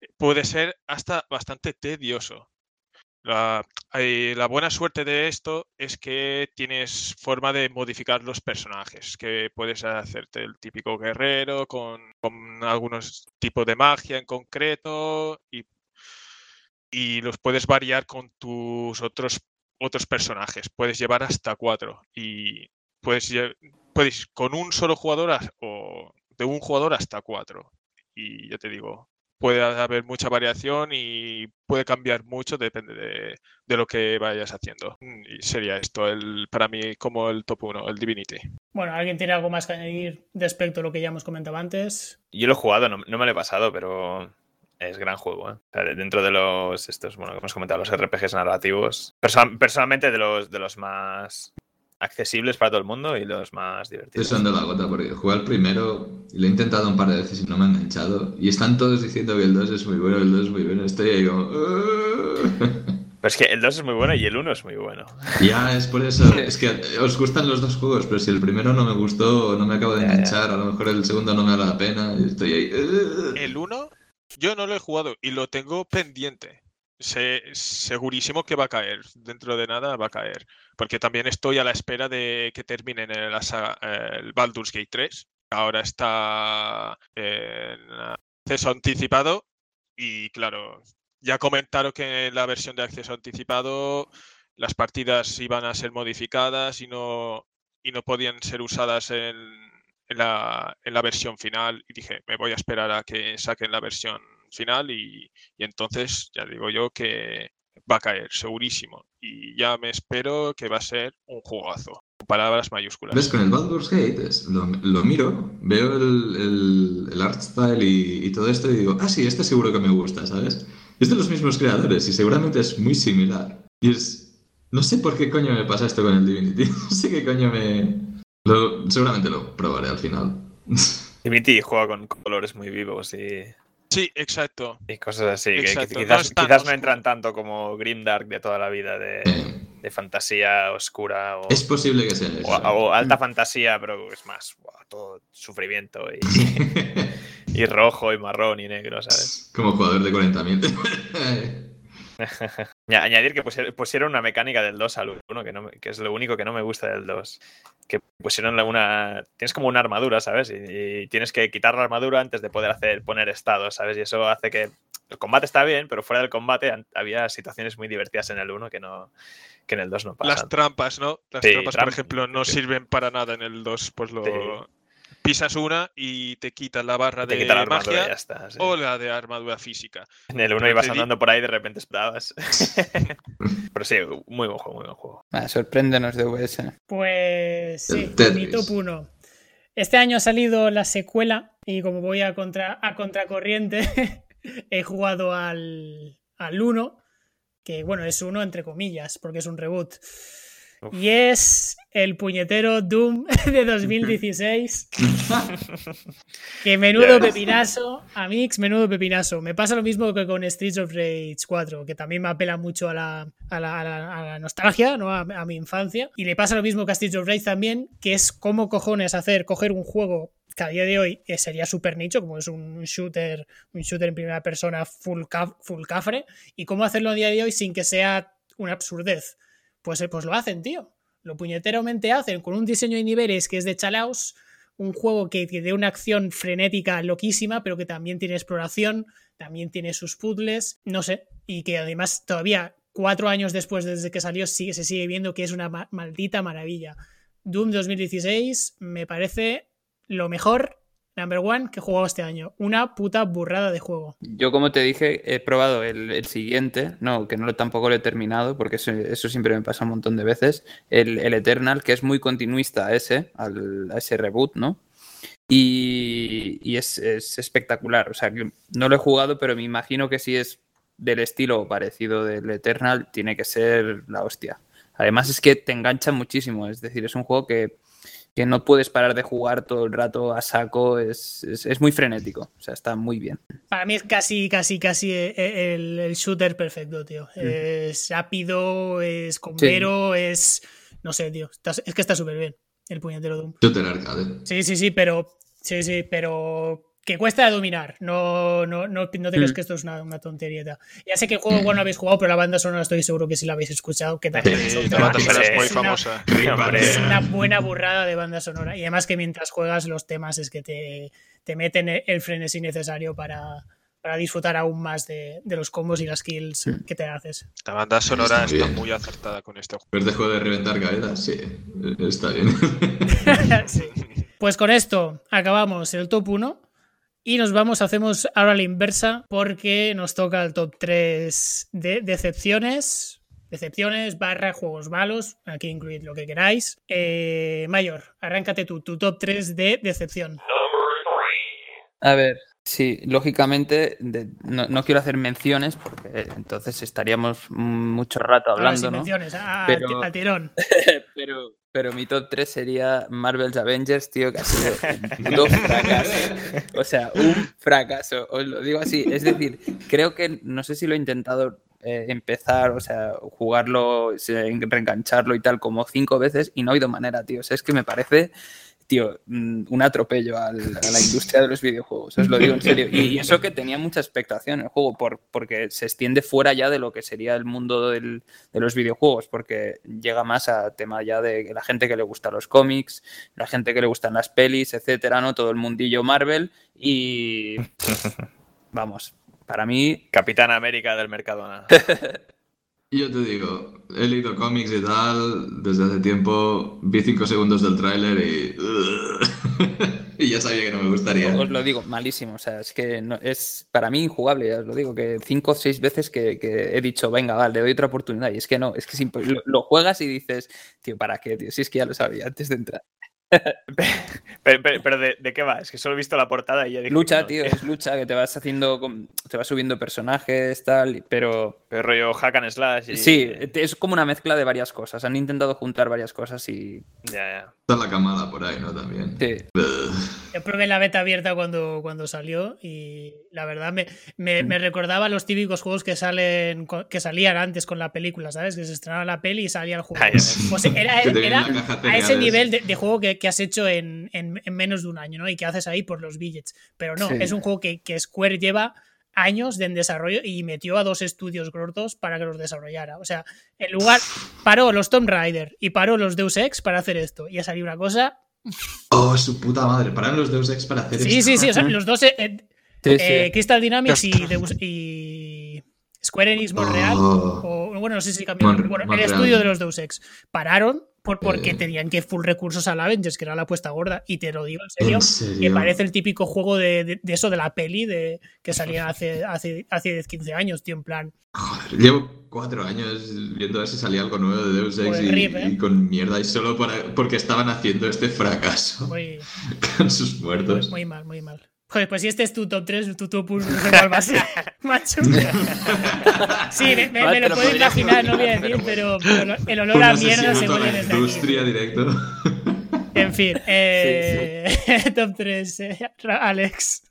eh, puede ser hasta bastante tedioso. La, eh, la buena suerte de esto es que tienes forma de modificar los personajes, que puedes hacerte el típico guerrero con, con algunos tipos de magia en concreto y, y los puedes variar con tus otros, otros personajes. Puedes llevar hasta cuatro y puedes, puedes con un solo jugador o de un jugador hasta cuatro. Y ya te digo, puede haber mucha variación y puede cambiar mucho, depende de, de lo que vayas haciendo. Mm, Y sería esto el, para mí como el top 1, el Divinity. Bueno, ¿alguien tiene algo más que añadir respecto a lo que ya hemos comentado antes? Yo lo he jugado, no, no me lo he pasado, pero es gran juego. ¿eh? O sea, de- dentro de los estos, bueno, que hemos comentado, los RPGs narrativos, perso- personalmente de los de los más accesibles para todo el mundo y los más Estoy divertidos. sudando la gota porque jugué al primero y lo he intentado un par de veces y no me ha enganchado. Y están todos diciendo que el 2 es muy bueno, el 2 es muy bueno. Estoy ahí como... "Ah". Pero es que el 2 es muy bueno y el 1 es muy bueno. Ya, es por eso. Es que os gustan los dos juegos, pero si el primero no me gustó, no me acabo de Ya, ya. enganchar, a lo mejor el segundo no me vale la pena y estoy ahí... "Ah". El 1 yo no lo he jugado y lo tengo pendiente. Sé, segurísimo que va a caer. Dentro de nada va a caer. Porque también estoy a la espera de que terminen el, el Baldur's Gate 3. Ahora está en acceso anticipado. Y claro, ya comentaron que en la versión de acceso anticipado las partidas iban a ser modificadas y no, y no podían ser usadas en la, en la versión final. Y dije, me voy a esperar a que saquen la versión final y, y entonces ya digo yo que va a caer, segurísimo. Y ya me espero que va a ser un jugazo. Palabras mayúsculas. ¿Ves? Con el Baldur's Gate es- lo, lo miro, veo el, el, el art style y, y todo esto y digo, ah, sí, este seguro que me gusta, ¿sabes? Es de los mismos creadores y seguramente es muy similar. Y es... No sé por qué coño me pasa esto con el Divinity. No sé qué coño me... Lo- seguramente lo probaré al final. Divinity juega con colores muy vivos y, Sí, exacto. y cosas así. que- que Exacto, no quizás no entran tanto como Grimdark de toda la vida, de, de fantasía oscura o, es posible que sea eso. o- o alta fantasía, pero es más buah, todo sufrimiento y, y rojo y marrón y negro, ¿sabes? Como jugador de 40.000. Añadir que pusier- pusieron una mecánica del 2 al 1, que, no que es lo único que no me gusta del 2. Que pusieron una. Tienes como una armadura, ¿sabes? Y, y tienes que quitar la armadura antes de poder hacer poner estado, ¿sabes? Y eso hace que. El combate está bien, pero fuera del combate había situaciones muy divertidas en el 1 que no que en el 2 no pasan. Las trampas, ¿no? Las Sí, trampas, por ejemplo, no sí. sirven para nada en el 2. Pues lo Sí. Pisas una y te quitas la barra Te de la armadura y magia ya está. sí. o la de armadura física. En el 1 pero ibas andando por ahí y de repente esperabas. pero sí, muy buen juego, muy buen juego. Ah, sorpréndenos de VS. Pues sí, mi top 1. Este año ha salido la secuela y como voy a, contra, a contracorriente, he jugado al, al 1, que bueno, es uno entre comillas, porque es un reboot. Uf. Y es el puñetero Doom de 2016. que menudo Ya ves. pepinazo, Amix, menudo pepinazo. Me pasa lo mismo que con Streets of Rage 4, que también me apela mucho a la, a la, a la- a la nostalgia, ¿no? A, mi infancia. Y le pasa lo mismo que a Streets of Rage también, que es cómo cojones hacer, coger un juego que a día de hoy eh, sería súper nicho, como es un shooter, un shooter en primera persona full, ca- full cafre, y cómo hacerlo a día de hoy sin que sea una absurdez. Pues, eh, pues lo hacen, tío. Lo puñeteramente hacen con un diseño de niveles que es de chalaos, un juego que tiene una acción frenética loquísima, pero que también tiene exploración, también tiene sus puzzles, no sé, y que además todavía cuatro años después desde que salió sigue, se sigue viendo que es una ma- maldita maravilla. Doom 2016 me parece lo mejor, number one, que he jugado este año. Una puta burrada de juego. Yo, como te dije, he probado el, el siguiente, no, que no lo, tampoco lo he terminado, porque eso, eso siempre me pasa un montón de veces. El, el Eternal, que es muy continuista a ese, al- a ese reboot, ¿no? Y, y es, es espectacular. O sea, que no lo he jugado, pero me imagino que si es del estilo parecido del Eternal, tiene que ser la hostia. Además, es que te engancha muchísimo. Es decir, es un juego que, que no puedes parar de jugar todo el rato a saco. Es, es, es muy frenético. O sea, está muy bien. Para mí es casi, casi, casi eh, el, el shooter perfecto, tío. Es rápido, es combero, es. No sé, tío. está- es que está súper bien el puñetero Doom. Shooter arcade. Sí, sí, sí, pero. Sí, sí, pero. Que cuesta de dominar. No, no, no, no te crees Mm. que esto es una, una tonterieta. Ya sé que el juego igual no habéis jugado, pero la banda sonora estoy seguro que sí la habéis escuchado. Que también es Sí, otra- es muy una- famosa. Es una buena burrada de banda sonora. Y además que mientras juegas los temas es que te, te meten el frenesí necesario para, para disfrutar aún más de, de los combos y las kills que te haces. La banda sonora Está muy acertada con este juego. ¿Pero de juego de reventar cabezas? Sí, está bien. Sí. Pues con esto acabamos el top 1 y nos vamos, hacemos ahora la inversa porque nos toca el top 3 de decepciones. Decepciones barra juegos malos, aquí incluid lo que queráis. Eh, Mayor, arráncate tú, tu top 3 de decepción. A ver, sí, lógicamente de- no, no quiero hacer menciones porque entonces estaríamos mucho rato Ahora hablando, sin ¿no? menciones, a, Pero- a tirón. Pero, pero mi top 3 sería Marvel's Avengers, tío, que ha sido un fracaso. O sea, un fracaso, os lo digo así. Es decir, creo que no sé si lo he intentado eh, empezar, o sea, jugarlo, reengancharlo y tal, como cinco veces y no ha habido manera, tío. O sea, es que me parece, tío, mm, un atropello al- a la industria de los videojuegos. Os lo digo en serio. Y, y eso que tenía mucha expectación el juego, por, porque se extiende fuera ya de lo que sería el mundo del, de los videojuegos, porque llega más a tema ya de la gente que le gusta los cómics, la gente que le gustan las pelis, etcétera, ¿no? Todo el mundillo Marvel y vamos, para mí Capitán América del Mercadona. Yo te digo, he leído cómics y tal desde hace tiempo, vi 5 segundos del tráiler y... y ya sabía que no me gustaría. os lo digo, malísimo, o sea, es que no, es para mí injugable, ya os lo digo, que cinco o seis veces que, he dicho, venga, vale, le doy otra oportunidad y es que no, es que lo, lo juegas y dices, tío, ¿para qué, tío? Si es que ya lo sabía antes de entrar. Pero, pero- pero ¿de, de qué va? Es que solo he visto la portada y ya dije. Lucha, no, tío, es lucha, que te vas haciendo, con- te vas subiendo personajes, tal, pero Pero rollo hack and slash. Y... Sí, es como una mezcla de varias cosas. Han intentado juntar varias cosas y. Ya, ya. Está la camada por ahí, ¿no? También. Sí. Yo probé la beta abierta cuando, cuando salió y la verdad me, me, me recordaba los típicos juegos que salen que salían antes con la película, ¿sabes? Que se estrenaba la peli y salía el juego. Ah. Pues era, era a ese nivel de, de juego que, que has hecho en, en- en menos de un año, ¿no? Y que haces ahí por los billets. Pero no, Sí. es un juego que, que Square lleva años de en desarrollo y metió a dos estudios gordos para que los desarrollara. O sea, en lugar, paró los Tomb Raider y paró los Deus Ex para hacer esto. Y ha salido una cosa. Oh, su puta madre. Pararon los Deus Ex para hacer Sí, esto. sí, sí. O sea, los dos. eh, eh, Sí, sí. eh, Crystal Dynamics y, Deus- y Square Enix Montreal. Oh. O, bueno, no sé si cambió. Mon- bueno, el estudio de los Deus Ex. Pararon por, porque Eh. tenían que full recursos a la Avengers, que era la apuesta gorda. Y te lo digo en serio. ¿En Que parece el típico juego de, de- de eso, de la peli de, que salía hace, hace, hace 10, 15 años, tío, en plan. Joder, llevo cuatro años viendo a ver si salía algo nuevo de Deus Ex Joder, y, rip, ¿eh? y con mierda y solo para- porque estaban haciendo este fracaso Muy, con sus muertos. muy mal, muy mal. Joder, pues si este es tu top 3, tu top 1 no sé cuál va a ser, macho. Sí, me, me- me lo puedo imaginar, no voy a decir, pero, el olor a mierda se huele desde industria aquí. directo. En fin, eh, top 3, Alex.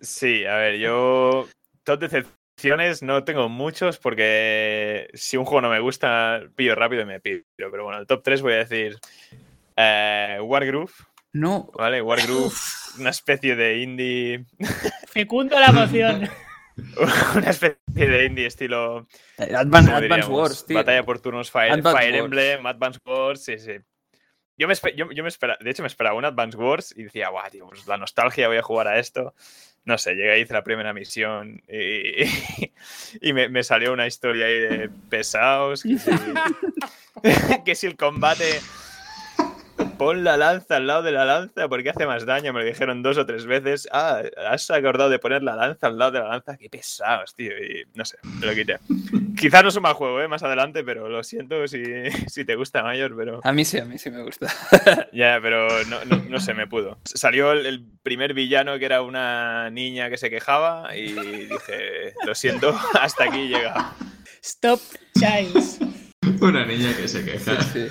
Sí, a ver, yo. Top decepciones no tengo muchos porque si un juego no me gusta, pillo rápido y me pido. Pero bueno, el top 3 voy a decir. eh, Wargroove, No. ¿vale? Wargroove, una especie de indie. Fecundo la emoción. una especie de indie estilo. Eh, Advan- ¿cómo Advance? Wars, tío. Batalla por turnos, Fire, Advance Fire. Emblem, Advance Wars, sí, sí. Yo me, yo, yo me esperaba, de hecho me esperaba un Advance Wars y decía, guau, tío, pues la nostalgia, voy a jugar a esto. No sé, llegué, hice la primera misión y, y me, me salió una historia ahí de pesados. Que si, que si el combate... Pon la lanza al lado de la lanza porque hace más daño. Me lo dijeron dos o tres veces. Ah, has acordado de poner la lanza al lado de la lanza. Qué pesados, tío. Y no sé, me lo quité. Quizás no es un mal juego, ¿eh? Más adelante, pero lo siento si, si te gusta Mayor, pero. A mí sí, a mí sí me gusta. Ya, pero no, no, no sé, me pudo. Salió el, el primer villano que era una niña que se quejaba y dije, lo siento, hasta aquí llega. Stop Childs. Una niña que se queja. Sí.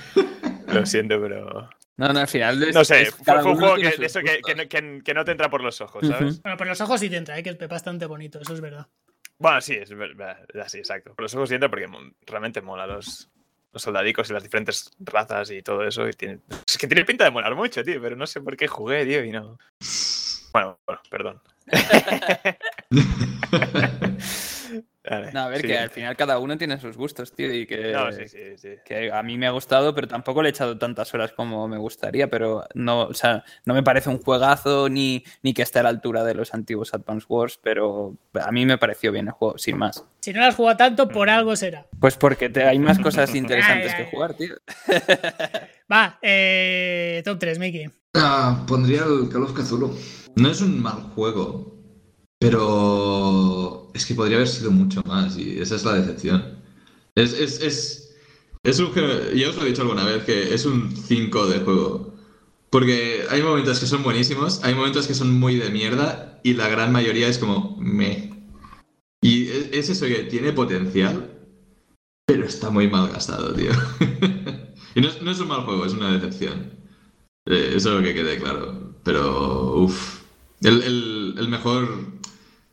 Lo siento, pero. No, no, al final. es- No sé, es- fue, un juego que, eso que, que no- que- que no te entra por los ojos, ¿sabes? Bueno, por los ojos sí te entra, ¿eh? que el Pepa es bastante bonito, eso es verdad. Bueno, sí, es verdad, sí, exacto. Por los ojos siento porque mo- realmente mola los, los soldadicos y las diferentes razas y todo eso. Y tiene, es que tiene pinta de molar mucho, tío, pero no sé por qué jugué, tío, y no. Bueno, bueno, perdón. Vale, No, a ver, que al final cada uno tiene sus gustos, tío, y que, No, sí, sí, sí. que a mí me ha gustado, pero tampoco le he echado tantas horas como me gustaría, pero no, o sea, no me parece un juegazo ni, ni que esté a la altura de los antiguos Advance Wars, pero a mí me pareció bien el juego, sin más. Si no lo has jugado tanto, por algo será. Pues porque te- hay más cosas interesantes Ay, que ay, jugar, tío. Va, eh, top 3, Mickey. Ah, pondría el Call of Cthulhu. No es un mal juego, pero es que podría haber sido mucho más y esa es la decepción. Es, es, es, es un ya os lo he dicho alguna vez, que es un 5 de juego. Porque hay momentos que son buenísimos, hay momentos que son muy de mierda y la gran mayoría es como me. Y es, es eso que tiene potencial, pero está muy mal gastado, tío. y no es, es un mal juego, es una decepción. Eh, eso que quede claro. Pero, uff. El- el mejor,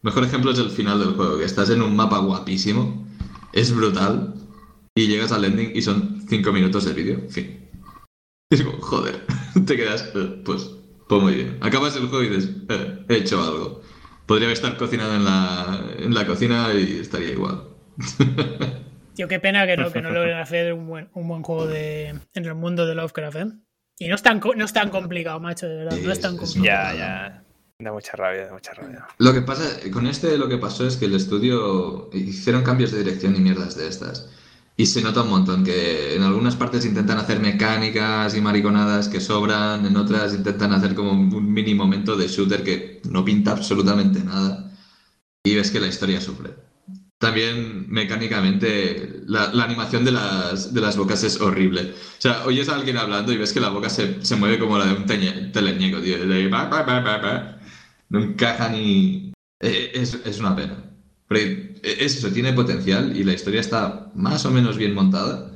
mejor ejemplo es el final del juego, que estás en un mapa guapísimo, es brutal, y llegas al ending y son 5 minutos de vídeo. Fin. Y es como, joder, te quedas, eh, pues, pues muy bien. Acabas el juego y dices, eh, he hecho algo. Podría estar cocinado en la, en la cocina y estaría igual. Tío, qué pena que no, que no logren hacer un buen, un buen juego de, en el mundo de Lovecraft, ¿eh? Y no es tan, co- no es tan complicado, macho, de verdad. No es tan complicado. Ya, ya. Da mucha rabia, da mucha rabia. Lo que pasa, con este lo que pasó es que el estudio hicieron cambios de dirección y mierdas de estas. Y se nota un montón que en algunas partes intentan hacer mecánicas y mariconadas que sobran, en otras intentan hacer como un mini momento de shooter que no pinta absolutamente nada. Y ves que la historia sufre. También mecánicamente la, animación de las, de las bocas es horrible. O sea, oyes a alguien hablando y ves que la boca se, se mueve como la de un teleñeco, tío. de No encaja ni... eh, Es, es una pena. Porque es eso, tiene potencial y la historia está más o menos bien montada.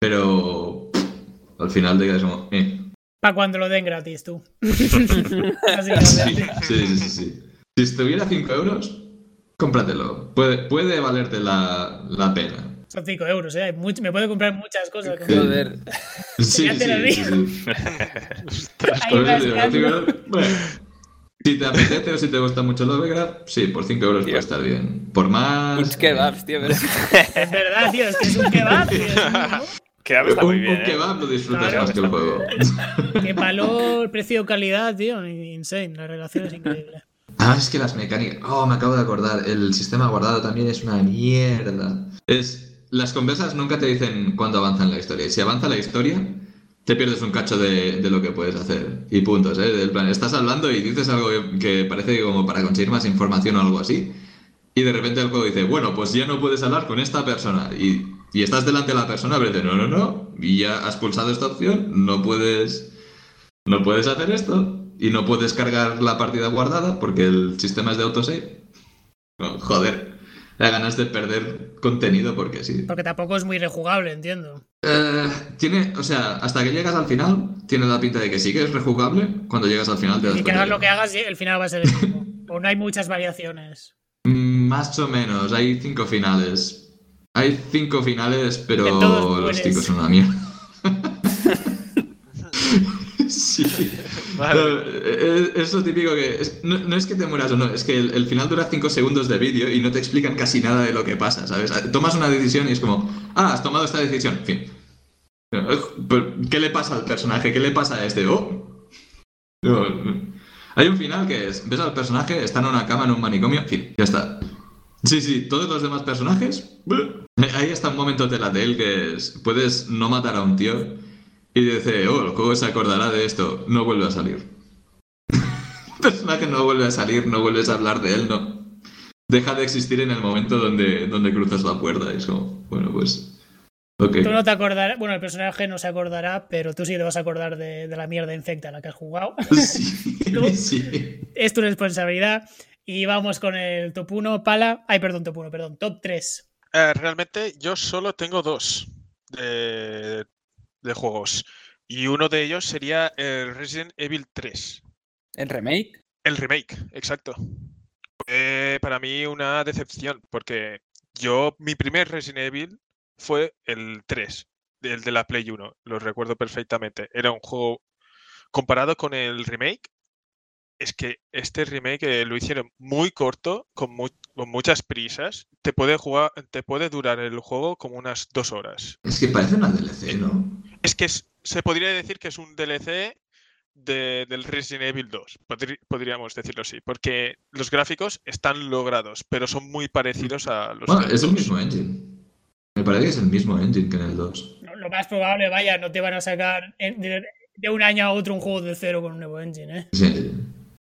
Pero pff, al final te quedas como... eh. Para cuando lo den gratis, tú. Sí, sí, sí, sí, sí. Si estuviera 5 euros, cómpratelo. Puede, puede valerte la, la pena. Son 5 euros, ¿eh? Me puedo comprar muchas cosas. con-. Joder. Sí, Ya te lo sí, sí, digo. sí. Bueno, Si te apetece o si te gusta mucho Lovecraft, sí, por 5 euros Tío. puede estar bien. Por más. Unos kebabs, tío. pero- Es verdad, tío, es que es un kebab. tío, un- Kebab está muy un, bien. un ¿eh? kebab lo disfrutas Claro. más que el juego. Que valor, precio-calidad, tío, insane. La relación es increíble. Ah, es que las mecánicas. Oh, me acabo de acordar. El sistema guardado también es una mierda. Es. Las conversas nunca te dicen cuándo avanza en la historia. Y si avanza la historia, te pierdes un cacho de, de lo que puedes hacer. Y puntos, ¿eh? Estás hablando y dices algo que, parece como para conseguir más información o algo así. Y de repente el juego dice, bueno, pues ya no puedes hablar con esta persona. Y, y estás delante de la persona, pero dice, no, no, no. Y ya has pulsado esta opción, no puedes. No puedes hacer esto. Y no puedes cargar la partida guardada porque el sistema es de autosave. Joder. Da ganas de perder contenido porque sí. Porque tampoco es muy rejugable, entiendo. Eh, tiene, o sea, hasta que llegas al final, tiene la pinta de que sí que es rejugable. Cuando llegas al final te das Y que cuenta hagas lo que hagas, el final va a ser el mismo. O no hay muchas variaciones. Más o menos, hay cinco finales. Hay cinco finales, pero los cinco son una mierda. sí. Vale. No, es, lo típico que. es- no, no es que te mueras o no, es que el, el final dura 5 segundos de vídeo y no te explican casi nada de lo que pasa, ¿sabes? Tomas una decisión y es como, ah, has tomado esta decisión, en fin. ¿Qué le pasa al personaje? ¿Qué le pasa a este? Oh. No. Hay un final que es, ves al personaje, está en una cama en un manicomio, en fin, ya está. Sí, sí, todos los demás personajes. Ahí está un momento Telltale que es, puedes no matar a un tío y dice, oh, el juego se acordará de esto, no vuelve a salir. el personaje no vuelve a salir, no vuelves a hablar de él, no. Deja de existir en el momento donde, donde cruzas la puerta. Y es como, bueno, pues. Ok. Tú no te acordarás, bueno, el personaje no se acordará, pero tú sí te vas a acordar de, de la mierda infecta en la que has jugado. Sí, ¿Tú? sí. es tu responsabilidad. Y vamos con el top 1, pala. Ay, perdón, top 1, perdón, top 3. Eh, realmente yo solo tengo dos de, de juegos. Y uno de ellos sería el Resident Evil 3. ¿El remake? El remake, exacto. Fue para mí una decepción, porque yo, mi primer Resident Evil fue el 3, el de la Play 1, lo recuerdo perfectamente. Era un juego comparado con el remake. Es que este remake eh, lo hicieron muy corto, con, mu- con muchas prisas. Te puede jugar, te puede durar el juego como unas dos horas. Es que parece una DLC, ¿no? Es que es- se podría decir que es un DLC de- del Resident Evil 2, podri- podríamos decirlo así, porque los gráficos están logrados, pero son muy parecidos a los Bueno, es el 2. mismo engine. Me parece que es el mismo engine que en el 2. No, Lo más probable, vaya, no te van a sacar en- de, de un año a otro un juego de cero con un nuevo engine, ¿eh? Sí.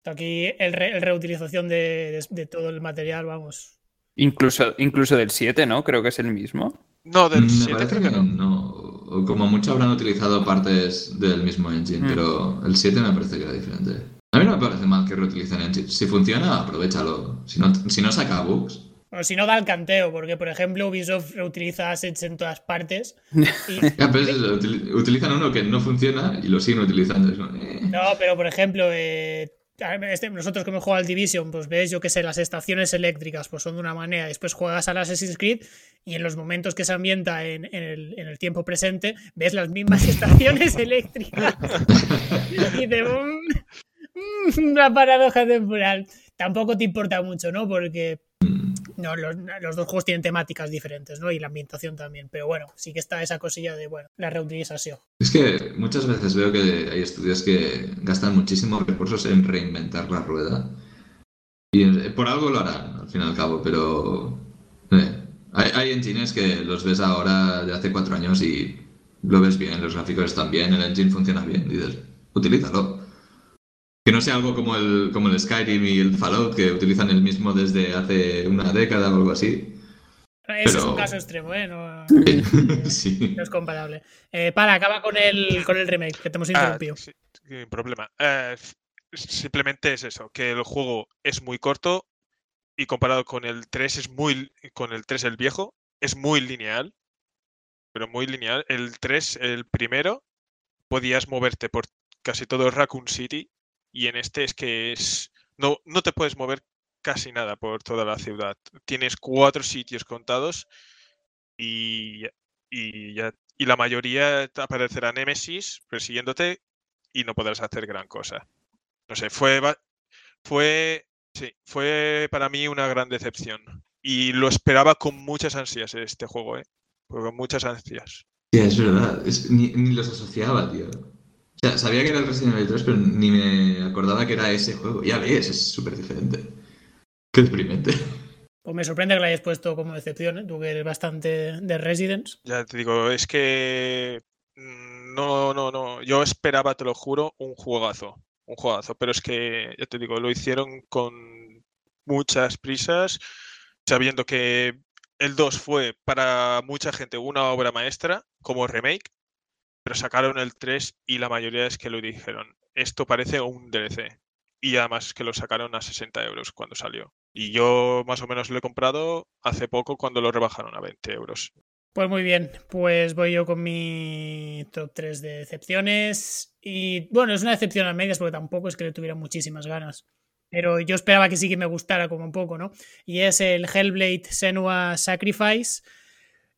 Aquí el, re- el reutilización de, de- de todo el material, vamos. Incluso, incluso del 7, ¿no? Creo que es el mismo. No, del Me 7 parece creo que que no. no. Como mucho habrán utilizado partes del mismo engine, Mm. pero el 7 me parece que era diferente. A mí no me parece mal que reutilicen engines. Si funciona, aprovechalo. Si no, si no saca bugs. O si no da el canteo, porque por ejemplo Ubisoft reutiliza assets en todas partes. Y, Ya, pero es eso, util- utilizan uno que no funciona y lo siguen utilizando. Eh. No, pero por ejemplo, eh, este- nosotros que hemos jugado al Division, pues ves, yo qué sé, las estaciones eléctricas pues son de una manera, después juegas al Assassin's Creed y en los momentos que se ambienta en, en el, tiempo presente, ves las mismas estaciones eléctricas. y de una paradoja temporal. Tampoco te importa mucho, ¿no? Porque no, los, los dos juegos tienen temáticas diferentes, ¿no? Y la ambientación también. Pero bueno, sí que está esa cosilla de, bueno, la reutilización. Es que muchas veces veo que hay estudios que gastan muchísimos recursos en reinventar la rueda. Y eh, por algo lo harán, al fin y al cabo, pero. eh, hay, hay engines que los ves ahora de hace cuatro años y lo ves bien, los gráficos están bien, el engine funciona bien. Y dices, utilízalo. Que no sea algo como el, como el Skyrim y el Fallout, que utilizan el mismo desde hace una década o algo así. Ese es un caso extremo, ¿eh? No, sí. no es comparable. Eh, para, acaba con el, con el remake, que te hemos Ah, interrumpido. sí, sin problema. Eh, simplemente es eso, que el juego es muy corto y comparado con el 3 es muy con el 3 el viejo es muy lineal, pero muy lineal. El 3, el primero, podías moverte por casi todo Raccoon City y en este es que es no no te puedes mover casi nada por toda la ciudad. Tienes cuatro sitios contados y, y, ya, y la mayoría aparecerá Nemesis persiguiéndote y no podrás hacer gran cosa. No sé, fue, Fue, sí, fue para mí una gran decepción. Y lo esperaba con muchas ansias este juego, ¿eh? Con muchas ansias. Sí, es verdad. Ni, ni los asociaba, tío. O sea, sabía que era el Resident Evil 3, pero ni me acordaba que era ese juego. Ya ves, es súper diferente. Qué deprimente. Pues me sorprende que lo hayas puesto como decepción, ¿eh? tú que eres bastante de Residence. Ya te digo, es que mm, no, no, no. Yo esperaba, te lo juro, un juegazo. Un juegazo. Pero es que, ya te digo, lo hicieron con muchas prisas, sabiendo que el 2 fue para mucha gente una obra maestra como remake, pero sacaron el 3 y la mayoría es que lo dijeron. Esto parece un DLC. Y además que lo sacaron a 60 euros cuando salió. Y yo más o menos lo he comprado hace poco cuando lo rebajaron a 20 euros. Pues muy bien, pues voy yo con mi top 3 de decepciones. Y bueno, es una decepción a medias porque tampoco es que le tuviera muchísimas ganas. Pero yo esperaba que sí que me gustara como un poco, ¿no? Y es el Hellblade Senua Sacrifice.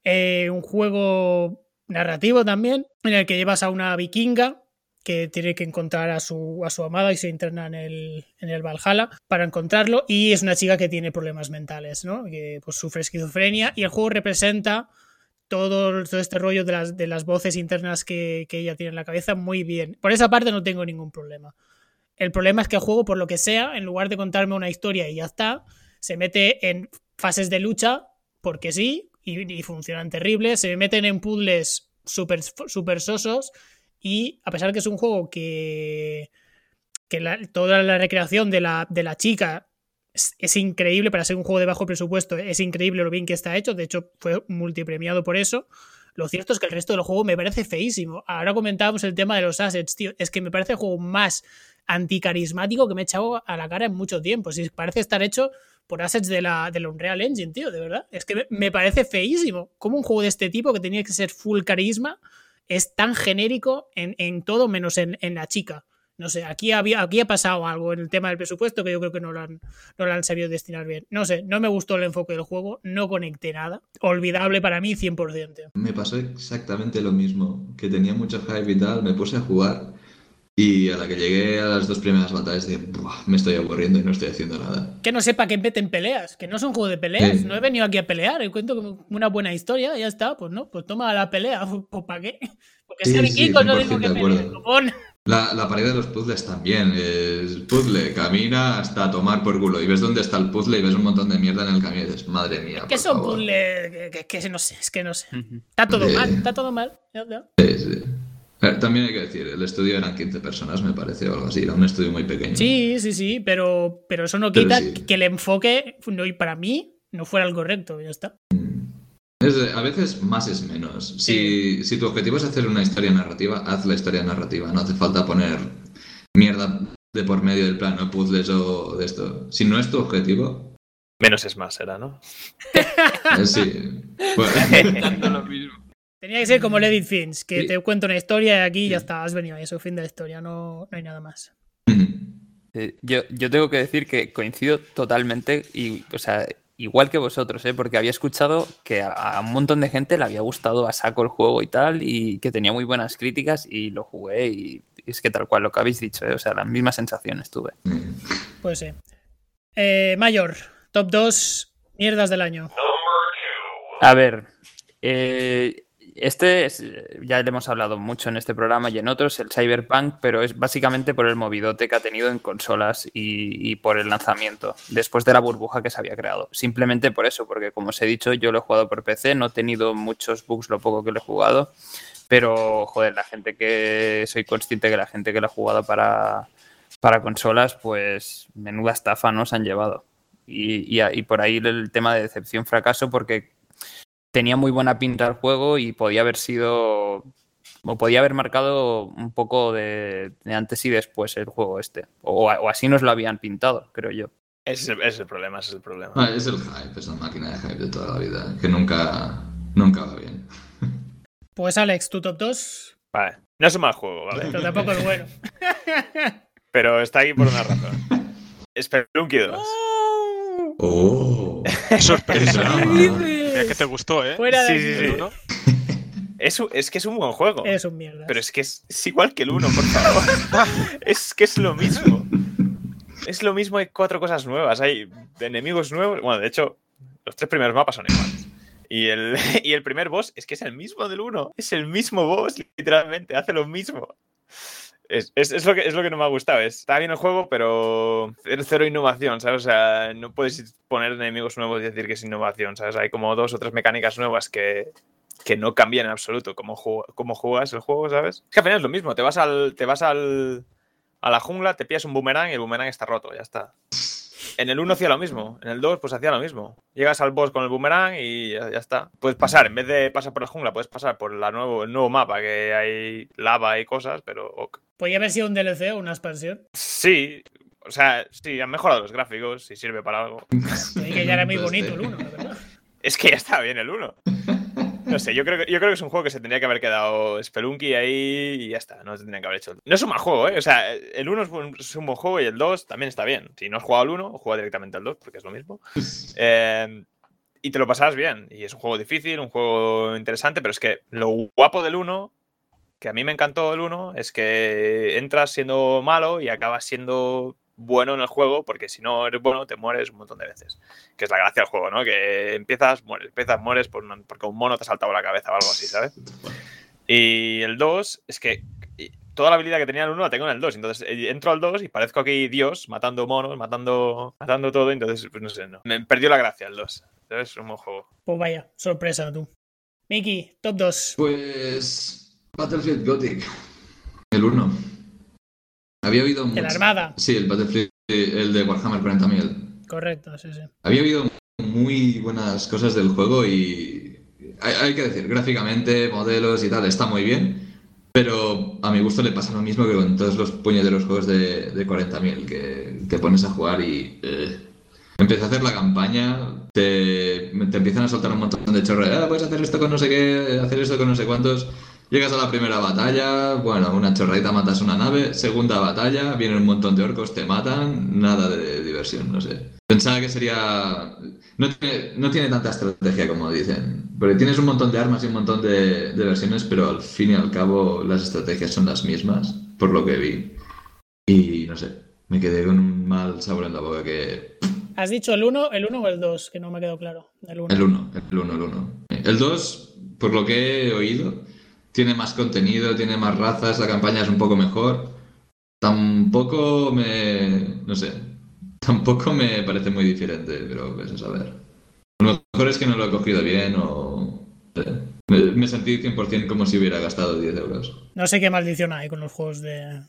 eh, un juego narrativo también, en el que llevas a una vikinga que tiene que encontrar a su, a su amada y se interna en el, en el Valhalla para encontrarlo. Y es una chica que tiene problemas mentales, ¿no? Que pues, sufre esquizofrenia. Y el juego representa todo, todo este rollo de las, de las voces internas que, que ella tiene en la cabeza muy bien. Por esa parte no tengo ningún problema. El problema es que el juego, por lo que sea, en lugar de contarme una historia y ya está, se mete en fases de lucha porque sí y, funcionan terribles. Se meten en puzzles súper super sosos y a pesar que es un juego que, que toda la recreación de la, de la chica es, es increíble para ser un juego de bajo presupuesto, es increíble lo bien que está hecho, de hecho fue multipremiado por eso. Lo cierto es que el resto del juego me parece feísimo. Ahora comentábamos el tema de los assets, tío. Es que me parece el juego más anticarismático que me he echado a la cara en mucho tiempo. Si parece estar hecho por assets de la, de la Unreal Engine, tío, de verdad. Es que me, me parece feísimo. Como un juego de este tipo que tenía que ser full carisma es tan genérico en, en todo menos en, en la chica. No sé, aquí, había, aquí ha pasado algo en el tema del presupuesto que yo creo que no lo, han, no lo han sabido destinar bien. No sé, no me gustó el enfoque del juego, no conecté nada. Olvidable para mí 100%. tío. Me pasó exactamente lo mismo, que tenía mucho hype y tal, me puse a jugar y a la que llegué a las dos primeras batallas dije, "Buah, me estoy aburriendo y no estoy haciendo nada. Que no sepa que meten peleas, que no es un juego de peleas. Sí. No he venido aquí a pelear, he cuento una buena historia, ya está, pues no, pues toma la pelea, pues ¿para qué? Porque Sí, sí, vikingos, no 100% digo que de acuerdo. peleen. La, la pared de los puzzles también, es puzzle, camina hasta tomar por culo y ves dónde está el puzzle y ves un montón de mierda en el camino y dices, madre mía. Que por son favor". puzzles, que, que- que no sé, es que no sé. Está todo Eh. mal, está todo mal. Sí, sí. También hay que decir, el estudio eran 15 personas, me parece, o algo así, era un estudio muy pequeño. Sí, sí, sí, pero, pero eso no Pero quita sí. que el enfoque, no, y para mí, no fuera el correcto, ya está. Es de- a veces más es menos. Si, si tu objetivo es hacer una historia narrativa, haz la historia narrativa. No hace falta poner mierda de por medio del plano, puzzles o de esto. Si no es tu objetivo, Menos es más, era, ¿no? eh, sí. Bueno, lo mismo. Tenía que ser como el Edith Finch, que Sí. te cuento una historia y aquí ya está, has venido a eso, fin de la historia, no, no hay nada más. Eh, Yo, yo tengo que decir que coincido totalmente y, o sea, igual que vosotros, ¿eh? porque había escuchado que a, a un montón de gente le había gustado a saco el juego y tal, y que tenía muy buenas críticas y lo jugué y es que tal cual lo que habéis dicho, ¿eh? o sea, las mismas sensaciones tuve. Pues sí. Eh, Mayor, top 2, mierdas del año. A ver, eh, este es- ya le hemos hablado mucho en este programa y en otros, el Cyberpunk, pero es básicamente por el movidote que ha tenido en consolas y, por el lanzamiento, después de la burbuja que se había creado. Simplemente por eso, porque como os he dicho, yo lo he jugado por PC, no he tenido muchos bugs lo poco que lo he jugado, pero joder, la gente que soy consciente que la gente que lo ha jugado para, para consolas, pues menuda estafa nos han llevado. Y, y, y por ahí el tema de decepción fracaso, porque tenía muy buena pinta el juego y podía haber sido o podía haber marcado un poco de, de antes y después el juego este o, o así nos lo habían pintado creo yo Ese es el, ese es el problema, ese es el problema. Ah, es el hype, es la máquina de hype de toda la vida, que nunca, nunca va bien. Pues Alex, tu top 2, Vale. No es un mal juego, ¿vale? pero tampoco es bueno. Pero está ahí por una razón. Spelunky 2. ¡Oh! Sorpresa. Mira que te gustó, ¿eh? Fuera de Sí. Es, es que es un buen juego. Es un mierda. Pero es que es, es igual que el 1, por favor. es que es lo mismo. es lo mismo, hay cuatro cosas nuevas. Hay enemigos nuevos. Bueno, de hecho, los tres primeros mapas son iguales. Y el, y el primer boss es que es el mismo del 1. Es el mismo boss, literalmente. Hace lo mismo. Es, es, lo que, es lo que no me ha gustado. Está bien el juego, pero cero innovación, ¿sabes? O sea, no puedes poner enemigos nuevos y decir que es innovación, ¿sabes? Hay como dos o tres mecánicas nuevas que, que no cambian en absoluto cómo, cómo juegas el juego, ¿sabes? Es que al final es lo mismo. Te vas al, te vas al, a la jungla, te pillas un boomerang y el boomerang está roto, ya está. En el 1 hacía lo mismo, en el 2 pues hacía lo mismo. Llegas al boss con el boomerang y ya, está. Puedes pasar, en vez de pasar por la jungla, puedes pasar por la nuevo, el nuevo mapa, que hay lava y cosas, pero... Ok. ¿Podría haber sido un DLC o una expansión? Sí, o sea, sí, han mejorado los gráficos, si sirve para algo. Y que ya era muy bonito el 1, la verdad. Es que ya está bien el 1. No sé, yo creo, que, yo creo que es un juego que se tendría que haber quedado Spelunky ahí y ya está, no se tendría que haber hecho. No es un mal juego, ¿eh? O sea, el 1 es, un- es un buen juego y el 2 también está bien. Si no has jugado al 1, juega directamente al 2, porque es lo mismo. Eh, y te lo pasarás bien. Y es un juego difícil, un juego interesante, pero es que lo guapo del 1, que a mí me encantó del 1, es que entras siendo malo y acabas siendo bueno en el juego, porque si no eres bueno, te mueres un montón de veces. Que es la gracia del juego, ¿no? Que empiezas, mueres, empiezas, mueres por una- porque un mono te ha saltado la cabeza o algo así, ¿sabes? Y el 2 es que toda la habilidad que tenía el 1 la tengo en el 2. Entonces eh, entro al 2 y parezco aquí Dios matando monos, matando, matando todo. Entonces, pues no sé, no. Me perdió la gracia el 2. ¿Sabes? Un buen juego. Pues vaya, sorpresa tú. Miki, top 2. Pues. Battlefield Gothic. El 1. Había De la mucho- Armada. Sí, el Battlefield, el de Warhammer 40.000. Correcto, sí, sí. Había oído muy buenas cosas del juego y hay, hay que decir, gráficamente, modelos y tal, está muy bien, pero a mi gusto le pasa lo mismo que con todos los puñeteros juegos de, de 40.000, que te pones a jugar y... eh, Empieza a hacer la campaña, te, te empiezan a soltar un montón de chorros, ah, puedes hacer esto con no sé qué, hacer esto con no sé cuántos... Llegas a la primera batalla, bueno, una chorradita matas una nave, segunda batalla, vienen un montón de orcos, te matan, nada de diversión, no sé. Pensaba que sería... No tiene, no tiene tanta estrategia como dicen, porque tienes un montón de armas y un montón de, de versiones, pero al fin y al cabo las estrategias son las mismas, por lo que vi. Y no sé, me quedé con un mal sabor en la boca que... ¿Has dicho el 1, el 1 o el 2? Que no me quedó claro. El 1. El 1, el 1, el 1. El 2, por lo que he oído, tiene más contenido, tiene más razas, la campaña es un poco mejor. Tampoco me. No sé. Tampoco me parece muy diferente, pero pues a saber. Lo mejor es que no lo he cogido bien o. Me, me sentí 100% como si hubiera gastado 10 euros. No sé qué maldición hay con los juegos de,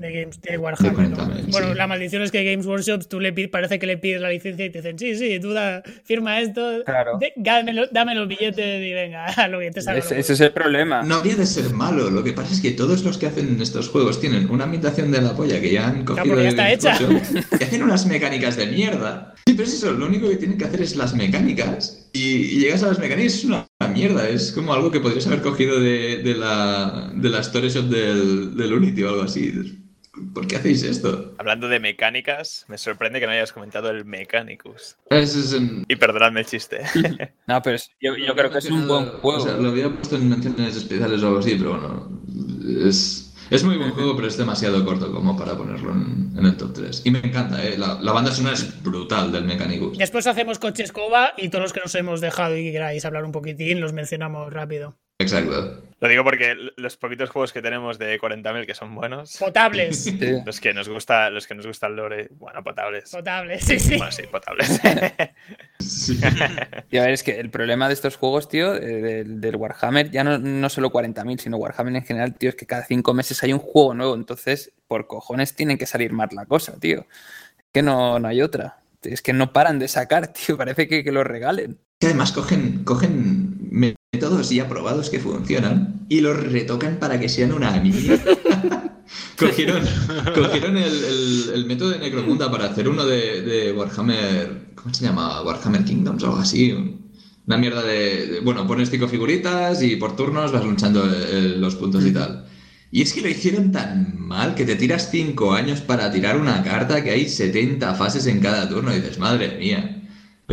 de Games de Warhammer. De ¿no? 40.000, Bueno, sí. la maldición es que Games Workshop tú le pi- parece que le pides la licencia y te dicen, sí, sí, tú da- firma esto, Claro. de- dame, lo- dame los billetes y venga, a lo que te salga. Ese, es el problema. No habría de ser malo, lo que pasa es que todos los que hacen estos juegos tienen una ambientación de la polla que ya han cogido porque ya de está Games hecha. Workshop y hacen unas mecánicas de mierda. Sí, pero es eso, lo único que tienen que hacer es las mecánicas y, y llegas a las mecánicas y es una mierda, es como algo que podrías haber cogido de, de la, de la Story Shop del, del Unity o algo así. ¿Por qué hacéis esto? Hablando de mecánicas, me sorprende que no hayas comentado el Mechanicus. Ese es un- Y perdonadme el chiste. No, pero es- yo, yo creo que es un buen juego. O sea, lo había puesto en menciones especiales o algo así, pero bueno. Es, es muy buen juego, pero es demasiado corto como para ponerlo en, en el top 3. Y me encanta, ¿eh? La, la banda sonora es brutal del Mechanicus. Después hacemos coche escoba y todos los que nos hemos dejado y que queráis hablar un poquitín los mencionamos rápido. Exacto. Lo digo porque los poquitos juegos que tenemos de 40.000 que son buenos, Potables. Sí. los que nos gusta, los que nos gusta el lore, bueno, potables. Potables, sí, sí. Bueno, sí, potables. Sí. Y a ver, es que el problema de estos juegos, tío, eh, del, del Warhammer, ya no, no solo 40.000, sino Warhammer en general, tío, es que cada cinco meses hay un juego nuevo. Entonces, por cojones, tienen que salir más la cosa, tío. Es que no, no hay otra. Es que no paran de sacar, tío. Parece que, que lo regalen. Que además cogen, cogen métodos ya probados que funcionan y los retocan para que sean una mierda. cogieron cogieron el, el- el método de Necromunda para hacer uno de, de Warhammer. ¿Cómo se llama? Warhammer Kingdoms o algo así. un- Una mierda de, de- Bueno, pones cinco figuritas y por turnos vas luchando eh, los puntos y tal. Y es que lo hicieron tan mal que te tiras cinco años para tirar una carta que hay 70 fases en cada turno y dices, madre mía.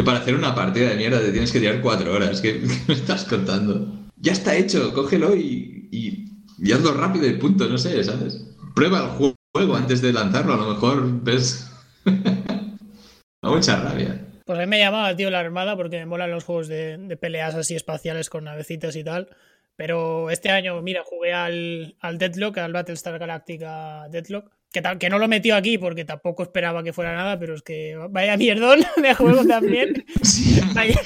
Para hacer una partida de mierda te tienes que tirar cuatro horas. ¿Qué, me estás contando? Ya está hecho, cógelo y, y, y hazlo rápido y punto, no sé, ¿sabes? Prueba el ju- juego antes de lanzarlo, a lo mejor ves, Da mucha rabia. Pues a mí me llamaba, tío, la Armada porque me molan los juegos de, peleas así espaciales con navecitas y tal. Pero este año, mira, jugué al Deadlock, al Battlestar Galactica Deadlock. Que, no lo metió aquí porque tampoco esperaba que fuera nada, pero es que vaya mierdón de juego también. Sí, Vaya,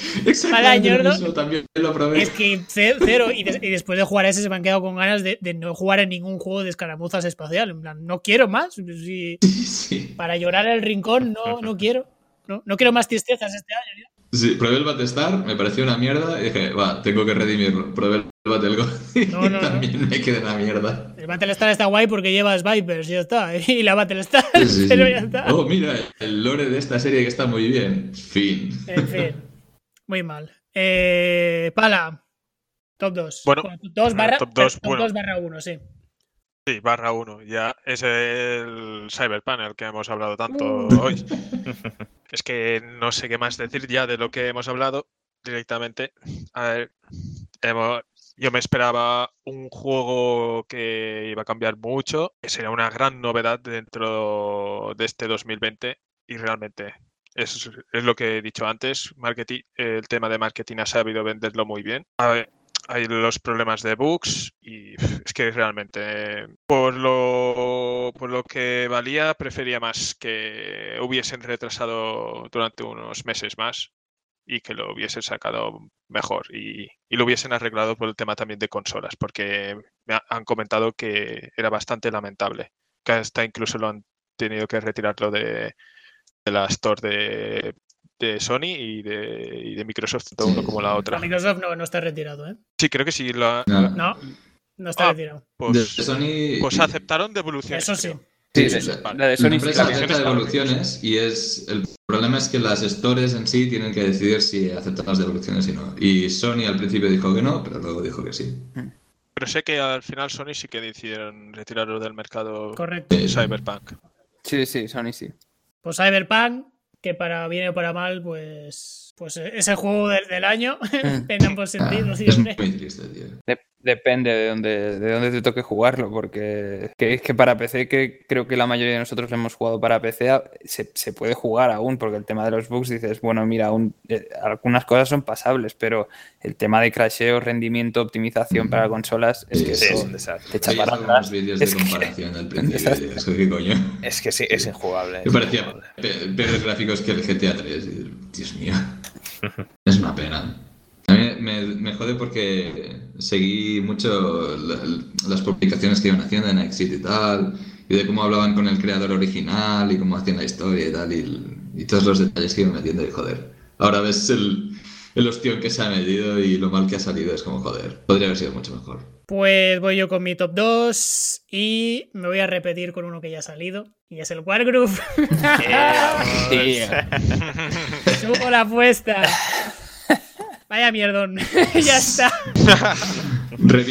lo también lo probé. es que ce- cero. Y, des- y después de jugar ese se me han quedado con ganas de, de no jugar en ningún juego de escaramuzas espacial. En plan, no quiero más. Sí, Sí, para llorar el rincón no, no quiero. No, no quiero más tristezas este año. tío. Sí, probé el Battlestar, me pareció una mierda y dije, va, tengo que redimirlo. Probé el Battle y No, no, no. también me quedé en la mierda. El Battlestar está guay porque llevas Vipers y ya está. Y la Battlestar, Sí, sí, sí. pero ya está. Oh, mira, el lore de esta serie que está muy bien. Fin. En fin, muy mal. Eh, Pala, top 2. Bueno, top 2 barra, top bueno. 2 barra 1, sí. Sí, barra 1. Ya es el Cyberpunk el que hemos hablado tanto Uh. hoy. Es que no sé qué más decir ya de lo que hemos hablado directamente. A ver, hemos- yo me esperaba un juego que iba a cambiar mucho, que sería una gran novedad dentro de este 2020 y realmente es, es lo que he dicho antes. Marketing, el tema de marketing ha sabido venderlo muy bien. A ver, hay los problemas de bugs y es que realmente por lo, por lo que valía prefería más que hubiesen retrasado durante unos meses más y que lo hubiesen sacado mejor y, y lo hubiesen arreglado por el tema también de consolas porque me ha- han comentado que era bastante lamentable que hasta incluso lo han tenido que retirarlo de, de la store de, de Sony y de, y de Microsoft tanto Sí. uno como la La otra Microsoft no, no está retirado, ¿eh? sí creo que sí lo ha- No. No, no está Ah, retirado. De pues, Sony. pues aceptaron devoluciones Eso sí. creo. Sí, Sí, de- sí. la de Sony La empresa acepta devoluciones y es el problema es que las stores en sí tienen que decidir si aceptan las devoluciones y no. Y Sony al principio dijo que no, pero luego dijo que sí. Pero sé que al final Sony sí que decidieron retirarlo del mercado Correcto. Sí. Cyberpunk. Sí, sí, Sony sí. Pues Cyberpunk, que para bien o para mal, pues, pues es el juego del, del año, en ambos Ah, sentidos, es siempre. muy triste, tío. De- depende de dónde, de dónde te toque jugarlo, porque que es que para PC, que creo que la mayoría de nosotros hemos jugado para PC, se, se puede jugar aún, porque el tema de los bugs dices, bueno, mira, aún, eh, algunas cosas son pasables, pero el tema de crasheo, rendimiento, optimización para consolas, es que Sí, eso es un desastre. te echa Veías para algunos atrás. vídeos de Es que- comparación al principio. Es que sí, es injugable. Me parecía pe- peores gráficos que el GTA 3. y, Dios mío. Es una pena. A mí me, me jode porque seguí mucho la- las publicaciones que iban haciendo en Exit y tal, y de cómo hablaban con el creador original y cómo hacían la historia y tal, y, y todos los detalles que iban metiendo, y joder. Ahora ves el, el ostión que se ha metido y lo mal que ha salido, es como joder. Podría haber sido mucho mejor. Pues voy yo con mi top 2 y me voy a repetir con uno que ya ha salido, y es el Wargroove. Eh, Subo la apuesta. Vaya mierdón. ya está.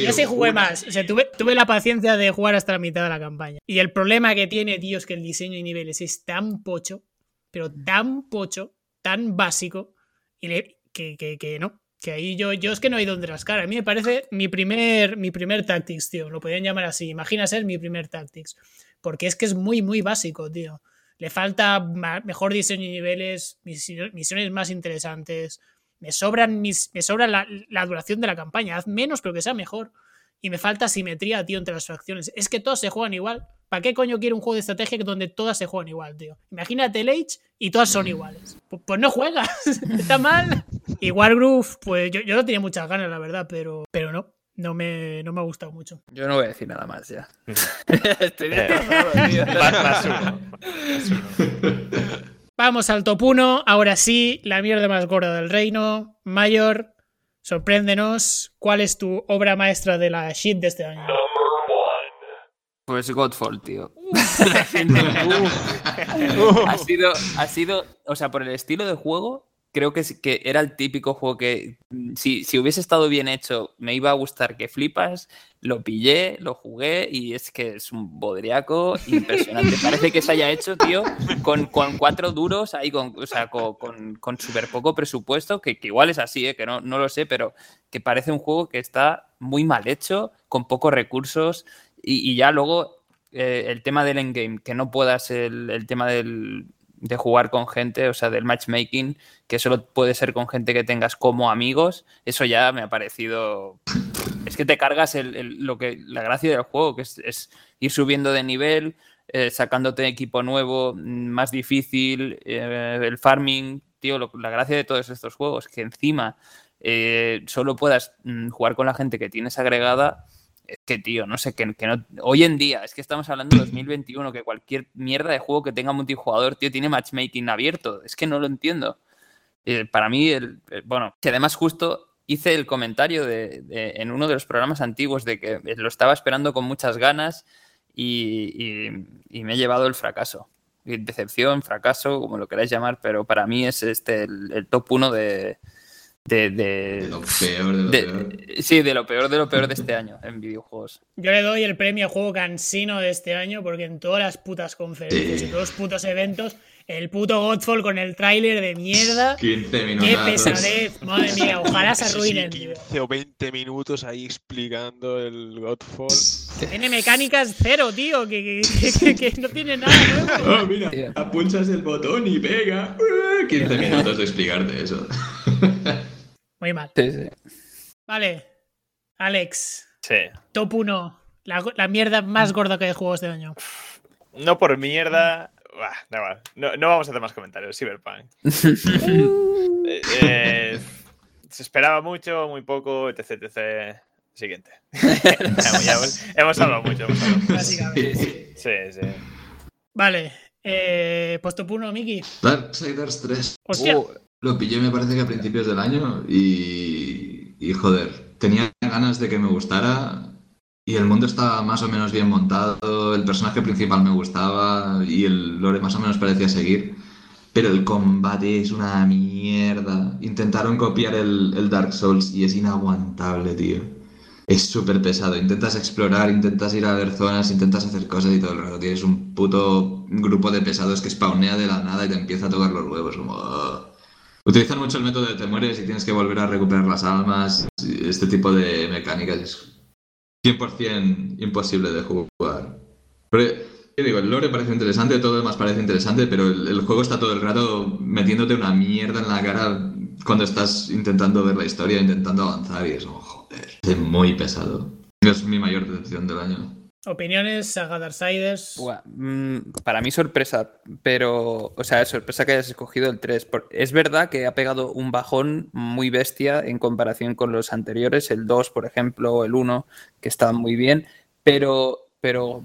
Yo sí jugué más. O sea, tuve, tuve la paciencia de jugar hasta la mitad de la campaña. Y el problema que tiene, tío, es que el diseño de niveles es tan pocho, pero tan pocho, tan básico, y le- que, que- que no. Que ahí yo, yo es que no hay donde rascar. A mí me parece mi primer, mi primer Tactics, tío. Lo podrían llamar así. Imagina ser mi primer Tactics. Porque es que es muy, muy básico, tío. Le falta mejor diseño de niveles, misi- misiones más interesantes. Me sobran mis, me sobra la, la duración de la campaña. Haz menos, pero que sea mejor. Y me falta simetría, tío, entre las facciones. Es que todas se juegan igual. ¿Para qué coño quiero un juego de estrategia donde todas se juegan igual, tío? Imagínate el Age y todas son iguales. Pu- Pues, no juegas. Está mal. Y Wargroove, pues yo, yo no tenía muchas ganas, la verdad, pero, pero no. No me, no me ha gustado mucho. Yo no voy a decir nada más ya. Estoy Eh, destrozado, tío. más, más uno. Más uno. Vamos al top 1. Ahora sí, la mierda más gorda del reino. Mayor, sorpréndenos. ¿Cuál es tu obra maestra de la shit de este año? Pues Godfall, tío. ha sido, ha sido, o sea, por el estilo de juego, creo que, era el típico juego que mm, si, si hubiese estado bien hecho, me iba a gustar que flipas. Lo pillé, lo jugué y es que es un bodriaco impresionante. Parece que se haya hecho, tío, con, con cuatro duros, ahí con, o sea, con, con, con súper poco presupuesto, que, que igual es así, ¿eh? que no, no lo sé, pero que parece un juego que está muy mal hecho, con pocos recursos y, y ya luego eh, el tema del endgame, que no puedas el, el tema del, de jugar con gente, o sea, del matchmaking, que solo puede ser con gente que tengas como amigos, eso ya me ha parecido... Es que te cargas el, lo que, la gracia del juego, que es, ir subiendo de nivel, eh, sacándote equipo nuevo, más difícil, eh, el farming, tío, la gracia de todos estos juegos, que encima eh, solo puedas mm, jugar con la gente que tienes agregada que, tío, no sé, que, no, hoy en día, es que estamos hablando de 2021, que cualquier mierda de juego que tenga multijugador, tío, tiene matchmaking abierto. Es que no lo entiendo. Eh, para mí, el, bueno, que además justo hice el comentario de, en uno de los programas antiguos de que lo estaba esperando con muchas ganas y, me he llevado el fracaso. Decepción, fracaso, como lo queráis llamar, pero para mí es este el top uno de, de, lo peor de lo peor. Sí, de lo peor de lo peor de este año en videojuegos. Yo le doy el premio a juego cansino de este año porque en todas las putas conferencias y todos los putos eventos, el puto Godfall con el tráiler de mierda. 15 minutos. Qué pesadez, madre mía, ojalá se arruinen. 15 o 20 minutos ahí explicando el Godfall. Tiene mecánicas cero, tío, que, que, no tiene nada nuevo. Oh, mira, apunchas el botón y pega. 15 minutos de explicarte eso. Muy mal. Sí, sí. Vale. Alex. Sí. Top 1. La, mierda más gorda que hay de juegos de año. No por mierda. no, no, vamos a hacer más comentarios. Cyberpunk. Eh, eh, se esperaba mucho, muy poco, etc. etc. Siguiente. hemos, hablado mucho. Básicamente. Sí, sí. Vale. Eh, pues top 1, Miki. Darksiders 3. Hostia. Uh, lo pillé, me parece que a principios del año y, y joder, tenía ganas de que me gustara y el mundo estaba más o menos bien montado, el personaje principal me gustaba y el lore más o menos parecía seguir, pero el combate es una mierda. Intentaron copiar el, el Dark Souls y es inaguantable, tío. Es súper pesado. Intentas explorar, intentas ir a ver zonas, intentas hacer cosas y todo el rato tienes un puto grupo de pesados que spawnea de la nada y te empieza a tocar los huevos, como... Utilizan mucho el método de te mueres y tienes que volver a recuperar las almas. Este tipo de mecánicas es 100% imposible de jugar. Pero, digo? El lore parece interesante, todo lo demás parece interesante, pero el, juego está todo el rato metiéndote una mierda en la cara cuando estás intentando ver la historia, intentando avanzar y eso, joder, es muy pesado. Es mi mayor decepción del año. Opiniones, Saga Darksiders. Mm, para mí sorpresa, pero, o sea, sorpresa que hayas escogido el 3. Es verdad que ha pegado un bajón muy bestia en comparación con los anteriores, el 2, por ejemplo, o el 1, que estaban muy bien, pero, pero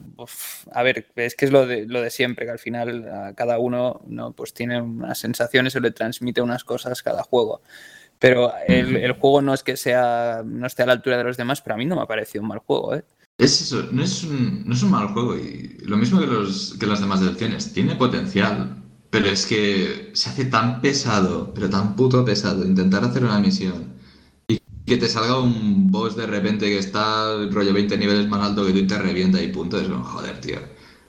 a ver, es que es lo de, lo de siempre, que al final cada uno ¿no? pues tiene unas sensaciones o le transmite unas cosas cada juego. Pero el, el, juego no es que sea no esté a la altura de los demás, pero a mí no me ha parecido un mal juego, ¿eh? Es eso, no es un, no es un mal juego. Y lo mismo que, los, que las demás decepciones, tiene potencial, pero es que se hace tan pesado, pero tan puto pesado, intentar hacer una misión y que te salga un boss de repente que está rollo 20 niveles más alto que tú y te revienta y punto. Es como, joder, tío.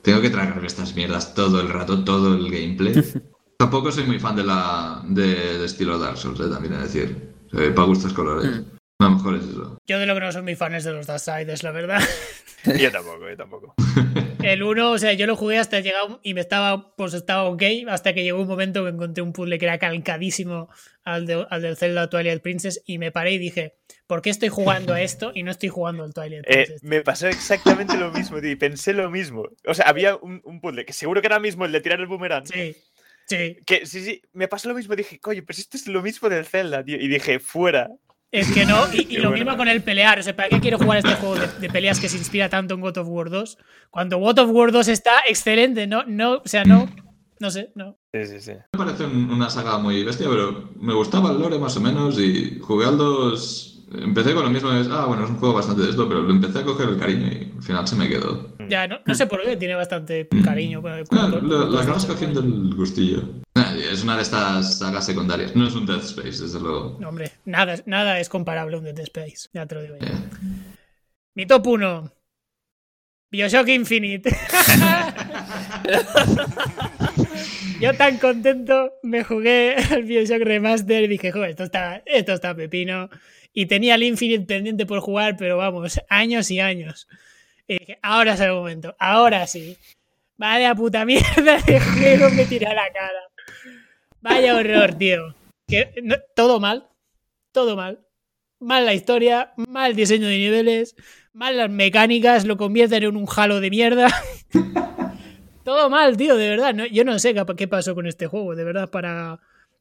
Tengo que tragarme estas mierdas todo el rato, todo el gameplay. Tampoco soy muy fan de la de, estilo Dark Souls, eh, también es decir. para gustos colores. Mm. A lo mejor es eso. Yo de lo que no soy muy fan es de los Darksiders, la verdad. yo tampoco, yo tampoco. El 1, o sea, yo lo jugué hasta llegar y me estaba, pues estaba ok, hasta que llegó un momento que encontré un puzzle que era calcadísimo al, al del Zelda Twilight Princess y me paré y dije, ¿por qué estoy jugando a esto y no estoy jugando al Twilight eh, Princess? me pasó exactamente lo mismo, tío, y pensé lo mismo. O sea, había un, un, puzzle que seguro que era mismo el de tirar el boomerang. Sí. Sí. Que sí, sí, me pasó lo mismo. Dije, coño, pero esto es lo mismo del Zelda, tío. Y dije, fuera. Es que no, y, lo mismo con el pelear. O sea, ¿para qué quiero jugar este juego de, peleas que se inspira tanto en God of War 2? Cuando God of War 2 está excelente, ¿no? no o sea, no. No sé, no. Sí, sí, sí. Me parece una saga muy bestia, pero me gustaba el lore más o menos y jugué al 2 Empecé con lo mismo, es, ah, bueno, es un juego bastante de esto, pero lo empecé a coger el cariño y al final se me quedó. Ya, no, no sé por qué, tiene bastante cariño. Ah, la, acabas cogiendo el gustillo. Es una de estas sagas secundarias, no es un Death Space, desde luego. No, hombre, nada, nada es comparable a un Death Space, ya te lo digo yo. Mi top 1. Bioshock Infinite. Yo tan contento me jugué al Bioshock Remaster y dije, joder, esto está, esto está pepino y tenía el Infinite pendiente por jugar, pero vamos, años y años. Y dije, ahora es el momento, ahora sí. Vaya puta mierda de juego me tira a la cara. Vaya horror, tío. Que, todo mal. Todo mal. Mal la historia, mal diseño de niveles, mal las mecánicas, lo convierten en un jalo de mierda. todo mal, tío, de verdad. No- yo no sé qué pasó con este juego, de verdad, para...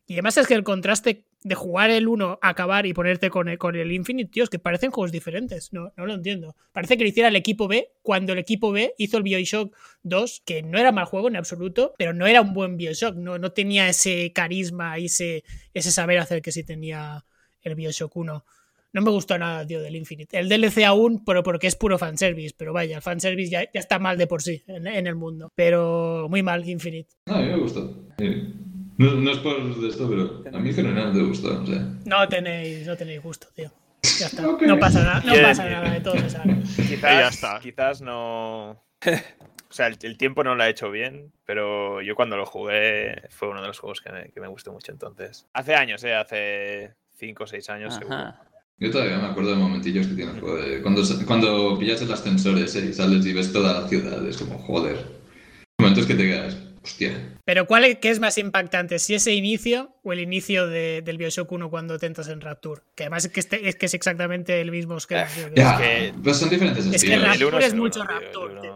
Y además es que el contraste de jugar el 1, acabar y ponerte con el, con el Infinite, tío, es que parecen juegos diferentes. No, no lo entiendo. Parece que lo hiciera el equipo B cuando el equipo B hizo el Bioshock 2, que no era mal juego en absoluto, pero no era un buen Bioshock. No, no tenía ese carisma y ese, ese saber hacer que sí tenía el Bioshock 1. No me gustó nada, tío, del Infinite. El DLC aún, pero porque es puro fanservice. Pero vaya, el fanservice ya, ya está mal de por sí en, el mundo. Pero muy mal, Infinite. No, a mí me gustó. Sí. No, no es por de esto, pero a mí generalmente me gustó. O sea. No tenéis, no tenéis gusto, tío. Ya está. Ok. No pasa nada, no Bien. pasa nada de todo. Quizás, Y ya está. quizás no. O sea, el, el tiempo no lo ha hecho bien, pero yo cuando lo jugué fue uno de los juegos que me, que me gustó mucho entonces. Hace años, ¿eh? Hace 5 o 6 años seguro. Yo todavía me acuerdo de momentillos que tiene el juego. de- Cuando, cuando pillas el ascensor ese y sales y ves toda la ciudad, es como, joder. Momentos que te quedas, hostia. Pero ¿cuál es, qué es más impactante? ¿Si ese inicio o el inicio de- del Bioshock 1 cuando te entras en Rapture? Que además es que, este- es, que es exactamente el mismo esquema. tío, que- Ya, que- pues son diferentes Es que estilos. Rapture El uno es mucho uno, Rapture,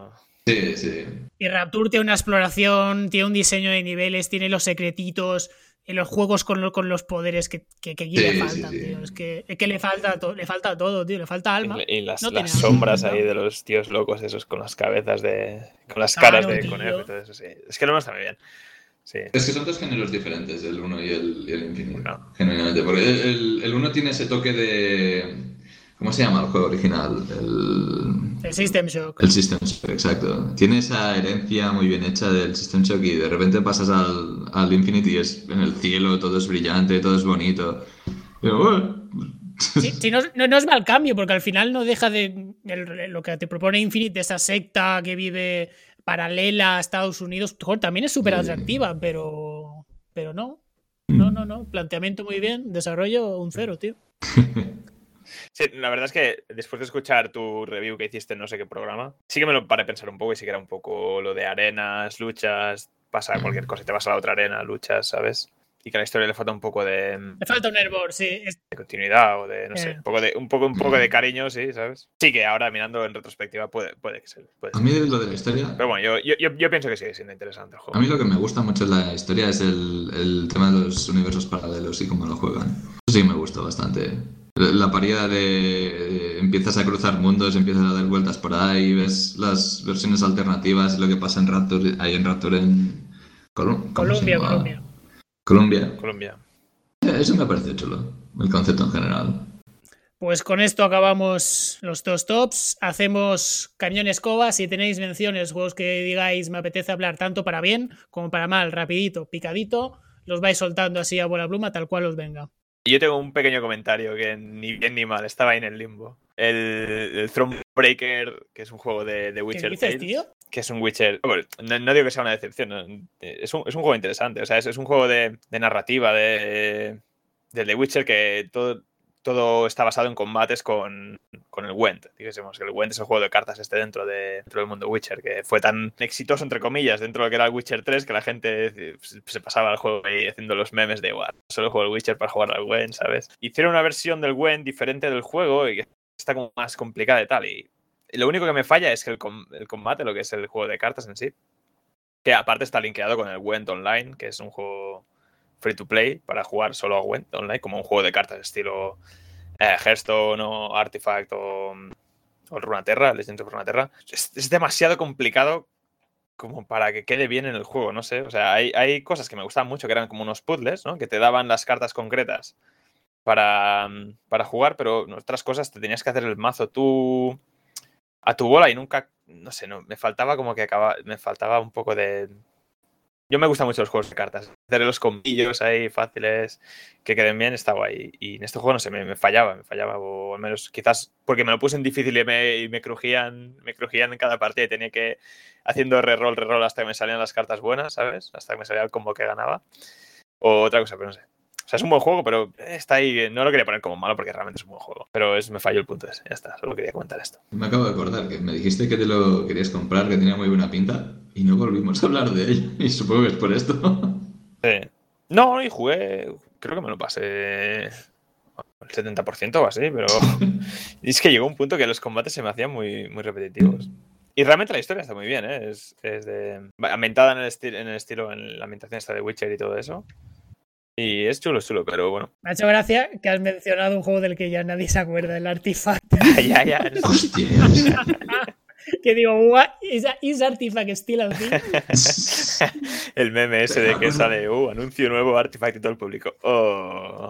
Sí, sí. Y Rapture tiene una exploración, tiene un diseño de niveles, tiene los secretitos, y los juegos con, lo- con los poderes que, que, que aquí Sí, le sí, faltan, sí. tío. Es que, es que le, falta to- le falta todo, tío. Le falta alma. Y, y las, No las tiene alma, sombras ¿no? ahí de los tíos locos, esos con las cabezas de. con las Claro, caras de conejo y todo eso, sí. Es que el uno está muy bien. Sí. Es que son dos géneros diferentes, el 1 y el, y el Infinite. No. Genuinamente. Porque el- el el 1 tiene ese toque de. ¿Cómo se llama el juego original? El. El System Shock. El System Shock, exacto. Tiene esa herencia muy bien hecha del System Shock y de repente pasas al, al Infinity y es en el cielo, todo es brillante, todo es bonito. Pero, bueno, Sí, sí, no, no- no es mal cambio, porque al final no deja de el- lo que te propone Infinite, de esa secta que vive paralela a Estados Unidos. También es súper atractiva, pero, pero no. No, no, no. Planteamiento muy bien, desarrollo un cero, tío. Sí, la verdad es que después de escuchar tu review que hiciste en no sé qué programa, sí que me lo paré a pensar un poco y sí que era un poco lo de arenas, luchas, pasa cualquier cosa y te vas a la otra arena, luchas, ¿sabes? Y que a la historia le falta un poco de, Le falta un hervor, sí. De continuidad o de, no sé, Eh. un poco de, un poco, un poco de cariño, sí, ¿sabes? Sí que ahora mirando en retrospectiva puede, puede que sea. puede a mí lo de la historia. Pero bueno, yo, yo, yo, yo pienso que sigue siendo interesante el A juego. mí lo que me gusta mucho de la historia es el, el tema de los universos paralelos y cómo lo juegan. Eso sí me gustó bastante. La paridad de empiezas a cruzar mundos, empiezas a dar vueltas por ahí, ves las versiones alternativas y lo que pasa en Rapture, ahí en Rapture en Colum- ¿cómo se Colombia? Colombia. Colombia. Colombia. Eh, Eso me parece chulo, el concepto en general. Pues con esto acabamos los dos tops. Hacemos cañón escoba. Si tenéis menciones, juegos que digáis me apetece hablar tanto para bien como para mal, rapidito, picadito, los vais soltando así a bola pluma, tal cual os venga. Yo tengo un pequeño comentario que ni bien ni mal, estaba ahí en el limbo. El, el Thronebreaker, que es un juego de, de ¿Qué Witcher dices, Tales, tío? que es un Witcher. bueno, no, no digo que sea una decepción, no, es, un, es un juego interesante. O sea, es, es un juego de, de narrativa de, del The Witcher que todo, todo está basado en combates con, con el Gwent. Digamos que el Gwent es el juego de cartas este dentro, de, dentro del mundo Witcher, que fue tan exitoso, entre comillas, dentro de lo que era el Witcher 3, que la gente eh, se- pasaba al juego ahí haciendo los memes de, "Buah, solo juego el Witcher para jugar al Gwent, ¿sabes? Hicieron una versión del Gwent diferente del juego y está como más complicada y tal. Y lo único que me falla es que el, com- el combate, lo que es el juego de cartas en sí, que aparte está linkeado con el Gwent Online, que es un juego free to play para jugar solo a Gwent Online, como un juego de cartas estilo eh, Hearthstone o Artifact o, o Runeterra, Legends of Runeterra. Es, es demasiado complicado como para que quede bien en el juego, no sé. O sea, hay, hay cosas que me gustaban mucho que eran como unos puzzles, ¿no? Que te daban las cartas concretas para, para jugar, pero otras cosas te tenías que hacer el mazo tú a tu bola y nunca, no sé, no, me faltaba como que acaba, me faltaba un poco de... Yo me gustan mucho los juegos de cartas. Hacer los combillos ahí fáciles, que queden bien, está guay. Y en este juego, no sé, me, fallaba, me fallaba. O al menos quizás porque me lo puse en difícil y me, y me crujían, me crujían en cada partida y tenía que haciendo reroll, reroll hasta que me salían las cartas buenas, ¿sabes? Hasta que me salía el combo que ganaba. O otra cosa, pero no sé. Sea, es un buen juego, pero está ahí. No lo quería poner como malo porque realmente es un buen juego. Pero es, me falló el punto ese. Ya está, solo quería comentar esto. Me acabo de acordar que me dijiste que te lo querías comprar, que tenía muy buena pinta, y no volvimos a hablar de ello. Y supongo que es por esto. Sí. No, y jugué. Creo que me lo pasé el 70% o así, pero. es que llegó un punto que los combates se me hacían muy, muy repetitivos. Y realmente la historia está muy bien, ¿eh? Es, es de. ambientada en el, estilo, en el estilo, en la ambientación esta de Witcher y todo eso. Y es chulo, es chulo, pero bueno. Me ha hecho gracia que has mencionado un juego del que ya nadie se acuerda, el Artifact. ya, ya. Hostias. que digo, what is, is Artifact still a thing? el meme ese de que sale, uh, anuncio nuevo Artifact y todo el público. Oh.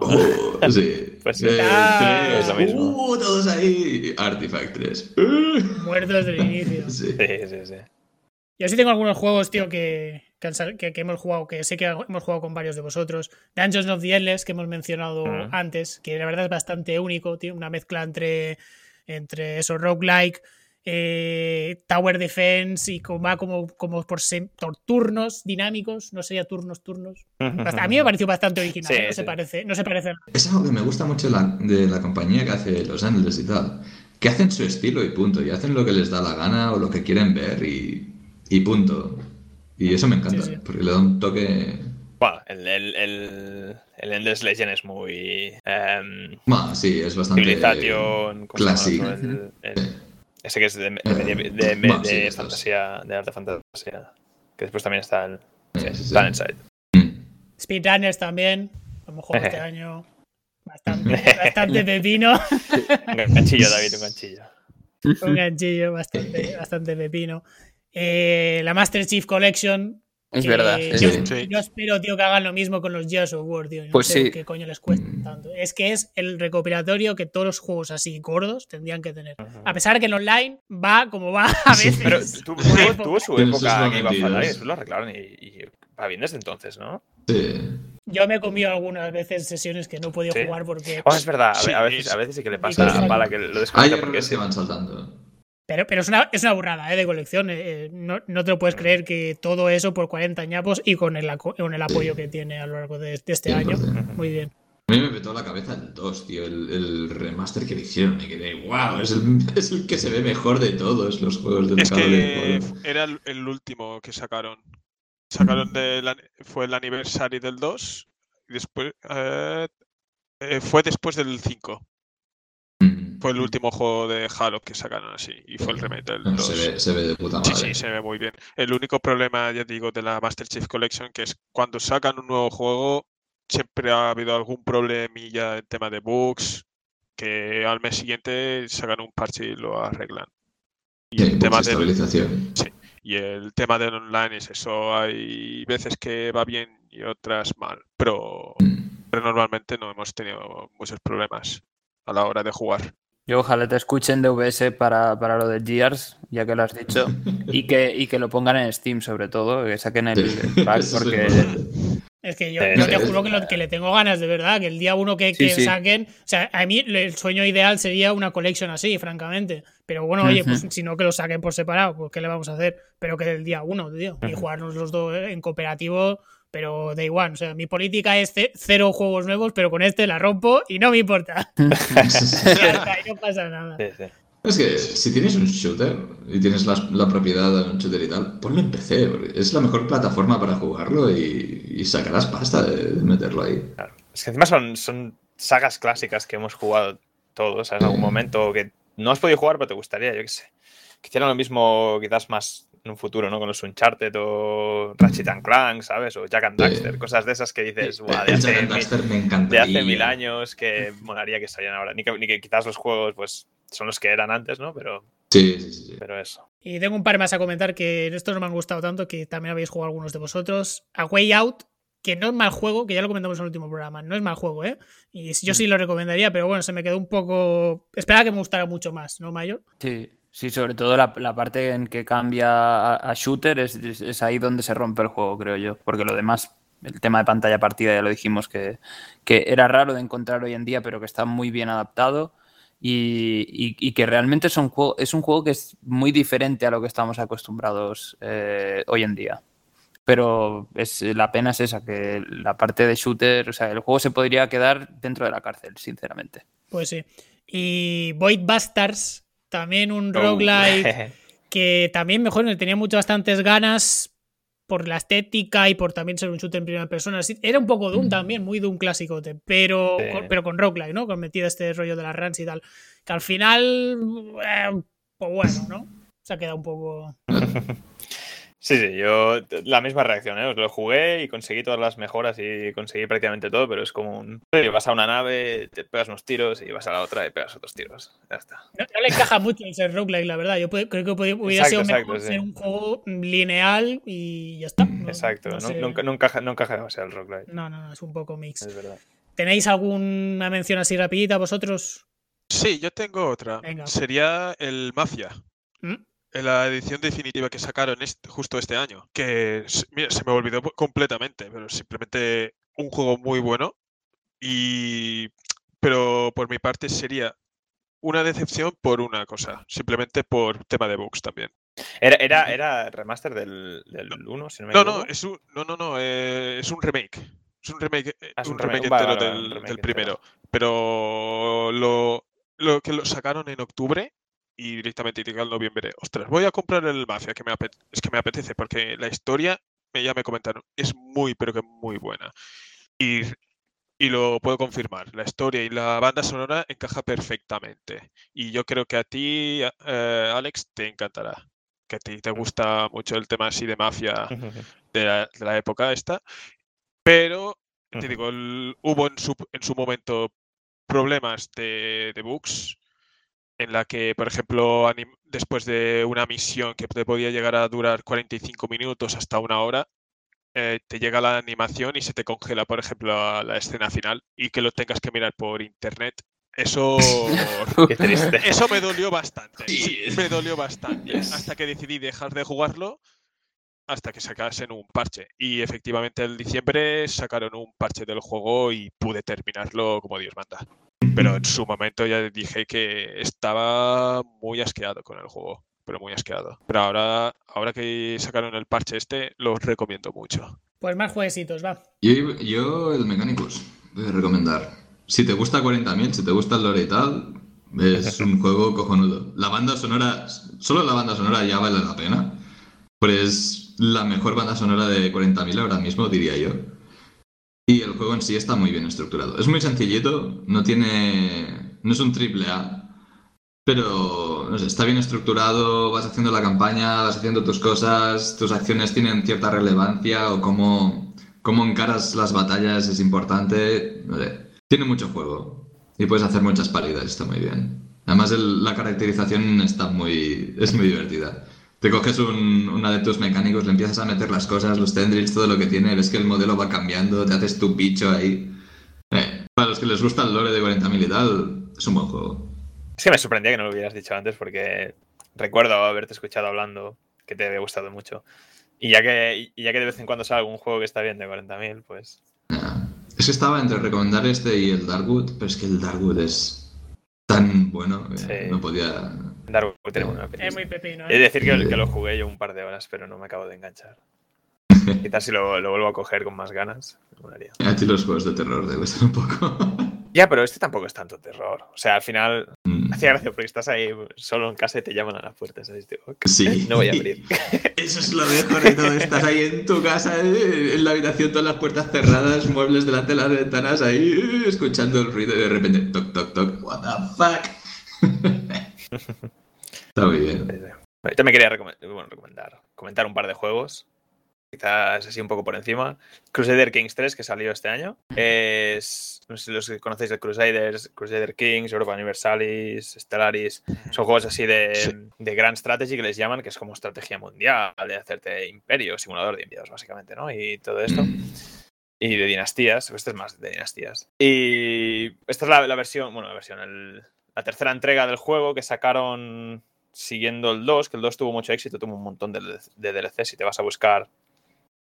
Oh, sí. Pues sí. Eh, Ah, tres. es lo mismo. Uh, todos ahí. Artifact 3. Muertos desde el inicio. Sí. Sí, sí, sí. Yo sí tengo algunos juegos, tío, que, que, han que- que hemos jugado, que sé que hemos jugado con varios de vosotros. Dungeons of the Endless, que hemos mencionado Mm. antes, que la verdad es bastante único, tío, una mezcla entre, entre eso, roguelike, eh, Tower Defense y como va como, como por, sem- por turnos dinámicos, no sería turnos, turnos. A mí me pareció bastante original, Sí, ¿eh? no, se sí. parece, no se parece. Es algo que me gusta mucho la- de la compañía que hace Los Ángeles y tal. Que hacen su estilo y punto. Y hacen lo que les da la gana o lo que quieren ver y, y punto. Y eso me encanta, Sí, sí. porque le da un toque. Bueno, el, el, el, el Endless Legend es muy. em, Bueno, sí, es bastante. civilización. ¿cómo se llama clásico. el otro? El- el- ese que es de, de, Eh, de- de- de- bueno, sí, de es fantasía, de arte fantasía. Que después también está el. Sí, sí, sí. Planet Side. Mm. Speedrunners también, a lo mejor este año. Bastante, bastante pepino. Un ganchillo, David, un ganchillo. un ganchillo bastante, bastante pepino. Eh, la Master Chief Collection. Es verdad. Yo, sí. Sí. Sí. yo espero, tío, que hagan lo mismo con los Gears of War, tío. No Pues sé sí. qué coño les cuesta tanto. Es que es el recopilatorio que todos los juegos así gordos tendrían que tener. A pesar de que el online va como va a Sí, veces. Pero tuvo su época que iba momentillos. fatal y después lo arreglaron y, y va bien desde entonces, ¿no? Sí. Yo me he comido algunas veces sesiones que no he podido Sí. jugar porque. Oh, es verdad, a, Sí, ve- a veces, es- a veces sí que le Sí, pasa sí. a Pala que lo Hay desconecta porque errores sí. que van saltando. Pero, pero es, una, es una burrada ¿eh? de colección. eh, eh, no, no te lo puedes creer que todo eso por 40 ñapos y con el, con el apoyo que tiene a lo largo de, de este año. 100%. Muy bien. A mí me petó la cabeza el 2, tío, el, el remaster que le hicieron. Y quedé, wow, es el, es el que se ve mejor de todos los juegos de Es Mercado que de era el, el último que sacaron. Sacaron del an- fue el aniversario del 2 y después eh, fue después del 5. Mm. Fue el último juego de Halo que sacaron así y fue el remake del No, 2. se, ve, se ve de puta Sí, madre. sí, se ve muy bien. El único problema, ya digo, de la Master Chief Collection, que es cuando sacan un nuevo juego, siempre ha habido algún problemilla en tema de bugs, que al mes siguiente sacan un parche y lo arreglan. Y Sí, el tema del, estabilización. y el tema del online es eso. Hay veces que va bien y otras mal, pero, Mm. pero normalmente no hemos tenido muchos problemas a la hora de jugar. Yo ojalá te escuchen DVS para, para lo de Gears, ya que lo has dicho, y que, y que lo pongan en Steam sobre todo, que saquen el, pack, es porque importante. Es que yo, Eh, yo te eh, juro que, lo- que le tengo ganas de verdad, que el día uno que, Sí, que sí. saquen, o sea, a mí el sueño ideal sería una collection así, francamente. Pero bueno, oye, pues si no que lo saquen por separado, pues qué le vamos a hacer. Pero que el día uno, tío, y jugarnos los dos en cooperativo, pero day one. O sea, mi política es ce- cero juegos nuevos, pero con este la rompo y no me importa. No pasa nada. Sí, sí. Es que si tienes un shooter y tienes la, la propiedad de un shooter y tal, ponlo en PC, es la mejor plataforma para jugarlo y, y sacarás pasta de, de meterlo ahí. Claro. Es que encima son, son sagas clásicas que hemos jugado todos en algún momento que no has podido jugar, pero te gustaría, yo qué sé. Que hicieran lo mismo quizás más en un futuro, ¿no? Con los Uncharted o Ratchet and Clank, ¿sabes? O Jack and Sí. Daxter, cosas de esas que dices, "Buah, de hace, Jack and mil, Daxter me de hace mil años que molaría que salieran ahora. Ni que, ni que quizás los juegos, pues, son los que eran antes, ¿no? Pero, Sí, sí, sí. sí. pero eso. Y tengo un par más a comentar que estos no me han gustado tanto, que también habéis jugado algunos de vosotros. A Way Out, que no es mal juego, que ya lo comentamos en el último programa, no es mal juego, ¿eh? Y yo sí lo recomendaría, pero bueno, se me quedó un poco... Esperaba que me gustara mucho más, ¿no, Mayor? Sí, sí, sobre todo la, parte en que cambia a, shooter es, ahí donde se rompe el juego, creo yo. Porque lo demás, el tema de pantalla partida, ya lo dijimos que, era raro de encontrar hoy en día, pero que está muy bien adaptado. Y, que realmente es un, juego, es un juego que es muy diferente a lo que estamos acostumbrados eh, hoy en día. pero es, la pena es esa, que la parte de shooter, o sea, el juego se podría quedar dentro de la cárcel, sinceramente. Pues sí. Y Void Bastards, también un Oh. roguelike que también mejor le tenía muchas bastantes ganas por la estética y por también ser un shooter en primera persona. Era un poco Doom también, muy Doom clásico, pero, Sí. con, pero con roguelike, ¿no? Con metido este rollo de las runs y tal. Que al final, eh, pues bueno, ¿no? Se ha quedado un poco... Sí, sí, yo la misma reacción, ¿eh? Os lo jugué y conseguí todas las mejoras y conseguí prácticamente todo, pero es como un... Vas a una nave, te pegas unos tiros y vas a la otra y pegas otros tiros. Ya está. No, no le encaja mucho el ser roguelike, la verdad. Yo creo que podía- hubiera Exacto, sido exacto, mejor sí. ser un juego lineal y ya está. No- Exacto, no no, sé. nunca, nunca, encaja- no encaja demasiado el roguelike. No, no, no, es un poco mix. Es verdad. ¿Tenéis alguna mención así rapidita vosotros? Sí, yo tengo otra. Venga. Sería el Mafia. ¿Mm? En la edición definitiva que sacaron este- justo este año. Que se- mira, se me olvidó completamente, pero simplemente un juego muy bueno. Y. Pero por mi parte sería una decepción por una cosa. Simplemente por tema de bugs también. Era, era, era remaster del, del 1, si no me No, equivoco. no, es un, no, no, no, eh, es un remake. Es un remake, eh, Ah, es un un remake entero vale, del, remake del entero. primero. Pero lo, lo que lo sacaron en octubre y directamente llega el noviembre. Ostras, voy a comprar el Mafia, que me es que me apetece, porque la historia, ya me comentaron, es muy, pero que muy buena. Y, y lo puedo confirmar, la historia y la banda sonora encaja perfectamente. Y yo creo que a ti, eh, Alex, te encantará. Que a ti te gusta mucho el tema así de mafia de la, de la época esta. Pero, te digo, el- hubo en su, en su momento problemas de, de bugs en la que, por ejemplo, después de una misión que te podía llegar a durar 45 minutos hasta una hora, eh, te llega la animación y se te congela, por ejemplo, a la escena final y que lo tengas que mirar por internet. Eso, Qué triste. eso me dolió bastante. Sí, me dolió bastante. Yes. Hasta que decidí dejar de jugarlo hasta que sacasen un parche. Y efectivamente en diciembre sacaron un parche del juego y pude terminarlo como Dios manda. Pero en su momento ya dije que estaba muy asqueado con el juego. Pero muy asqueado. Pero ahora, ahora que sacaron el parche este, lo recomiendo mucho. Pues más jueguecitos, va. Yo, yo el Mechanicus, voy a recomendar. Si te gusta 40.000, si te gusta el lore y tal, es un juego cojonudo. La banda sonora, solo la banda sonora ya vale la pena. Pues la mejor banda sonora de 40.000 ahora mismo, diría yo. Y el juego en sí está muy bien estructurado. Es muy sencillito, no tiene. No es un triple A. Pero no sé, está bien estructurado, vas haciendo la campaña, vas haciendo tus cosas, tus acciones tienen cierta relevancia o cómo, cómo encaras las batallas es importante. Tiene mucho juego y puedes hacer muchas paridas, está muy bien. Además la caracterización está muy, es muy divertida. Te coges un, una de tus mecánicos, le empiezas a meter las cosas, los tendrils, todo lo que tiene, ves que el modelo va cambiando, te haces tu bicho ahí. Eh, para los que les gusta el lore de 40.000 y tal, es un buen juego. Es que me sorprendía que no lo hubieras dicho antes porque recuerdo haberte escuchado hablando que te había gustado mucho. Y ya que, y ya que de vez en cuando sale algún juego que está bien de 40.000, pues... Es que estaba entre recomendar este y el Darkwood, pero es que el Darkwood es tan bueno que Sí. no podía. Dark tiene buena Es muy pepino, Es ¿eh? decir, que, que lo jugué yo un par de horas, pero no me acabo de enganchar. Quizás si lo, lo vuelvo a coger con más ganas, me molaría. A ti los juegos de terror te gustan un poco. Ya, pero este tampoco es tanto terror. O sea, al final Mm, hacía gracia porque estás ahí solo en casa y te llaman a la puerta, ¿sabes? "Ok, Sí. No voy a abrir. Eso es lo mejor de todo. Estás ahí en tu casa, en la habitación, todas las puertas cerradas, muebles delante de las ventanas, ahí eh, escuchando el ruido y de repente, toc, toc, toc, what the fuck. Está muy bien. Yo también quería bueno, recomendar, comentar un par de juegos. Quizás así un poco por encima. Crusader Kings 3, que salió este año. Es. No sé si los que conocéis de Crusaders, Crusader Kings, Europa Universalis, Stellaris. Son juegos así de, Sí. de Grand Strategy que les llaman, que es como estrategia mundial, de hacerte imperio, simulador de imperios, básicamente, ¿no? Y todo esto. Y de dinastías. Este es más de dinastías. Y esta es la, la versión, bueno, la versión, el- la tercera entrega del juego que sacaron siguiendo el 2, que el 2 tuvo mucho éxito, tuvo un montón de, de DLCs. Si te vas a buscar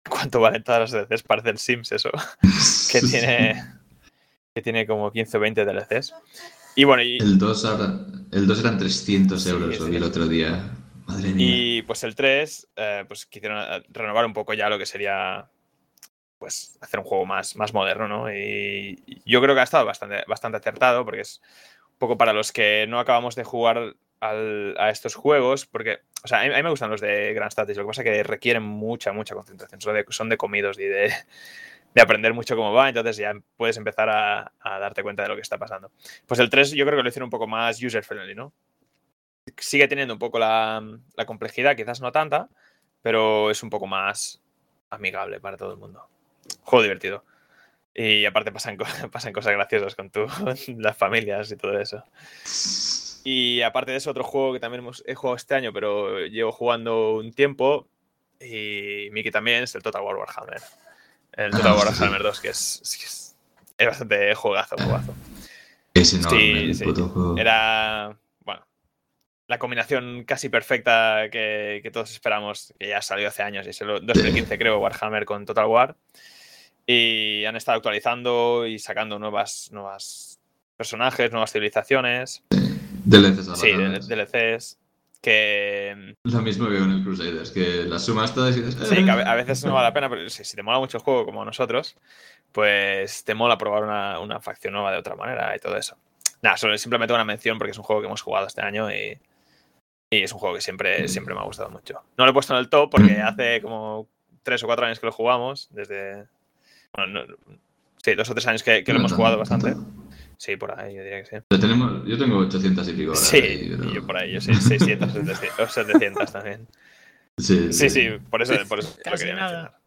cuánto valen todas las DLCs, parece el Sims eso, que tiene, que tiene como 15 o 20 DLCs. Y bueno, y, El 2 ahora, el 2 eran 300 Sí, euros, lo vi sí. el otro día. Madre mía. Y pues el 3, eh, pues quisieron eh, renovar un poco ya lo que sería pues hacer un juego más, más moderno, ¿no? Y yo creo que ha estado bastante, bastante acertado, porque es un poco para los que no acabamos de jugar a estos juegos, porque, o sea, a mí, me gustan los de Grand Strategy, lo que pasa es que requieren mucha, mucha concentración, son de, son de comidos y de, de aprender mucho cómo va, entonces ya puedes empezar a, darte cuenta de lo que está pasando. Pues el 3 yo creo que lo hicieron un poco más user-friendly, ¿no? Sigue teniendo un poco la, complejidad, quizás no tanta, pero es un poco más amigable para todo el mundo. Juego divertido. Y aparte pasan, pasan cosas graciosas con tu, las familias y todo eso. Y aparte de eso, otro juego que también hemos, he jugado este año, pero llevo jugando un tiempo, y Miki también, es el Total War Warhammer. El Total Ah, War. Warhammer 2, que es, es, que es- es bastante juegazo, jugazo. Es enorme Sí, sí. juego. Era, bueno, la combinación casi perfecta que, que todos esperamos, que ya salió hace años, y es el 2015 creo, Warhammer con Total War. Y han estado actualizando y sacando nuevas, nuevas personajes, nuevas civilizaciones. DLCs a Sí. DLCs. Que Lo mismo que con el Crusaders, que las sumas todas y sí, que a "Eh". a veces no vale la pena, pero si, si te mola mucho el juego como nosotros, pues te mola probar una, una facción nueva de otra manera y todo eso. Nada, solo simplemente una mención porque es un juego que hemos jugado este año y, y es un juego que siempre, siempre me ha gustado mucho. No lo he puesto en el top porque hace como tres o cuatro años que lo jugamos, desde... Bueno, no- sí, dos o tres años que, que lo hemos jugado bastante. Sí, por ahí, yo diría que sí. Tenemos, yo tengo 800 y pico horas. Sí, ahí, pero- yo por ahí, yo sí, 600 o 700 o 700 también. Sí, Sí, sí, por eso, por eso lo quería mencionar.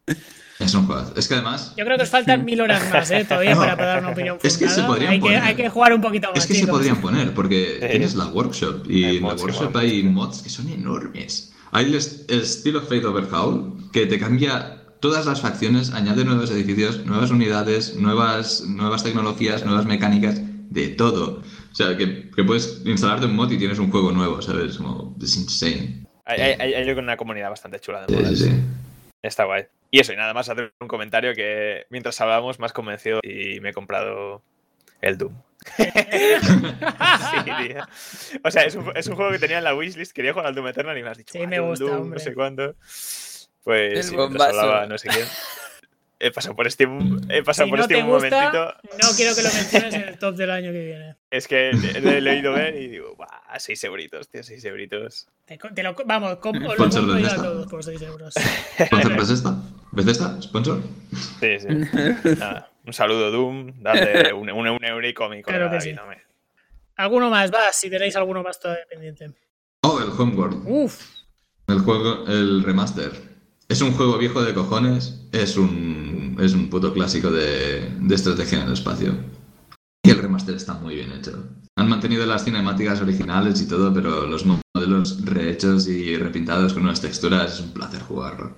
Es un juego. Es que además. Yo creo que os faltan mil horas más, ¿eh? Todavía No, para, para dar una opinión es que se fundada. podrían hay, que, poner. hay que jugar un poquito más. Es que se podrían poner, porque Sí. tienes la workshop y Hay en la mods workshop hay mods que son enormes. Hay el, est- el Steel of Fate Overhaul, que te cambia todas las facciones, añade nuevos edificios, nuevas unidades, nuevas, nuevas tecnologías, nuevas mecánicas, de todo. O sea, que, que puedes instalarte un mod y tienes un juego nuevo, ¿sabes? Como, es insane. Hay, hay, hay- una comunidad bastante chula de Sí, sí, mods. sí. Está guay. Y eso, y nada más hacer un comentario que mientras hablábamos has convencido y me he comprado el Doom. sí. O sea, es un, es un juego que tenía en la wishlist, quería jugar al Doom Eternal y me has dicho, Sí, "Buah, me gusta, Doom, hombre. no sé cuándo. Pues El bombazo. hablaba no sé quién. He pasado por Steam, he pasado Si por no Steam te un gusta, momentito. no quiero que lo menciones en el top del año que viene. Es que lo he leído ver y digo, "Buah, 6 euritos, tío, 6 euritos. Te, lo, vamos, com- os lo compro yo a esta. todos por 6 euros. ¿Sponsor Bethesda? ¿Bethesda? ¿Sponsor? Sí, sí. Nada, un saludo, Doom. Dale un, un, un eurico a mi Claro que David, sí. hombre. ¿Alguno más? Va, si tenéis alguno más todavía pendiente. Oh, el Homeworld. Uf, El juego, el remaster. Es un juego viejo de cojones. Es un, es un puto clásico de, de estrategia en el espacio. Y el remaster está muy bien hecho. Han mantenido las cinemáticas originales y todo, pero los modelos rehechos y repintados con unas texturas es un placer jugarlo.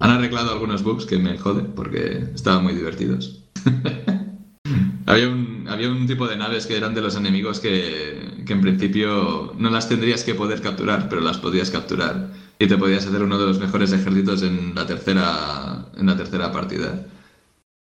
Han arreglado algunos bugs que me jode porque estaban muy divertidos. había, un, había un tipo de naves que eran de los enemigos que, que en principio no las tendrías que poder capturar, pero las podías capturar. Y te podías hacer uno de los mejores ejércitos en la tercera, en la tercera partida.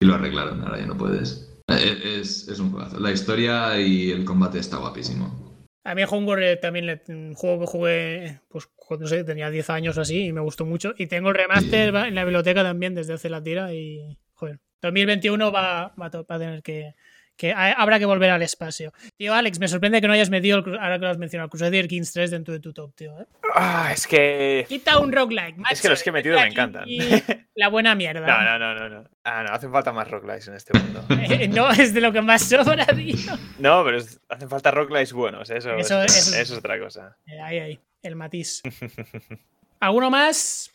Y lo arreglaron, ahora ya no puedes. Eh, Es, es un juegazo. La historia y el combate está guapísimo. a mí Homeworld eh, también le, un juego que jugué pues no sé, tenía 10 años o así y me gustó mucho. Y tengo el remaster en la biblioteca también desde hace la tira y joder. 2021 va, va, va a tener que, que ha- habrá que volver al espacio. Tío, Alex, me sorprende que no hayas metido, el ahora que lo has mencionado, el Crusader Kings 3 dentro de tu top, tío. ¿eh? Ah, es que. Quita un roguelike, macho. Es que los que he metido me encantan. Y la buena mierda. No, no, no, no, no. Ah, no, hacen falta más roguelikes en este mundo. Eh, no, es de lo que más sobra, tío. No, pero es- hacen falta roguelikes buenos, eso, Eso- es, eso- eso es otra cosa. Eh, Ahí, ahí, el matiz. ¿Alguno más?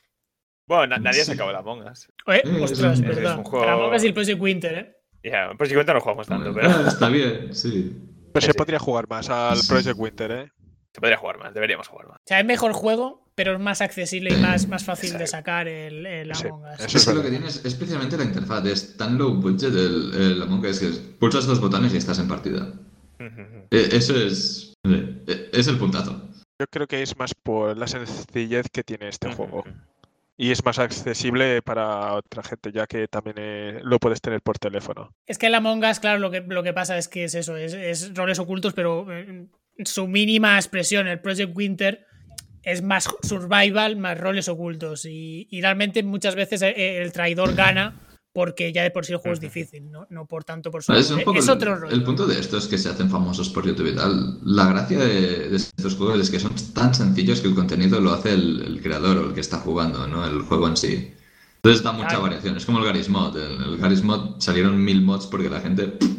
Bueno, na- nadie Sí. se acabó la Mongas. Eh, ostras, es un- verdad. es un juego- Para Among Us y el Project Winter, ¿eh? Ya, por si cuenta no jugamos tanto, pero está bien, sí. Pero se podría jugar más al. Project Winter, ¿eh? se podría jugar más, deberíamos jugar más. O sea, es mejor juego, pero es más accesible y más, más fácil de sacar el, el Sí, Among Us. eso Es que lo que tiene es, precisamente la interfaz. Es tan low budget el, el Among Us que es- pulsas dos botones y estás en partida. Eh, Eso es. eh, Es el puntazo. Yo creo que es más por la sencillez que tiene este juego. Y es más accesible para otra gente, ya que también eh, lo puedes tener por teléfono. Es que el Among Us, claro, lo que, lo que pasa es que es eso, es, es roles ocultos, pero eh, su mínima expresión, el Project Winter, es más survival, más roles ocultos. Y, realmente muchas veces el, el traidor gana porque ya de por sí el juego es difícil, no, no por tanto por su... Es, un poco es el- otro rollo. El punto de esto es que se hacen famosos por YouTube y tal. La gracia de, de estos juegos es que son tan sencillos que el contenido lo hace el, el creador o el que está jugando, ¿no? El juego en sí. Entonces da mucha Claro. variación. Es como el Garry's Mod. El, el Garry's Mod salieron mil mods porque la gente pff,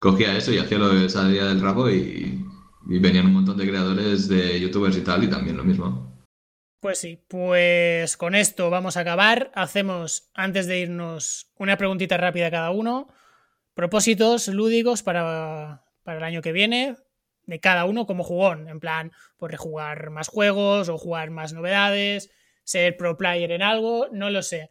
cogía eso y hacía lo que salía del rabo y, y venían un montón de creadores de youtubers y tal y también lo mismo. Pues sí, pues con esto vamos a acabar. Hacemos, antes de irnos, una preguntita rápida a cada uno. Propósitos lúdicos para, para el año que viene, de cada uno como jugón. En plan, pues rejugar más juegos o jugar más novedades, ser pro player en algo, no lo sé.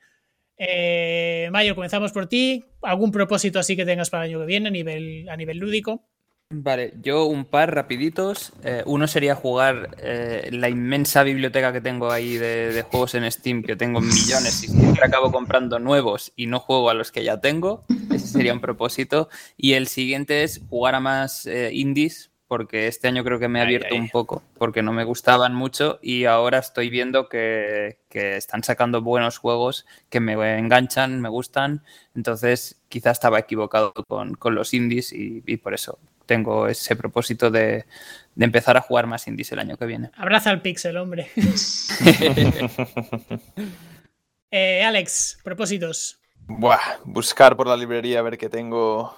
Eh, Mayo, comenzamos por ti. ¿Algún propósito así que tengas para el año que viene a nivel, a nivel lúdico? Vale, yo un par rapiditos. Eh, uno sería jugar eh, la inmensa biblioteca que tengo ahí de, de juegos en Steam, que tengo millones y siempre acabo comprando nuevos y no juego a los que ya tengo. Ese sería un propósito. Y el siguiente es jugar a más eh, indies, porque este año creo que me he Ay, abierto ay. un poco, porque no me gustaban mucho y ahora estoy viendo que, que están sacando buenos juegos que me enganchan, me gustan. Entonces quizás estaba equivocado con, con los indies y, y por eso tengo ese propósito de, de empezar a jugar más indies el año que viene. Abraza al pixel, hombre. Eh, Alex, propósitos. Buah, buscar por la librería a ver que tengo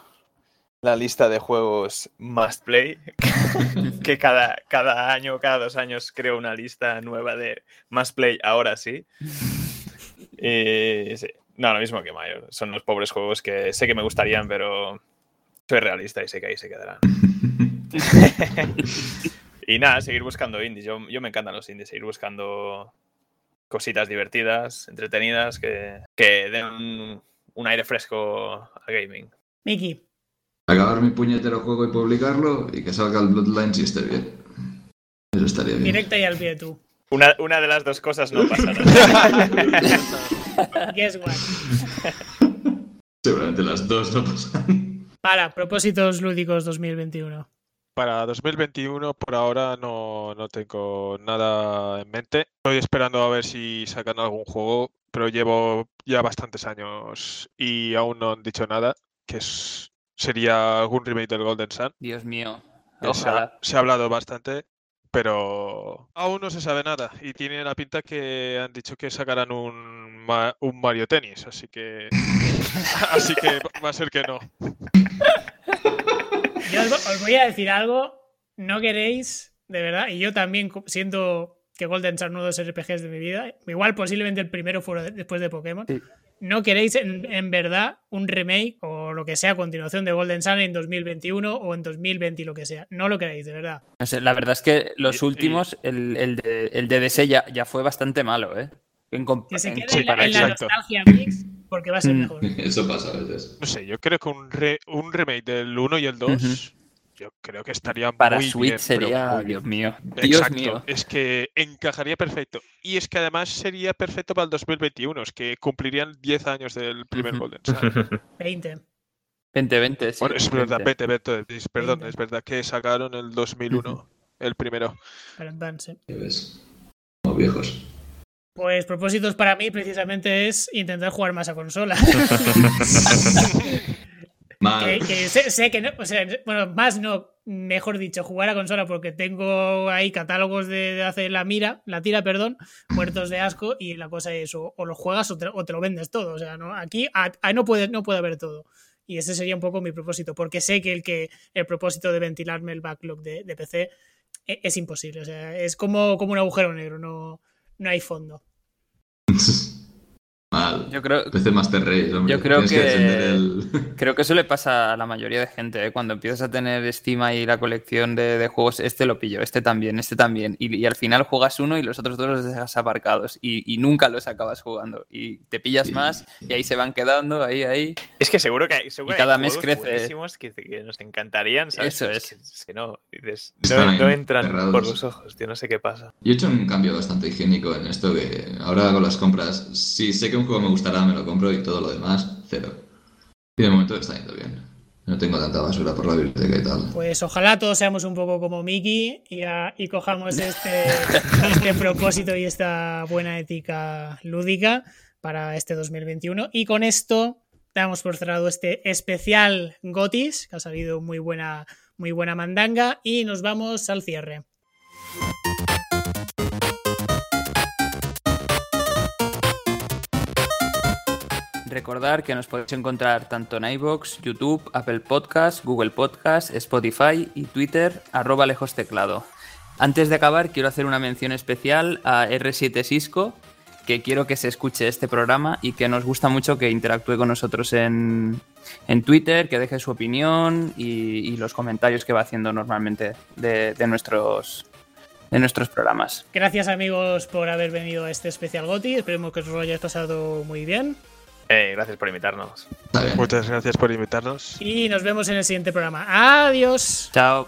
la lista de juegos must play. que cada, cada año, cada dos años creo una lista nueva de must play, ahora sí. Y sí. No, lo mismo que Mayor. Son los pobres juegos que sé que me gustarían, pero soy realista y sé que ahí se quedarán. y nada, seguir buscando indies. Yo, yo me encantan los indies, seguir buscando cositas divertidas, entretenidas, que, que den un, un aire fresco al gaming. Miki. Acabar mi puñetero juego y publicarlo y que salga el Bloodlines y esté bien. Eso estaría bien. Directa y al pie tú. Una, una de las dos cosas no pasará. Guess what. Seguramente las dos no pasan. Para, propósitos lúdicos 2021. Para 2021 por ahora no, no tengo nada en mente. Estoy esperando a ver si sacan algún juego, pero llevo ya bastantes años y aún no han dicho nada, que es, sería algún remake del Golden Sun. Dios mío. ha, se ha hablado bastante, pero aún no se sabe nada. Y tiene la pinta que han dicho que sacarán un, ma- un Mario Tennis, así que así que va a ser que no. Yo os, voy a decir algo. No queréis, de verdad, y yo también siento que Golden Sun uno de los RPGs de mi vida. Igual posiblemente el primero fuera de- después de Pokémon. Sí. No queréis en, en verdad un remake o lo que sea a continuación de Golden Sun en 2021 o en 2020 y lo que sea. No lo queréis, de verdad. No sé, la verdad es que los últimos, el, el de, el de DS ya, ya fue bastante malo, ¿eh? En Que se quede en la, para- en la exacto. nostalgia mix porque va a ser Mm. mejor. Eso pasa a veces. No sé, yo creo que un, re- un remake del 1 y el 2, Ujú. Yo creo que estaría Para muy Switch bien, sería, muy. Dios mío, Dios Exacto, mío. es que encajaría perfecto. Y es que además sería perfecto para el 2021, es que cumplirían 10 años del primer. Golden Sun. 20. 2020, sí. Bueno, es verdad, 20. 20, 20, es- perdón, 20. es verdad que sacaron el 2001, el primero. Para Advance. Ya ves. Como viejos. Pues propósitos para mí precisamente es intentar jugar más a consola. Que, que sé, sé que no, o sea, bueno, más no, mejor dicho, jugar a consola porque tengo ahí catálogos de, de hacer la mira, la tira, perdón, muertos de asco y la cosa es o, o lo juegas o te, o te lo vendes todo, o sea, no, aquí a- a- no puede, no puede haber todo. Y ese sería un poco mi propósito, porque sé que el que el propósito de ventilarme el backlog de, de PC e- es imposible, o sea, es como, como un agujero negro, no, no hay fondo. Yo creo, PC Master Race, hombre. Yo creo Tienes que- encender el- creo que eso le pasa a la mayoría de gente. ¿eh? Cuando empiezas a tener Steam y la colección de, de juegos, este lo pillo, este también, este también. Y, y al final juegas uno y los otros dos los dejas aparcados. Y, y nunca los acabas jugando. Y te pillas Sí. más y ahí se van quedando, ahí, ahí. Es que seguro que hay, seguro Y que hay cada mes crece. buenísimos que, que nos encantarían, ¿sabes? Eso es. que, es que no, dices, no, no entran cerrados. por los ojos, tío, no sé qué pasa. Yo he hecho un cambio bastante higiénico en esto que ahora hago las compras. Si sé que un juego me gustará, me lo compro y todo lo demás, cero. Y de momento está yendo bien. No tengo tanta basura por la biblioteca y tal. Pues ojalá todos seamos un poco como Mickey y, a- y cojamos este, este propósito y esta buena ética lúdica para este 2021. Y con esto damos por cerrado este especial Gotis, que ha salido muy buena, muy buena mandanga, y nos vamos al cierre. Recordar que nos podéis encontrar tanto en iVoox, YouTube, Apple Podcast, Google Podcast, Spotify y Twitter, arroba lejos teclado. Antes de acabar, quiero hacer una mención especial a R7 Cisco, que quiero que se escuche este programa y que nos gusta mucho que interactúe con nosotros en, en Twitter, que deje su opinión y, y los comentarios que va haciendo normalmente de, de nuestros, de nuestros programas. Gracias amigos por haber venido a este especial Goti. Esperemos que os lo hayáis pasado muy bien. Eh, gracias por invitarnos. Muchas gracias por invitarnos. Y nos vemos en el siguiente programa. Adiós. Chao.